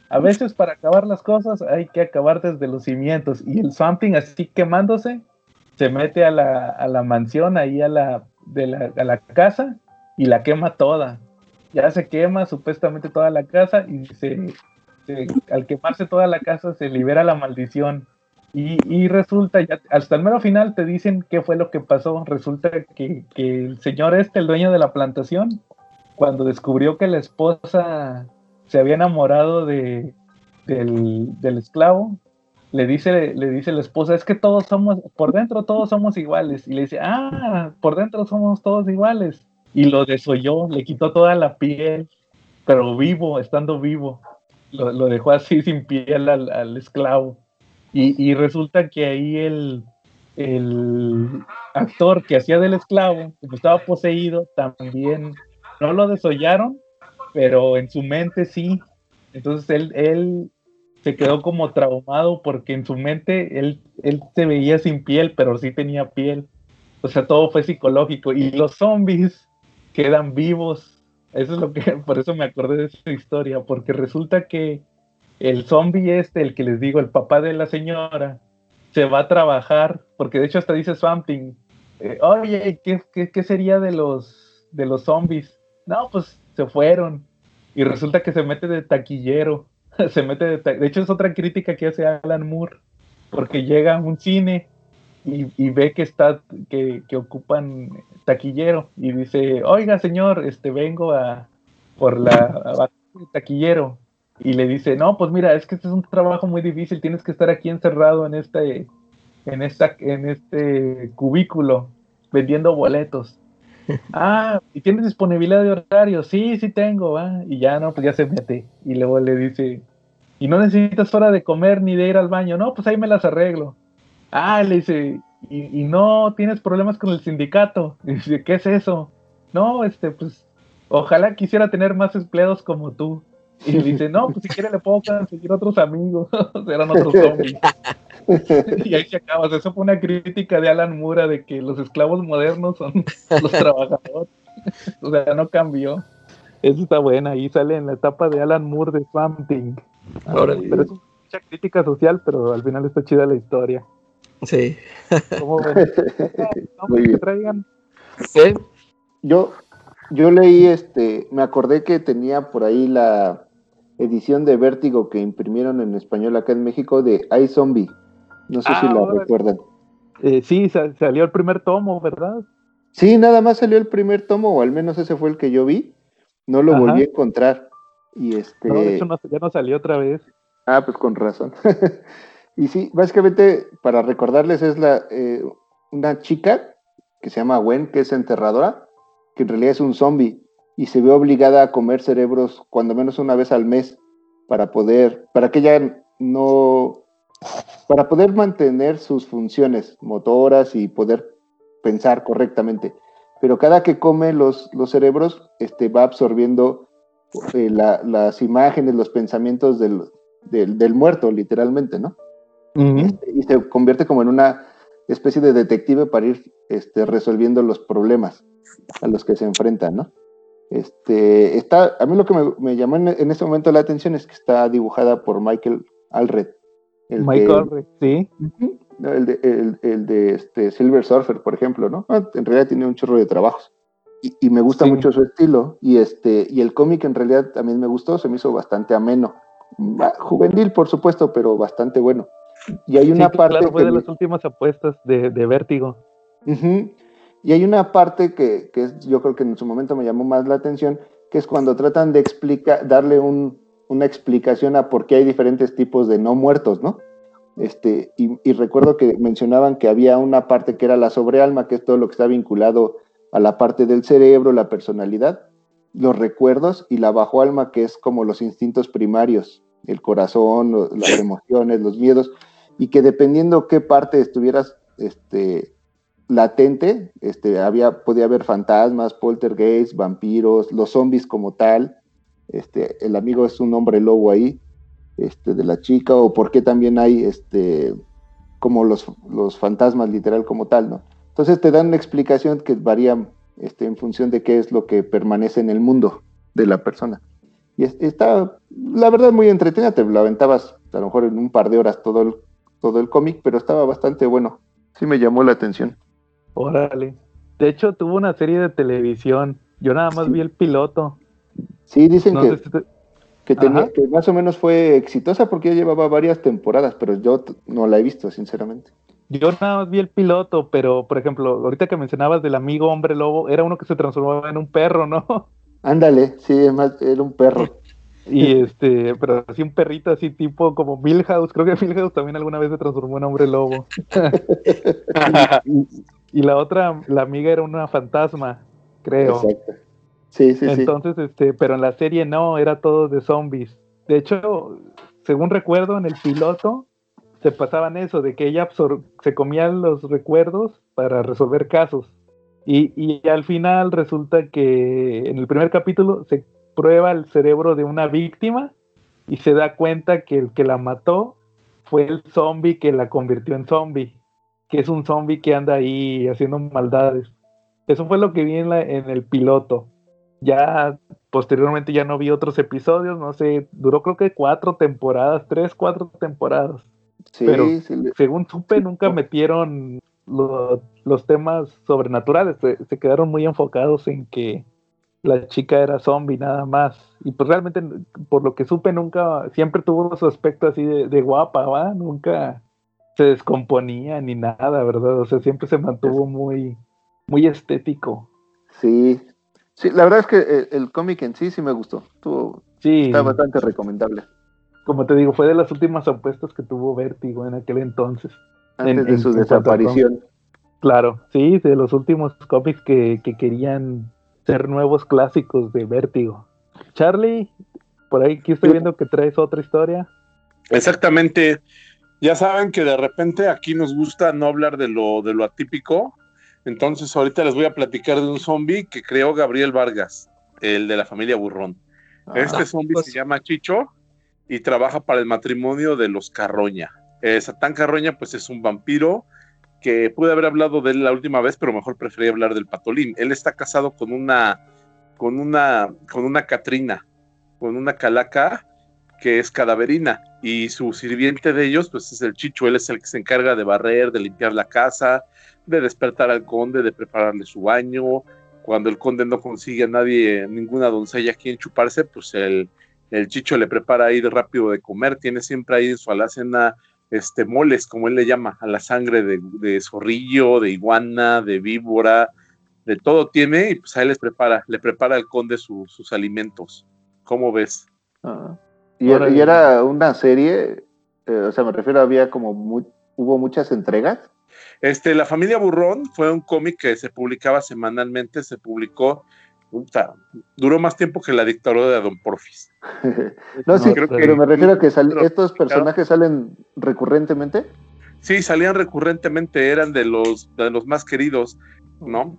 a veces para acabar las cosas hay que acabar desde los cimientos. Y el Swamping así quemándose, se mete a la, a la mansión, ahí a la, de la, a la casa, y la quema toda ya se quema supuestamente toda la casa y se, al quemarse toda la casa se libera la maldición. Y, resulta, ya, hasta el mero final te dicen qué fue lo que pasó. Resulta que, el señor este, el dueño de la plantación, cuando descubrió que la esposa se había enamorado de, del, del esclavo, le dice, le dice la esposa, es que todos somos, por dentro todos somos iguales. Y le dice, ah, por dentro somos todos iguales y lo desoyó, le quitó toda la piel, pero vivo, estando vivo. Lo, dejó así sin piel al, esclavo. Y, resulta que ahí el, el actor que hacía del esclavo, como estaba poseído, también no lo desollaron, pero en su mente sí. Entonces él, él se quedó como traumado porque en su mente él, él se veía sin piel, pero sí tenía piel. O sea, todo fue psicológico. Y los zombies quedan vivos. Eso es lo que, por eso me acordé de esa historia, porque resulta que el zombie este, el que les digo, el papá de la señora, se va a trabajar, porque de hecho hasta dice something, eh, oye, ¿qué, ¿qué, sería de los, de los zombies? No, pues se fueron. Y resulta que se mete de taquillero. se mete de, de hecho es otra crítica que hace Alan Moore, porque llega a un cine y, ve que está, que, ocupan taquillero y dice, oiga señor, este vengo a por la taquillero y le dice, no, pues mira, es que este es un trabajo muy difícil, tienes que estar aquí encerrado en este, en esta, en este cubículo vendiendo boletos. ah, ¿y tienes disponibilidad de horario? Sí, sí tengo, ¿va? Y ya no, pues ya se mete. Y luego le dice, ¿y no necesitas hora de comer ni de ir al baño? No, pues ahí me las arreglo. Ah, le dice, ¿y, no tienes problemas con el sindicato? Y dice, ¿qué es eso? No, este, pues, ojalá quisiera tener más empleados como tú. Y dice, no, pues si quiere le puedo conseguir otros amigos. Eran otros zombies. y ahí se acaba. eso fue una crítica de Alan Mura de que los esclavos modernos son los trabajadores. o sea, no cambió. Eso está buena. Ahí sale en la etapa de Alan Moore de Something. Ahora, pero es mucha crítica social, pero al final está chida la historia. Sí. Muy bien. Yo, yo leí, este, me acordé que tenía por ahí la edición de Vértigo que imprimieron en español acá en México de iZombie. No sé si la ah, recuerdan. Eh, sí, salió el primer tomo, ¿verdad? Sí, nada más salió el primer tomo, o al menos ese fue el que yo vi. No lo volví a encontrar. Y este. No, de hecho ya no salió otra vez. Ah, pues con razón. Y sí, básicamente, para recordarles, es la, eh, una chica que se llama Gwen, que es enterradora, que en realidad es un zombie y se ve obligada a comer cerebros cuando menos una vez al mes para poder, para que ella no, para poder mantener sus funciones motoras y poder pensar correctamente. Pero cada que come los, los cerebros, este, va absorbiendo eh, las imágenes, los pensamientos del, del muerto, literalmente, ¿no? Este, y se convierte como en una especie de detective para ir este, resolviendo los problemas a los que se enfrentan, ¿no? Este, está, a mí lo que me, llamó en, este momento la atención es que está dibujada por Michael Alred. Michael Alred, sí. El de, el, de este Silver Surfer, por ejemplo, ¿no? Ah, en realidad tiene un chorro de trabajos. Y, me gusta mucho su estilo. Y, este, y el cómic en realidad también me gustó, se me hizo bastante ameno. Juvenil, por supuesto, pero bastante bueno. Y hay una parte. Claro, fue de las últimas apuestas de, Vértigo. Y hay una parte que, que yo creo que en su momento me llamó más la atención, que es cuando tratan de explicar, darle un, una explicación a por qué hay diferentes tipos de no muertos, ¿no? Este, y, y, recuerdo que mencionaban que había una parte que era la sobrealma, que es todo lo que está vinculado a la parte del cerebro, la personalidad, los recuerdos, y la bajo alma, que es como los instintos primarios, el corazón, las emociones, los miedos, y que dependiendo qué parte estuvieras este, latente, este, había, podía haber fantasmas, poltergeists, vampiros, los zombies como tal, este, el amigo es un hombre lobo ahí, este, de la chica, o por qué también hay este, como los, los fantasmas literal como tal, ¿no? Entonces te dan una explicación que varía este, en función de qué es lo que permanece en el mundo de la persona. Y es, está, la verdad, muy entretenida, te lo aventabas a lo mejor en un par de horas todo el, todo el cómic, pero estaba bastante bueno. Sí me llamó la atención. Órale. De hecho, tuvo una serie de televisión. Yo nada más Sí. vi el piloto. Sí, dicen No que, sé si te- que, tenía- Ajá. que más o menos fue exitosa porque ya llevaba varias temporadas, pero yo no la he visto, sinceramente. Yo nada más vi el piloto, pero por ejemplo, ahorita que mencionabas del amigo hombre lobo, era uno que se transformaba en un perro, ¿no? Ándale, sí, es más, era un perro. Y este, pero así un perrito así tipo como Milhouse, creo que Milhouse también alguna vez se transformó en hombre lobo. y, y la otra, la amiga era una fantasma, creo. Exacto. Sí, sí, sí. Entonces, este, pero en la serie no, era todo de zombies. De hecho, según recuerdo, en el piloto se pasaban eso, de que ella absor- se comía los recuerdos para resolver casos. Y, y al final resulta que en el primer capítulo se prueba el cerebro de una víctima y se da cuenta que el que la mató fue el zombie que la convirtió en zombie, que es un zombie que anda ahí haciendo maldades. Eso fue lo que vi en, la- en el piloto. Ya posteriormente ya no vi otros episodios, no sé, duró creo que cuatro temporadas, tres, cuatro temporadas. Sí, pero- sí, Según supe, nunca metieron lo- los temas sobrenaturales, se, se quedaron muy enfocados en que la chica era zombie nada más. Y pues realmente, por lo que supe, nunca, siempre tuvo su aspecto así de, de guapa, ¿va? Nunca se descomponía ni nada, ¿verdad? O sea, siempre se mantuvo muy, muy estético. sí. Sí, la verdad es que el, el cómic en sí sí me gustó. Estuvo- Sí, está bastante recomendable. como te digo, fue de las últimas apuestas que tuvo Vértigo en aquel entonces. Antes En- de en- su en desaparición. Claro, sí, de los últimos cómics que, que querían ser nuevos clásicos de Vértigo. Charlie, por ahí que estoy viendo que traes otra historia. Exactamente. Ya saben que de repente aquí nos gusta no hablar de lo, de lo atípico. Entonces ahorita les voy a platicar de un zombie que creó Gabriel Vargas, el de la familia Burrón. Este Ah, zombie pues- se llama Chicho y trabaja para el matrimonio de los Carroña. Eh, Satán Carroña pues es un vampiro que pude haber hablado de él la última vez, pero mejor preferí hablar del Patolín. Él está casado con una con una con una Catrina, con una calaca que es cadaverina y su sirviente de ellos pues es el Chicho, él es el que se encarga de barrer, de limpiar la casa, de despertar al conde, de prepararle su baño. Cuando el conde no consigue a nadie, ninguna doncella quien chuparse, pues el, el Chicho le prepara ahí rápido de comer, tiene siempre ahí en su alacena este moles, como él le llama, a la sangre de, de zorrillo, de iguana, de víbora, de todo tiene, y pues ahí les prepara, le prepara al conde su- sus alimentos. ¿Cómo ves? ah. Y, era- Órale. y era una serie, eh, o sea, me refiero, había como mu- hubo muchas entregas. Este, La familia Burrón fue un cómic que se publicaba semanalmente, se publicó, puta, duró más tiempo que la dictadura de Don Porfis. no, sí, creo que- pero me refiero a que sal- estos personajes salen recurrentemente. Sí, salían recurrentemente, eran de los, de los más queridos, ¿no?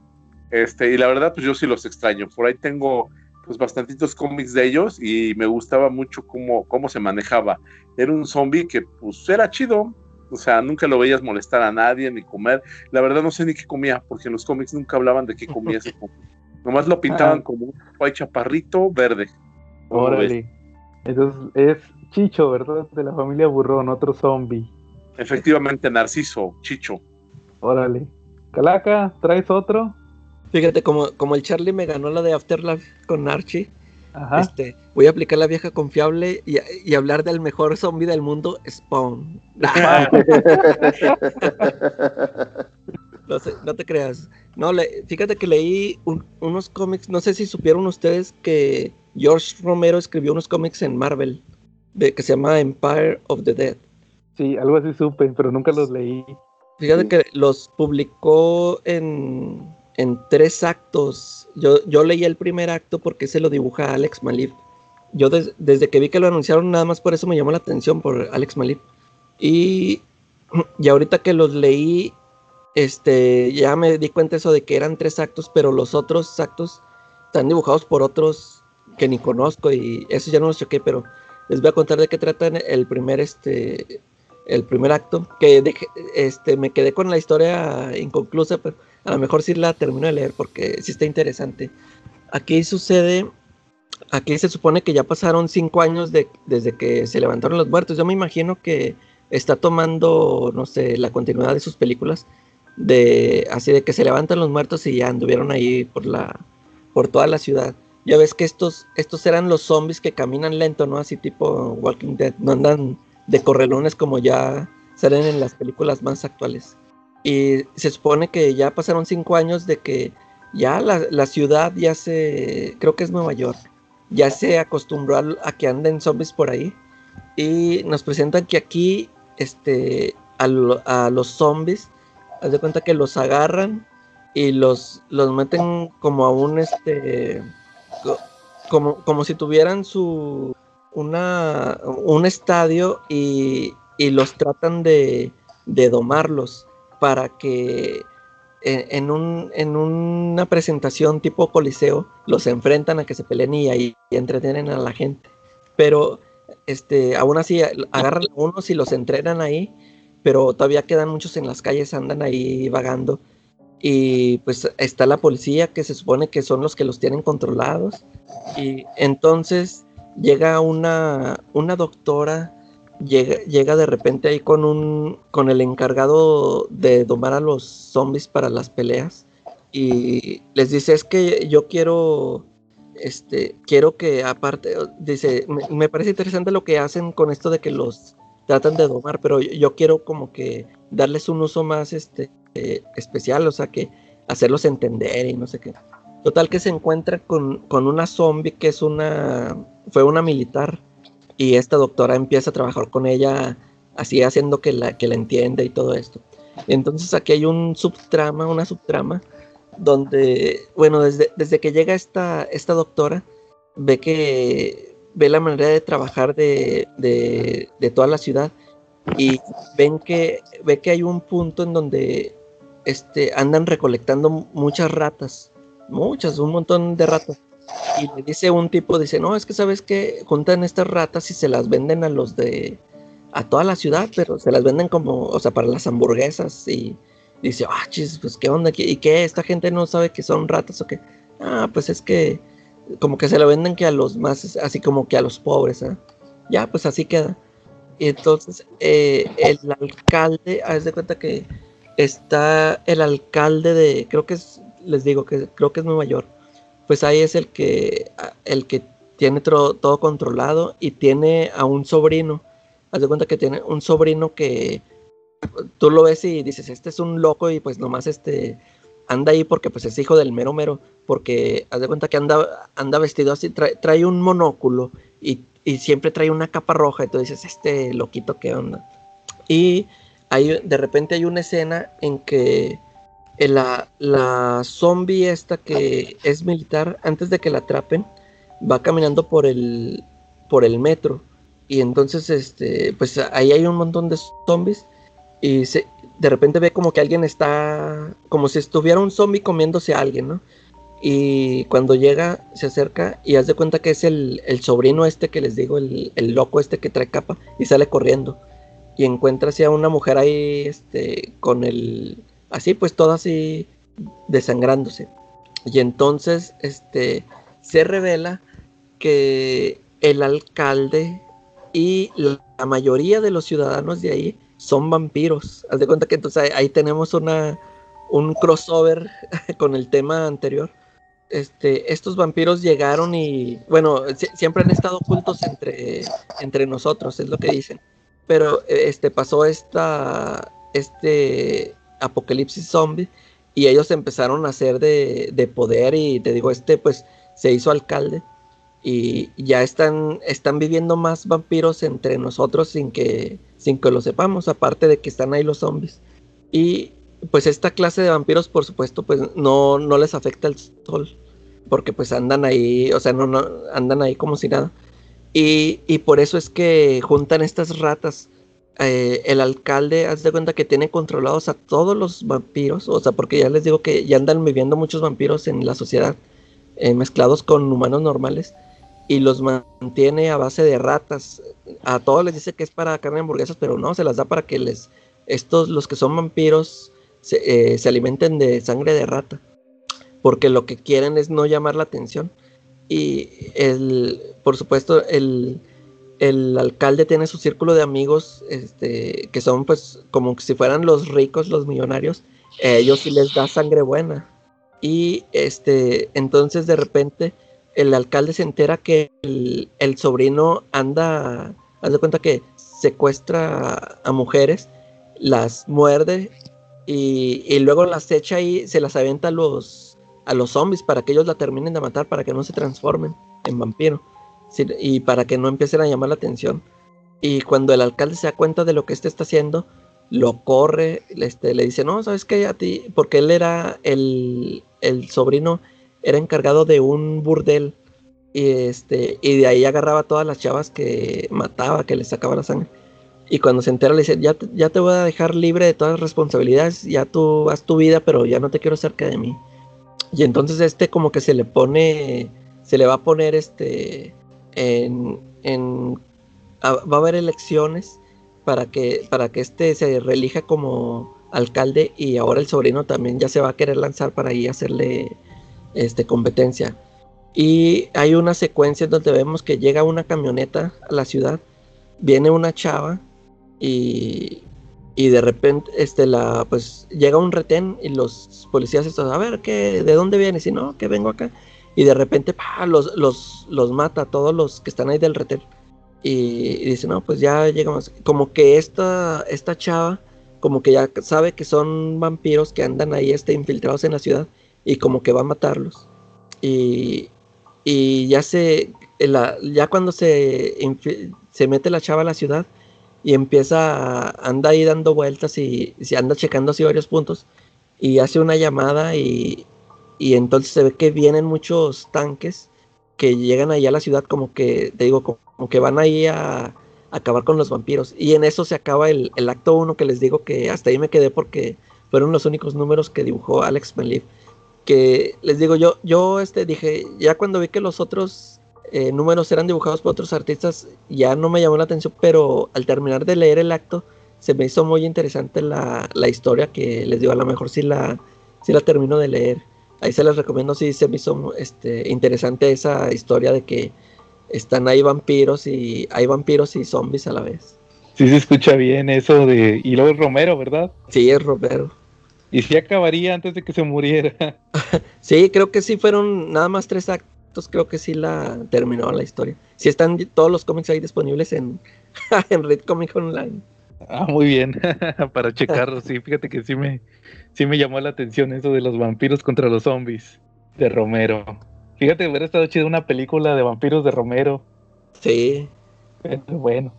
Este, y la verdad, pues yo sí los extraño. Por ahí tengo pues bastantitos cómics de ellos y me gustaba mucho cómo, cómo se manejaba. Era un zombie que pues era chido, o sea, nunca lo veías molestar a nadie ni comer. La verdad no sé ni qué comía, porque en los cómics nunca hablaban de qué comía ese. Nomás lo pintaban Ah. como un chaparrito verde. Órale. Entonces es Chicho, ¿verdad? De la familia Burrón, otro zombie. Efectivamente, Narciso, Chicho. Órale. Calaca, ¿traes otro? Fíjate, como, como el Charlie me ganó la de Afterlife con Archie, Ajá. este, voy a aplicar la vieja confiable y, y hablar del mejor zombie del mundo, Spawn. No, sé, no te creas. No, le, fíjate que leí un- unos cómics, no sé si supieron ustedes que George Romero escribió unos cómics en Marvel de, que se llama Empire of the Dead. Sí, algo así supe, pero nunca los leí. Fíjate Sí. que los publicó en, en tres actos. Yo, yo leí el primer acto porque se lo dibuja Alex Malib. Yo des- desde que vi que lo anunciaron, nada más por eso me llamó la atención por Alex Malib. Y, y ahorita que los leí, este, ya me di cuenta eso de que eran tres actos, pero los otros actos están dibujados por otros que ni conozco y eso ya no los choqué, pero les voy a contar de qué trata el primer, este, el primer acto, que dejé- este, me quedé con la historia inconclusa, pero a lo mejor sí la termino de leer porque sí está interesante. Aquí sucede, aquí se supone que ya pasaron cinco años de, desde que se levantaron los muertos. Yo me imagino que está tomando, no sé, la continuidad de sus películas, de así de que se levantan los muertos y ya anduvieron ahí por la, por toda la ciudad. Ya ves que estos, estos eran los zombies que caminan lento, ¿no? Así tipo Walking Dead, no andan de correlones como ya salen en las películas más actuales. Y se supone que ya pasaron cinco años de que ya la, la ciudad ya se, creo que es Nueva York, ya se acostumbró a, que anden zombies por ahí. Y nos presentan que aquí, este, a, a los zombies, haz de cuenta que los agarran y los, los meten como a un, este, co- como, como si tuvieran su, una, un estadio y, y los tratan de, de domarlos para que en, en un, una presentación tipo coliseo los enfrentan a que se peleen y ahí entretienen a la gente. Pero este, aún así agarran a unos y los entrenan ahí, pero todavía quedan muchos en las calles, andan ahí vagando. Y pues está la policía que se supone que son los que los tienen controlados. Y entonces llega una, una doctora, llega, llega de repente ahí con un con el encargado de domar a los zombies para las peleas. Y les dice, es que yo quiero, este, quiero que aparte, dice, me, me parece interesante lo que hacen con esto de que los tratan de domar, pero yo, yo quiero como que darles un uso más este, especial, o sea, que hacerlos entender y no sé qué. Total que se encuentra con, con una zombie que es una, fue una militar y esta doctora empieza a trabajar con ella así haciendo que la, que la entienda y todo esto. Entonces aquí hay un subtrama, una subtrama, donde, bueno, desde, desde que llega esta, esta doctora, ve que ve la manera de trabajar de, de, toda la ciudad y ven que, ve que hay un punto en donde este, andan recolectando muchas ratas, muchas, un montón de ratas. Y le dice un tipo, dice, no, es que sabes que juntan estas ratas y se las venden a los de, a toda la ciudad, pero se las venden como, o sea, para las hamburguesas y dice, ah, chis, pues qué onda, ¿y qué? ¿Esta gente no sabe que son ratas o qué? Ah, pues es que como que se lo venden que a los más, así como que a los pobres, ¿eh? Ya, pues así queda. Y entonces eh, el alcalde, haz de cuenta que está el alcalde de, creo que es, les digo que creo que es Nueva York, pues ahí es el que, el que tiene tro- todo controlado y tiene a un sobrino, haz de cuenta que tiene un sobrino que tú lo ves y dices, este es un loco y pues nomás este anda ahí porque pues es hijo del mero mero, porque haz de cuenta que anda, anda vestido así, trae, trae un monóculo y, y siempre trae una capa roja y tú dices, este loquito, ¿qué onda? Y hay, de repente hay una escena en que la, la zombie esta que es militar, antes de que la atrapen, va caminando por el, por el metro. Y entonces, este, pues ahí hay un montón de zombies. Y se, de repente ve como que alguien está, como si estuviera un zombie comiéndose a alguien, ¿no? Y cuando llega, se acerca y hace cuenta que es el, el sobrino este que les digo, el, el, loco este que trae capa, y sale corriendo. Y encuentra así a una mujer ahí, este, con el, así pues todo así desangrándose. Y entonces, este, se revela que el alcalde y la mayoría de los ciudadanos de ahí son vampiros. Haz de cuenta que entonces ahí, tenemos una, un crossover con el tema anterior. Este, estos vampiros llegaron y, bueno, si, siempre han estado ocultos entre, entre nosotros, es lo que dicen. Pero este, pasó esta, este, apocalipsis zombie y ellos empezaron a hacer de, de poder y te digo, este pues se hizo alcalde y ya están, están viviendo más vampiros entre nosotros sin que, sin que lo sepamos, aparte de que están ahí los zombies. Y pues esta clase de vampiros, por supuesto, pues no, no les afecta el sol, porque pues andan ahí, o sea, no, no andan ahí como si nada. Y, y por eso es que juntan estas ratas. Eh, el alcalde, haz de cuenta que tiene controlados a todos los vampiros, o sea, porque ya les digo que ya andan viviendo muchos vampiros en la sociedad, eh, mezclados con humanos normales y los mantiene a base de ratas. A todos les dice que es para carne de hamburguesas, pero no, se las da para que les estos los que son vampiros se, eh, alimenten de sangre de rata, porque lo que quieren es no llamar la atención. Y el, por supuesto, el, el alcalde tiene su círculo de amigos, este, que son pues como si fueran los ricos, los millonarios. ellos sí les da sangre buena. Y este, entonces de repente el alcalde se entera que el, sobrino anda, haz de cuenta que secuestra a, mujeres, las muerde y, luego las echa y se las avienta a los, a los zombies para que ellos la terminen de matar, para que no se transformen en vampiro y para que no empiecen a llamar la atención. Y cuando el alcalde se da cuenta de lo que este está haciendo, lo corre, este, le dice, no, ¿sabes qué? A ti, porque él era el, el sobrino era encargado de un burdel y este y de ahí agarraba todas las chavas que mataba, que le sacaba la sangre. Y cuando se entera le dice, ya, ya te voy a dejar libre de todas las responsabilidades, ya tú haz tu vida, pero ya no te quiero cerca de mí. Y entonces este como que se le pone, se le va a poner este, en, va a haber elecciones para que, para que este se reelija como alcalde y ahora el sobrino también ya se va a querer lanzar para ahí hacerle este, competencia. Y hay una secuencia donde vemos que llega una camioneta a la ciudad, viene una chava y, y de repente este, la, pues, llega un retén y los policías estos, a ver, ¿qué, ¿de dónde vienes? Y no, que vengo acá. Y de repente los, los, los mata a todos los que están ahí del retén. Y, dice, no, pues ya llegamos. Como que esta, esta chava, como que ya sabe que son vampiros que andan ahí este, infiltrados en la ciudad y como que va a matarlos. Y, y ya se, ya cuando se, se mete la chava a la ciudad y empieza, anda ahí dando vueltas y se anda checando así varios puntos y hace una llamada y, y entonces se ve que vienen muchos tanques que llegan ahí a la ciudad como que, te digo, como, que van ahí a, acabar con los vampiros. Y en eso se acaba el, el acto 1 que les digo que hasta ahí me quedé porque fueron los únicos números que dibujó Alex Manlif que les digo yo, yo este dije, ya cuando vi que los otros eh, números eran dibujados por otros artistas, ya no me llamó la atención, pero al terminar de leer el acto, se me hizo muy interesante la, historia que les digo, a lo mejor sí la, sí la termino de leer. Ahí se les recomiendo, sí se me hizo este, interesante esa historia de que están ahí vampiros y hay vampiros y zombies a la vez. Sí se escucha bien eso de... Y luego es Romero, ¿verdad? Sí, es Romero. Y si acabaría antes de que se muriera. sí, creo que sí fueron nada más tres actos, creo que sí la terminó la historia. Sí están todos los cómics ahí disponibles en, en Red Comic Online. Ah, muy bien, para checarlo, sí, fíjate que sí me, sí me llamó la atención eso de los vampiros contra los zombies de Romero. Fíjate, hubiera estado chido una película de vampiros de Romero. Sí. bueno,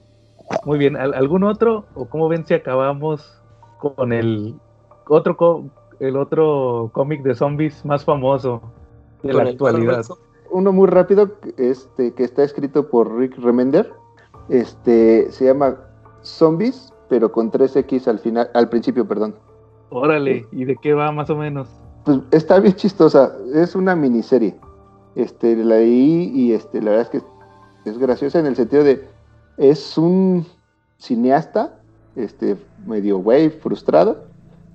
muy bien. ¿Algún otro? ¿O cómo ven si acabamos con el otro el otro cómic de zombies más famoso de la actualidad. Uno muy rápido, este, que está escrito por Rick Remender. Este se llama Zombies, pero con 3X al final, al principio, perdón. Órale, ¿y de qué va más o menos? Pues está bien chistosa, es una miniserie. Este, la leí y este, la verdad es que es graciosa en el sentido de es un cineasta, este, medio güey, frustrado,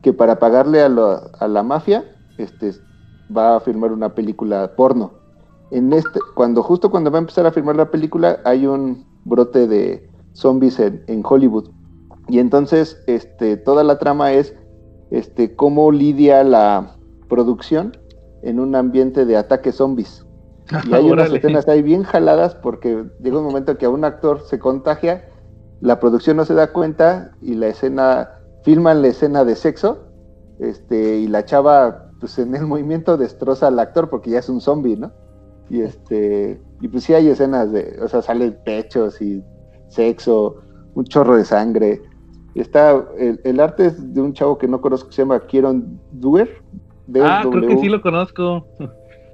que para pagarle a, la mafia este, va a filmar una película porno. En este, cuando justo cuando va a empezar a filmar la película hay un brote de zombies en, Hollywood. Y entonces este, toda la trama es este, cómo lidia la producción en un ambiente de ataque zombies. Y hay unas escenas ahí bien jaladas porque llega un momento que a un actor se contagia, la producción no se da cuenta y la escena filman la escena de sexo este, y la chava, pues en el movimiento destroza al actor porque ya es un zombie, ¿no? Y este, y pues sí hay escenas de, o sea, salen pechos y sexo, un chorro de sangre. Está, el, el arte es de un chavo que no conozco, que se llama Kieron Duer. Ah, creo que sí lo conozco.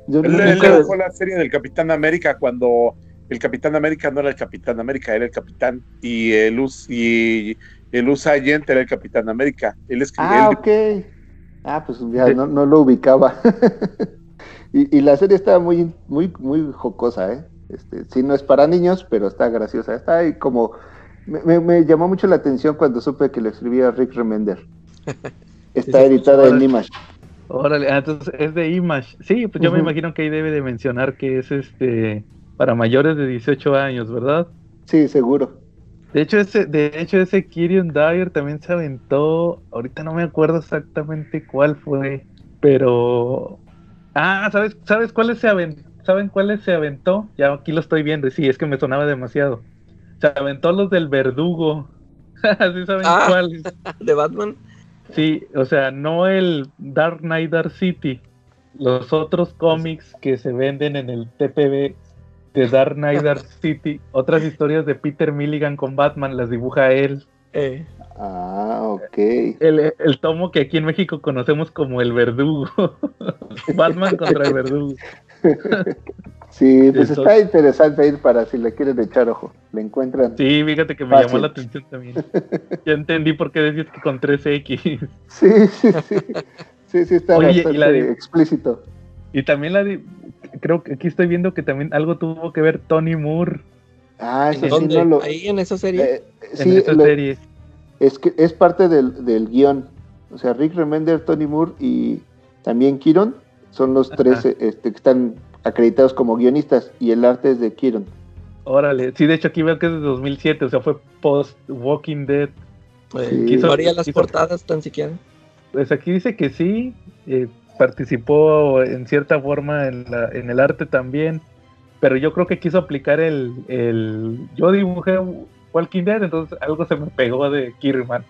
Yo Él, dibujó la serie del Capitán América cuando el Capitán América no era el Capitán América, era el Capitán y el Us y el US Agent era el Capitán América. Él escribió Ah, él- ok. Ah, pues ya no, no lo ubicaba. y, y la serie está muy, muy, muy jocosa, ¿eh? Este, sí, no es para niños, pero está graciosa. Está ahí como. Me, me- me llamó mucho la atención cuando supe que lo escribía Rick Remender. Está editada en. Image. Órale, ah, entonces es de Image. Sí, pues yo me imagino que ahí debe de mencionar que es este para mayores de 18 años, ¿verdad? Sí, seguro. De hecho, ese, de hecho, ese Kirion Dyer también se aventó. Ahorita no me acuerdo exactamente cuál fue. Pero. Ah, ¿sabes, ¿sabes cuáles se aventó? ¿Saben cuáles se aventó? Ya aquí lo estoy viendo. Sí, es que me sonaba demasiado. Se aventó los del verdugo. ¿Sí saben Ah. cuáles? de Batman. Sí, o sea, no el Dark Knight Dark City. Los otros cómics que se venden en el TPB de Dark Knight Dark City. Otras historias de Peter Milligan con Batman las dibuja él. Eh, Ah, ok. El, el tomo que aquí en México conocemos como el verdugo. Batman contra el verdugo. Sí, pues Entonces- está interesante ir para si le quieren echar ojo. Le encuentran. Sí, fíjate que me Fácil. llamó la atención también. Ya entendí por qué decías que con 3X. Sí, sí, sí. Sí, sí, está Oye, y bastante la de- explícito. Y también la di- creo que aquí estoy viendo que también algo tuvo que ver Tony Moore Ah, eso sí, no lo. Ahí en esa serie. eh, en esa lo- serie. es que es parte del, del guion. O sea, Rick Remender, Tony Moore y también Kieron son los tres eh, este, que están acreditados como guionistas y el arte es de Kieron. Órale, sí, de hecho aquí veo que es de 2007, o sea, fue post Walking Dead. Eh, sí. haría las Quiso- portadas tan siquiera. Pues aquí dice que sí, eh, participó en cierta forma en, la- en el arte también, pero yo creo que quiso aplicar el, el... Yo dibujé Walking Dead, entonces algo se me pegó de Kirman.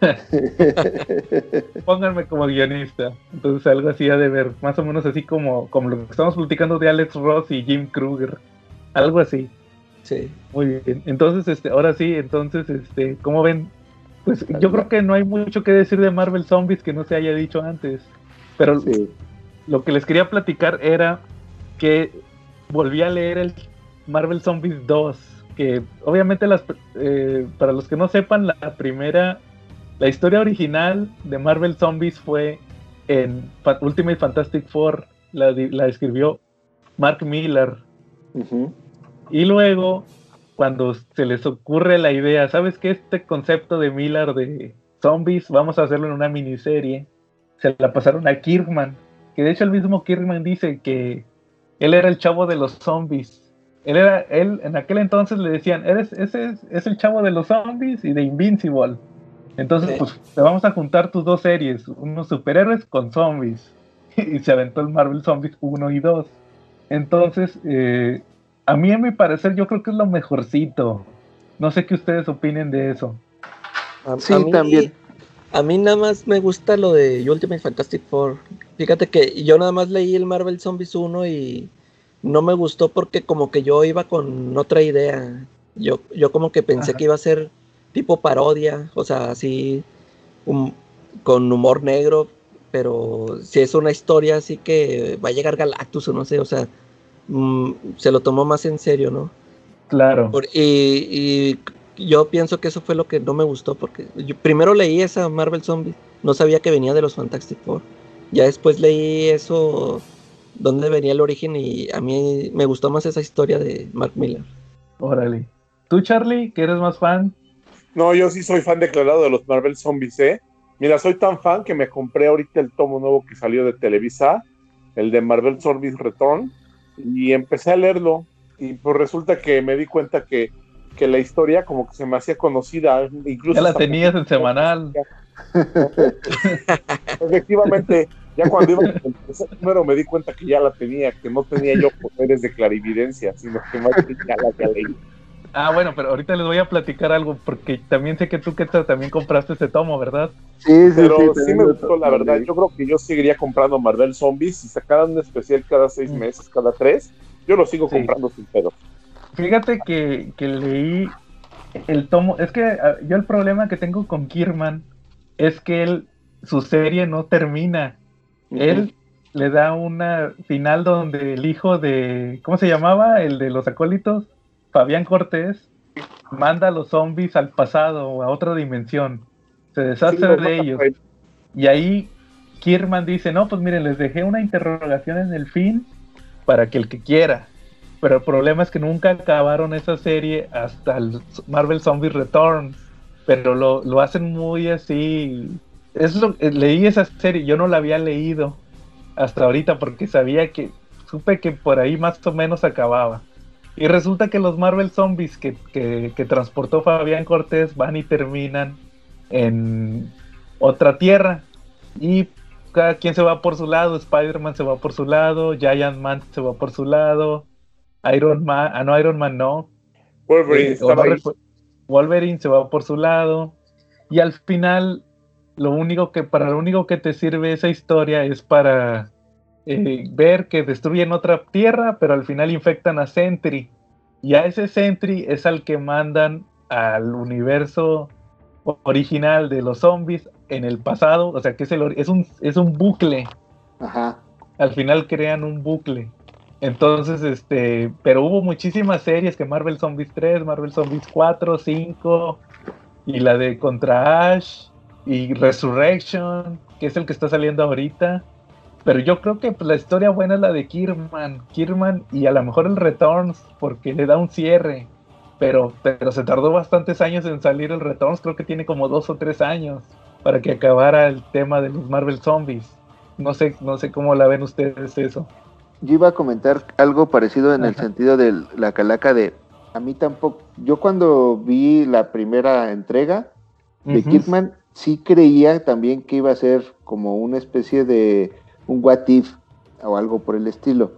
Pónganme como guionista. Entonces algo así ha de ver, más o menos así como, como lo que estamos platicando de Alex Ross y Jim Kruger. Algo así. Sí. Muy bien. Entonces, este, ahora sí, entonces, este, ¿cómo ven? Pues yo creo que no hay mucho que decir de Marvel Zombies que no se haya dicho antes. Pero Sí. lo que les quería platicar era que volví a leer el Marvel Zombies 2. Que obviamente las, eh, para los que no sepan, la primera, la historia original de Marvel Zombies fue en Ultimate Fantastic Four. La, la escribió Mark Miller. Y luego, cuando se les ocurre la idea, ¿sabes qué? Este concepto de Miller de zombies, vamos a hacerlo en una miniserie. Se la pasaron a Kirkman, que de hecho el mismo Kirkman dice que él era el chavo de los zombies. Él era, él en aquel entonces le decían, eres, ese es, es el chavo de los zombies y de Invincible. Entonces, Sí. pues, te vamos a juntar tus dos series, unos superhéroes con zombies. y se aventó el Marvel Zombies 1 y 2. Entonces, eh, a mí, a mi parecer, yo creo que es lo mejorcito. No sé qué ustedes opinen de eso. A, Sí, a mí, también. A mí nada más me gusta lo de Ultimate Fantastic Four. Fíjate que yo nada más leí el Marvel Zombies 1 y no me gustó porque como que yo iba con otra idea. Yo, yo como que pensé Ajá. que iba a ser tipo parodia, o sea, así un- con humor negro, pero si es una historia así que va a llegar Galactus o no sé, o sea, mm, se lo tomó más en serio, ¿no? Claro. Por- y, y yo pienso que eso fue lo que no me gustó, porque yo primero leí esa Marvel Zombie, no sabía que venía de los Fantastic Four. Ya después leí eso, donde venía el origen, y a mí me gustó más esa historia de Mark Miller. Órale. ¿Tú, Charlie, que eres más fan? No, yo sí soy fan declarado de los Marvel Zombies, ¿eh? Mira, soy tan fan que me compré ahorita el tomo nuevo que salió de Televisa, el de Marvel Zombies Return, y empecé a leerlo. Y pues resulta que me di cuenta que, que la historia como que se me hacía conocida. Incluso Ya la tenías en semanal. Efectivamente, ya cuando iba el tercer número me di cuenta que ya la tenía, que no tenía yo poderes de clarividencia, sino que más bien ya la había leído. Ah, bueno, pero ahorita les voy a platicar algo, porque también sé que tú, que también compraste ese tomo, ¿verdad? Sí, sí, Pero sí. me gustó, la verdad. Yo creo que yo seguiría comprando Marvel Zombies. Si sacaran un especial cada seis Mm. meses, cada tres, yo lo sigo Sí. comprando sin pedo. Fíjate que, que leí el tomo. Es que ah, yo el problema que tengo con Kierman es que él, su serie no termina. Él le da una final donde el hijo de. ¿Cómo se llamaba? El de los acólitos. Fabián Cortés manda a los zombies al pasado o a otra dimensión. Se deshace Sí, de ellos. Y ahí Kierman dice, no, pues miren, les dejé una interrogación en el fin para que el que quiera. Pero el problema es que nunca acabaron esa serie hasta el Marvel Zombies Returns. Pero lo, lo hacen muy así. Es lo, eh, leí esa serie, yo no la había leído hasta ahorita porque sabía que, supe que por ahí más o menos acababa. Y resulta que los Marvel Zombies que, que, que transportó Fabián Cortés van y terminan en otra tierra. Y cada quien se va por su lado. Spider-Man se va por su lado. Giant Man se va por su lado. Iron Man, ah, no, Iron Man no. Wolverine Eh, Wolverine se va por su lado. Y al final, lo único que, para lo único que te sirve esa historia es para eh, ver que destruyen otra tierra, pero al final infectan a Sentry. Y a ese Sentry es al que mandan al universo original de los zombies en el pasado. O sea que es, el, es, un, es un bucle Ajá. al final crean un bucle. Entonces, este, pero hubo muchísimas series que Marvel Zombies 3, Marvel Zombies 4, 5 y la de Contra Ash y Resurrection, que es el que está saliendo ahorita. Pero yo creo que pues, la historia buena es la de Kierman, Kierman y a lo mejor el Returns porque le da un cierre. Pero, pero se tardó bastantes años en salir el Returns, creo que tiene como dos o tres años para que acabara el tema de los Marvel Zombies. No sé, no sé cómo la ven ustedes eso. Yo iba a comentar algo parecido en el sentido de la calaca de a mí tampoco. Yo cuando vi la primera entrega de. Kidman, sí creía también que iba a ser como una especie de un what if o algo por el estilo.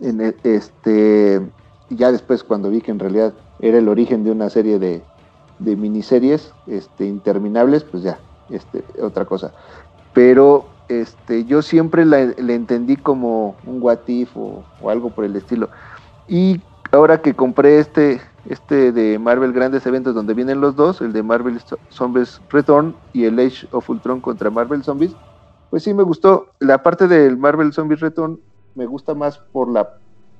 En e- este, ya después cuando vi que en realidad era el origen de una serie de, de miniseries este, interminables, pues ya, este, otra cosa. Pero este, yo siempre la- entendí como un what if o, o algo por el estilo. Y ahora que compré este, este de Marvel Grandes Eventos donde vienen los dos, el de Marvel Zo- Zombies Return y el Age of Ultron contra Marvel Zombies, pues sí me gustó. La parte del Marvel Zombies Return me gusta más por la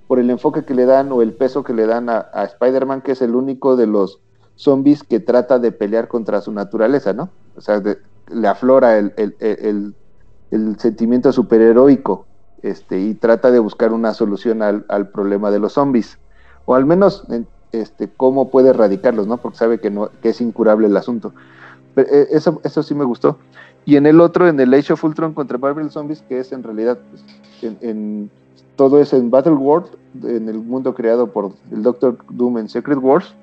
por el enfoque que le dan o el peso que le dan a, a Spider-Man, que es el único de los zombies que trata de pelear contra su naturaleza, ¿no? O sea, le aflora el, el- el- sentimiento superheroico este, y trata de buscar una solución al, al problema de los zombies, o al menos en- este, cómo puede erradicarlos, ¿no? Porque sabe que, no, que es incurable el asunto. Eh, eso, eso sí me gustó. Y en el otro, en el Age of Ultron contra Marvel Zombies, que es en realidad, pues, en, todo es en Battle World, en el mundo creado por el Doctor Doom en Secret Wars.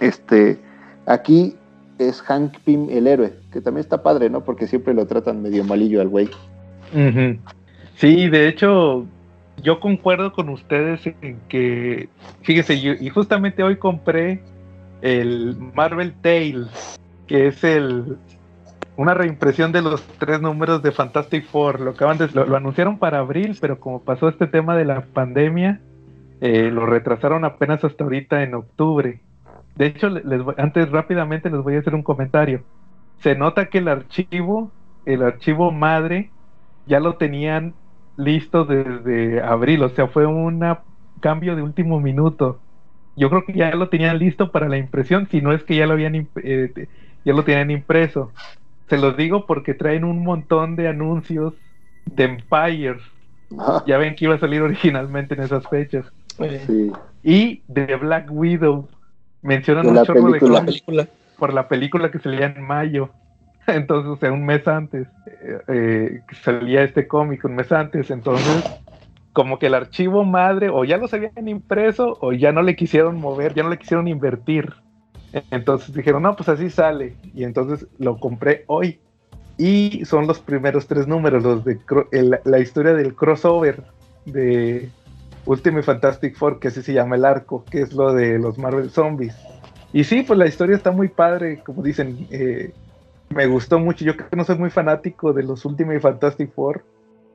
Este, aquí es Hank Pym el héroe, que también está padre, ¿no? Porque siempre lo tratan medio malillo al güey. Sí, de hecho, yo concuerdo con ustedes en que, fíjese, y justamente hoy compré el Marvel Tales, que es el una reimpresión de los tres números de Fantastic Four. Lo acaban de, lo, anunciaron para abril, pero como pasó este tema de la pandemia, eh, lo retrasaron apenas hasta ahorita en octubre. De hecho, le- les voy- antes rápidamente les voy a hacer un comentario. Se nota que el archivo, el archivo madre, ya lo tenían listo desde abril, o sea, fue un cambio de último minuto. Yo creo que ya lo tenían listo para la impresión, si no es que ya lo habían eh, ya lo tenían impreso. Se los digo porque traen un montón de anuncios de Empire. Ah, Ya ven que iba a salir originalmente en esas fechas. Sí. Y de Black Widow. Mencionan De un la chorro de película. la cómics película. por la película que salía en mayo. Entonces, o sea, un mes antes, eh, eh, salía este cómic, un mes antes. Entonces, como que el archivo madre, o ya los habían impreso, o ya no le quisieron mover, ya no le quisieron invertir. Entonces dijeron, no, pues así sale. Y entonces lo compré hoy. Y son los primeros tres números, los de la historia del crossover de Ultimate Fantastic Four, que así se llama el arco, que es lo de los Marvel Zombies. Y sí, pues la historia está muy padre, como dicen. eh, me gustó mucho. Yo creo que no soy muy fanático de los Ultimate Fantastic Four.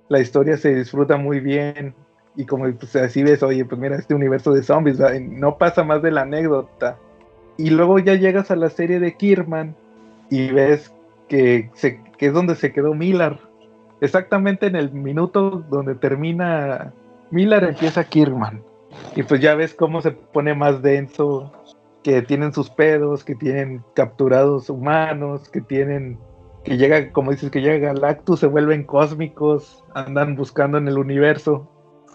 La historia se disfruta muy bien. Y como pues, así ves, oye, pues mira, este universo de zombies, no pasa más de la anécdota. Y luego ya llegas a la serie de Kirman y ves que, es donde se quedó Miller. Exactamente en el minuto donde termina Miller empieza Kirman. Y pues ya ves cómo se pone más denso, que tienen sus pedos, que tienen capturados humanos, que tienen, que llega, como dices, que llega Galactus, se vuelven cósmicos, andan buscando en el universo.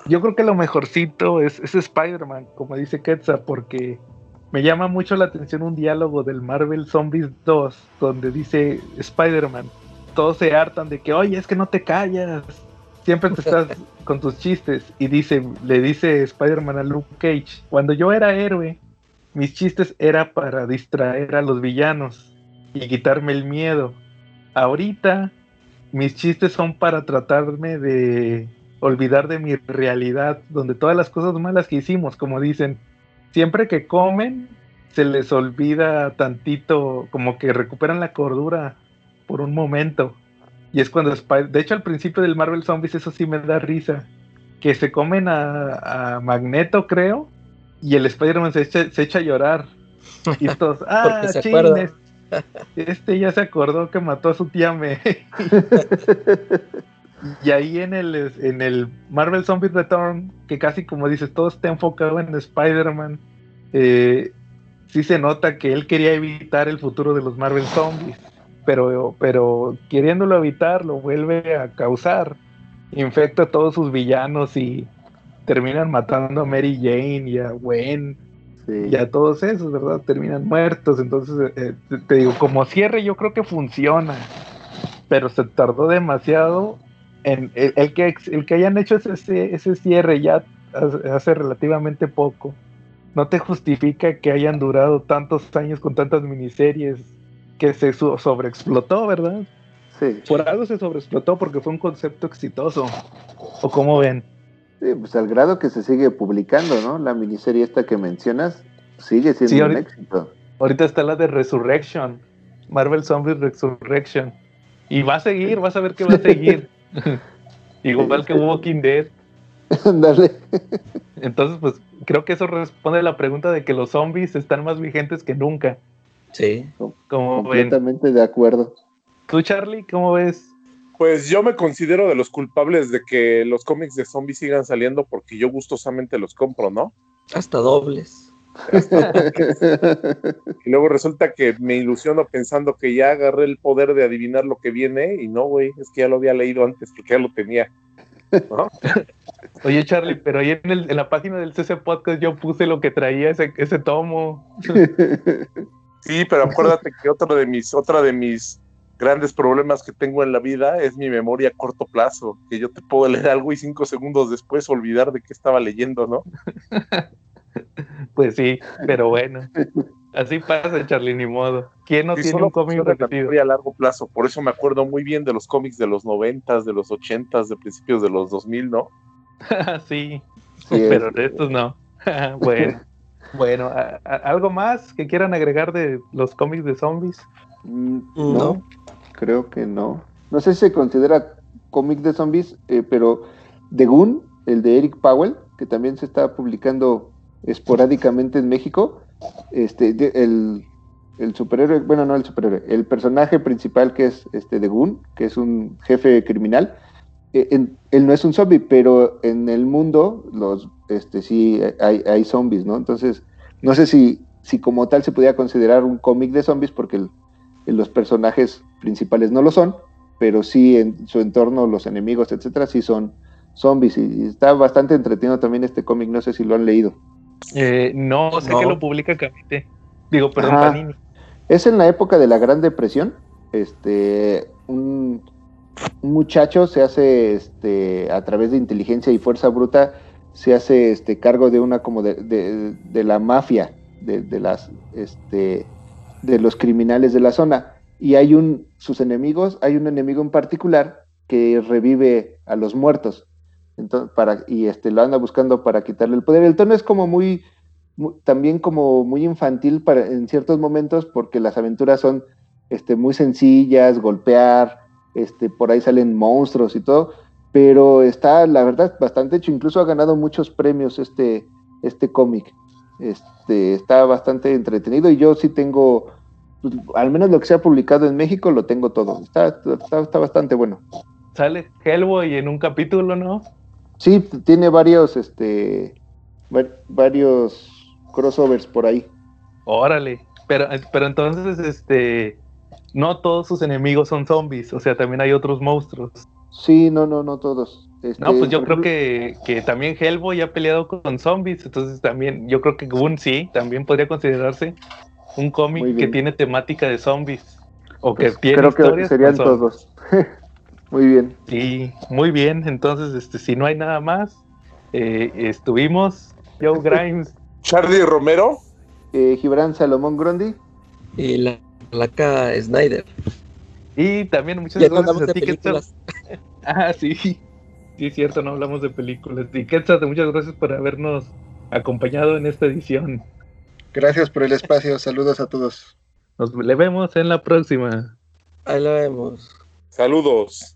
Yo creo que lo mejorcito es, es Spider-Man, como dice Quetzal, porque me llama mucho la atención un diálogo del Marvel Zombies 2, donde dice Spider-Man, todos se hartan de que, oye, es que no te callas, siempre te estás con tus chistes. Y dice, le dice Spider-Man a Luke Cage, cuando yo era héroe, mis chistes era para distraer a los villanos y quitarme el miedo. Ahorita, mis chistes son para tratarme de olvidar de mi realidad, donde todas las cosas malas que hicimos, como dicen, siempre que comen, se les olvida tantito, como que recuperan la cordura por un momento. Y es cuando, Spy- de hecho al principio del Marvel Zombies eso sí me da risa, que se comen a, a Magneto creo, y el Spider-Man se echa, se echa a llorar. Y todos, ah, Porque se chin, acuerda. es- este ya se acordó que mató a su tía May. Y ahí en el, en el Marvel Zombie Return, que casi como dices, todo está enfocado en Spider-Man, eh, sí se nota que él quería evitar el futuro de los Marvel Zombies, pero, pero queriéndolo evitar lo vuelve a causar. Infecta a todos sus villanos y terminan matando a Mary Jane y a Gwen Sí. y a todos esos, ¿verdad? Terminan muertos. Entonces, eh, te, te digo, como cierre yo creo que funciona, pero se tardó demasiado en el, el que, el que hayan hecho ese, ese, cierre ya hace, relativamente poco. No te justifica que hayan durado tantos años con tantas miniseries que se so- sobreexplotó, ¿verdad? Sí. Por algo se sobreexplotó porque fue un concepto exitoso. ¿O cómo ven? Sí, pues al grado que se sigue publicando, ¿no? La miniserie esta que mencionas sigue siendo Sí, un éxito. Ahorita está la de Resurrection, Marvel Zombies Resurrection. Y va a seguir, vas a ver que va a seguir. Igual que Walking Dead. Dale. Entonces, pues creo que eso responde a la pregunta de que los zombies están más vigentes que nunca. Sí. Como ven. Completamente de acuerdo. ¿Tú, Charlie, cómo ves? Pues yo me considero de los culpables de que los cómics de zombies sigan saliendo porque yo gustosamente los compro, ¿no? Hasta dobles. Y luego resulta que me ilusiono pensando que ya agarré el poder de adivinar lo que viene y no, güey, es que ya lo había leído antes porque ya lo tenía. ¿no? Oye, Charlie, pero ahí en, el- en la página del CC Podcast yo puse lo que traía ese, ese tomo. Sí, pero acuérdate que otro de mis, otra de mis grandes problemas que tengo en la vida es mi memoria a corto plazo, que yo te puedo leer algo y cinco segundos después olvidar de qué estaba leyendo, ¿no? Pues sí, pero bueno. Así pasa, Charlie, ni modo. ¿Quién no Sí, tiene un cómic repetido? a largo plazo, por eso me acuerdo muy bien de los cómics de los noventas, de los ochentas, de principios de los 2000, ¿no? sí, Sí, es- pero de estos no. bueno, bueno, ¿a- a- ¿algo más que quieran agregar de los cómics de zombies? Mm, No. No, creo que no. No sé si se considera cómic de zombies, eh, pero The Goon, el de Eric Powell, que también se está publicando esporádicamente en México, este, de- el, el superhéroe, bueno, no el superhéroe, el personaje principal que es este The Goon, que es un jefe criminal, eh, él no es un zombie, pero en el mundo los, este, sí hay, hay zombies, ¿no? Entonces, no sé si, si como tal se pudiera considerar un cómic de zombies, porque los personajes principales no lo son, pero sí en su entorno, los enemigos, etcétera, sí son zombies. Y está bastante entretenido también este cómic, no sé si lo han leído. Eh, no, sé No. que lo publica Camite. Digo, perdón, Ajá. Panini. Es en la época de la Gran Depresión. Este, un, un muchacho se hace, este, a través de inteligencia y fuerza bruta, se hace este cargo de una como de, de- de la mafia, de, de las, este, de los criminales de la zona. Y hay un, sus enemigos, hay un enemigo en particular que revive a los muertos. Entonces, para, y este, lo anda buscando para quitarle el poder. El tono es como muy, mu- también como muy infantil para, en ciertos momentos porque las aventuras son este, muy sencillas, golpear, este, por ahí salen monstruos y todo, pero está, la verdad, bastante hecho, incluso ha ganado muchos premios este, este cómic. Este, está bastante entretenido y yo sí tengo, pues, al menos lo que se ha publicado en México, lo tengo todo. Está, está, está bastante bueno. Sale Hellboy en un capítulo, ¿no? Sí, tiene varios, este, va- varios crossovers por ahí. Órale. Pero, pero entonces, este, no todos sus enemigos son zombies, o sea, también hay otros monstruos. Sí, no, no, no todos. Este, No, pues yo creo que, que también Hellboy ha peleado con zombies, entonces también, yo creo que Gun sí, también podría considerarse un cómic que tiene temática de zombies. O que pues, tiene creo que historias serían todos. Muy bien. Sí, muy bien. Entonces, este, si no hay nada más, eh, estuvimos Joe Grimes, Charlie Romero. Eh, Gibran Salomón Grondi. Y la placa Snyder. y también muchas Ya gracias a ti, Quetzal. Ah, sí. Sí, es cierto, no hablamos de películas. Y Quetzal, muchas gracias por habernos acompañado en esta edición. Gracias por el espacio. Saludos a todos. Nos le vemos en la próxima. Ahí lo vemos. Saludos.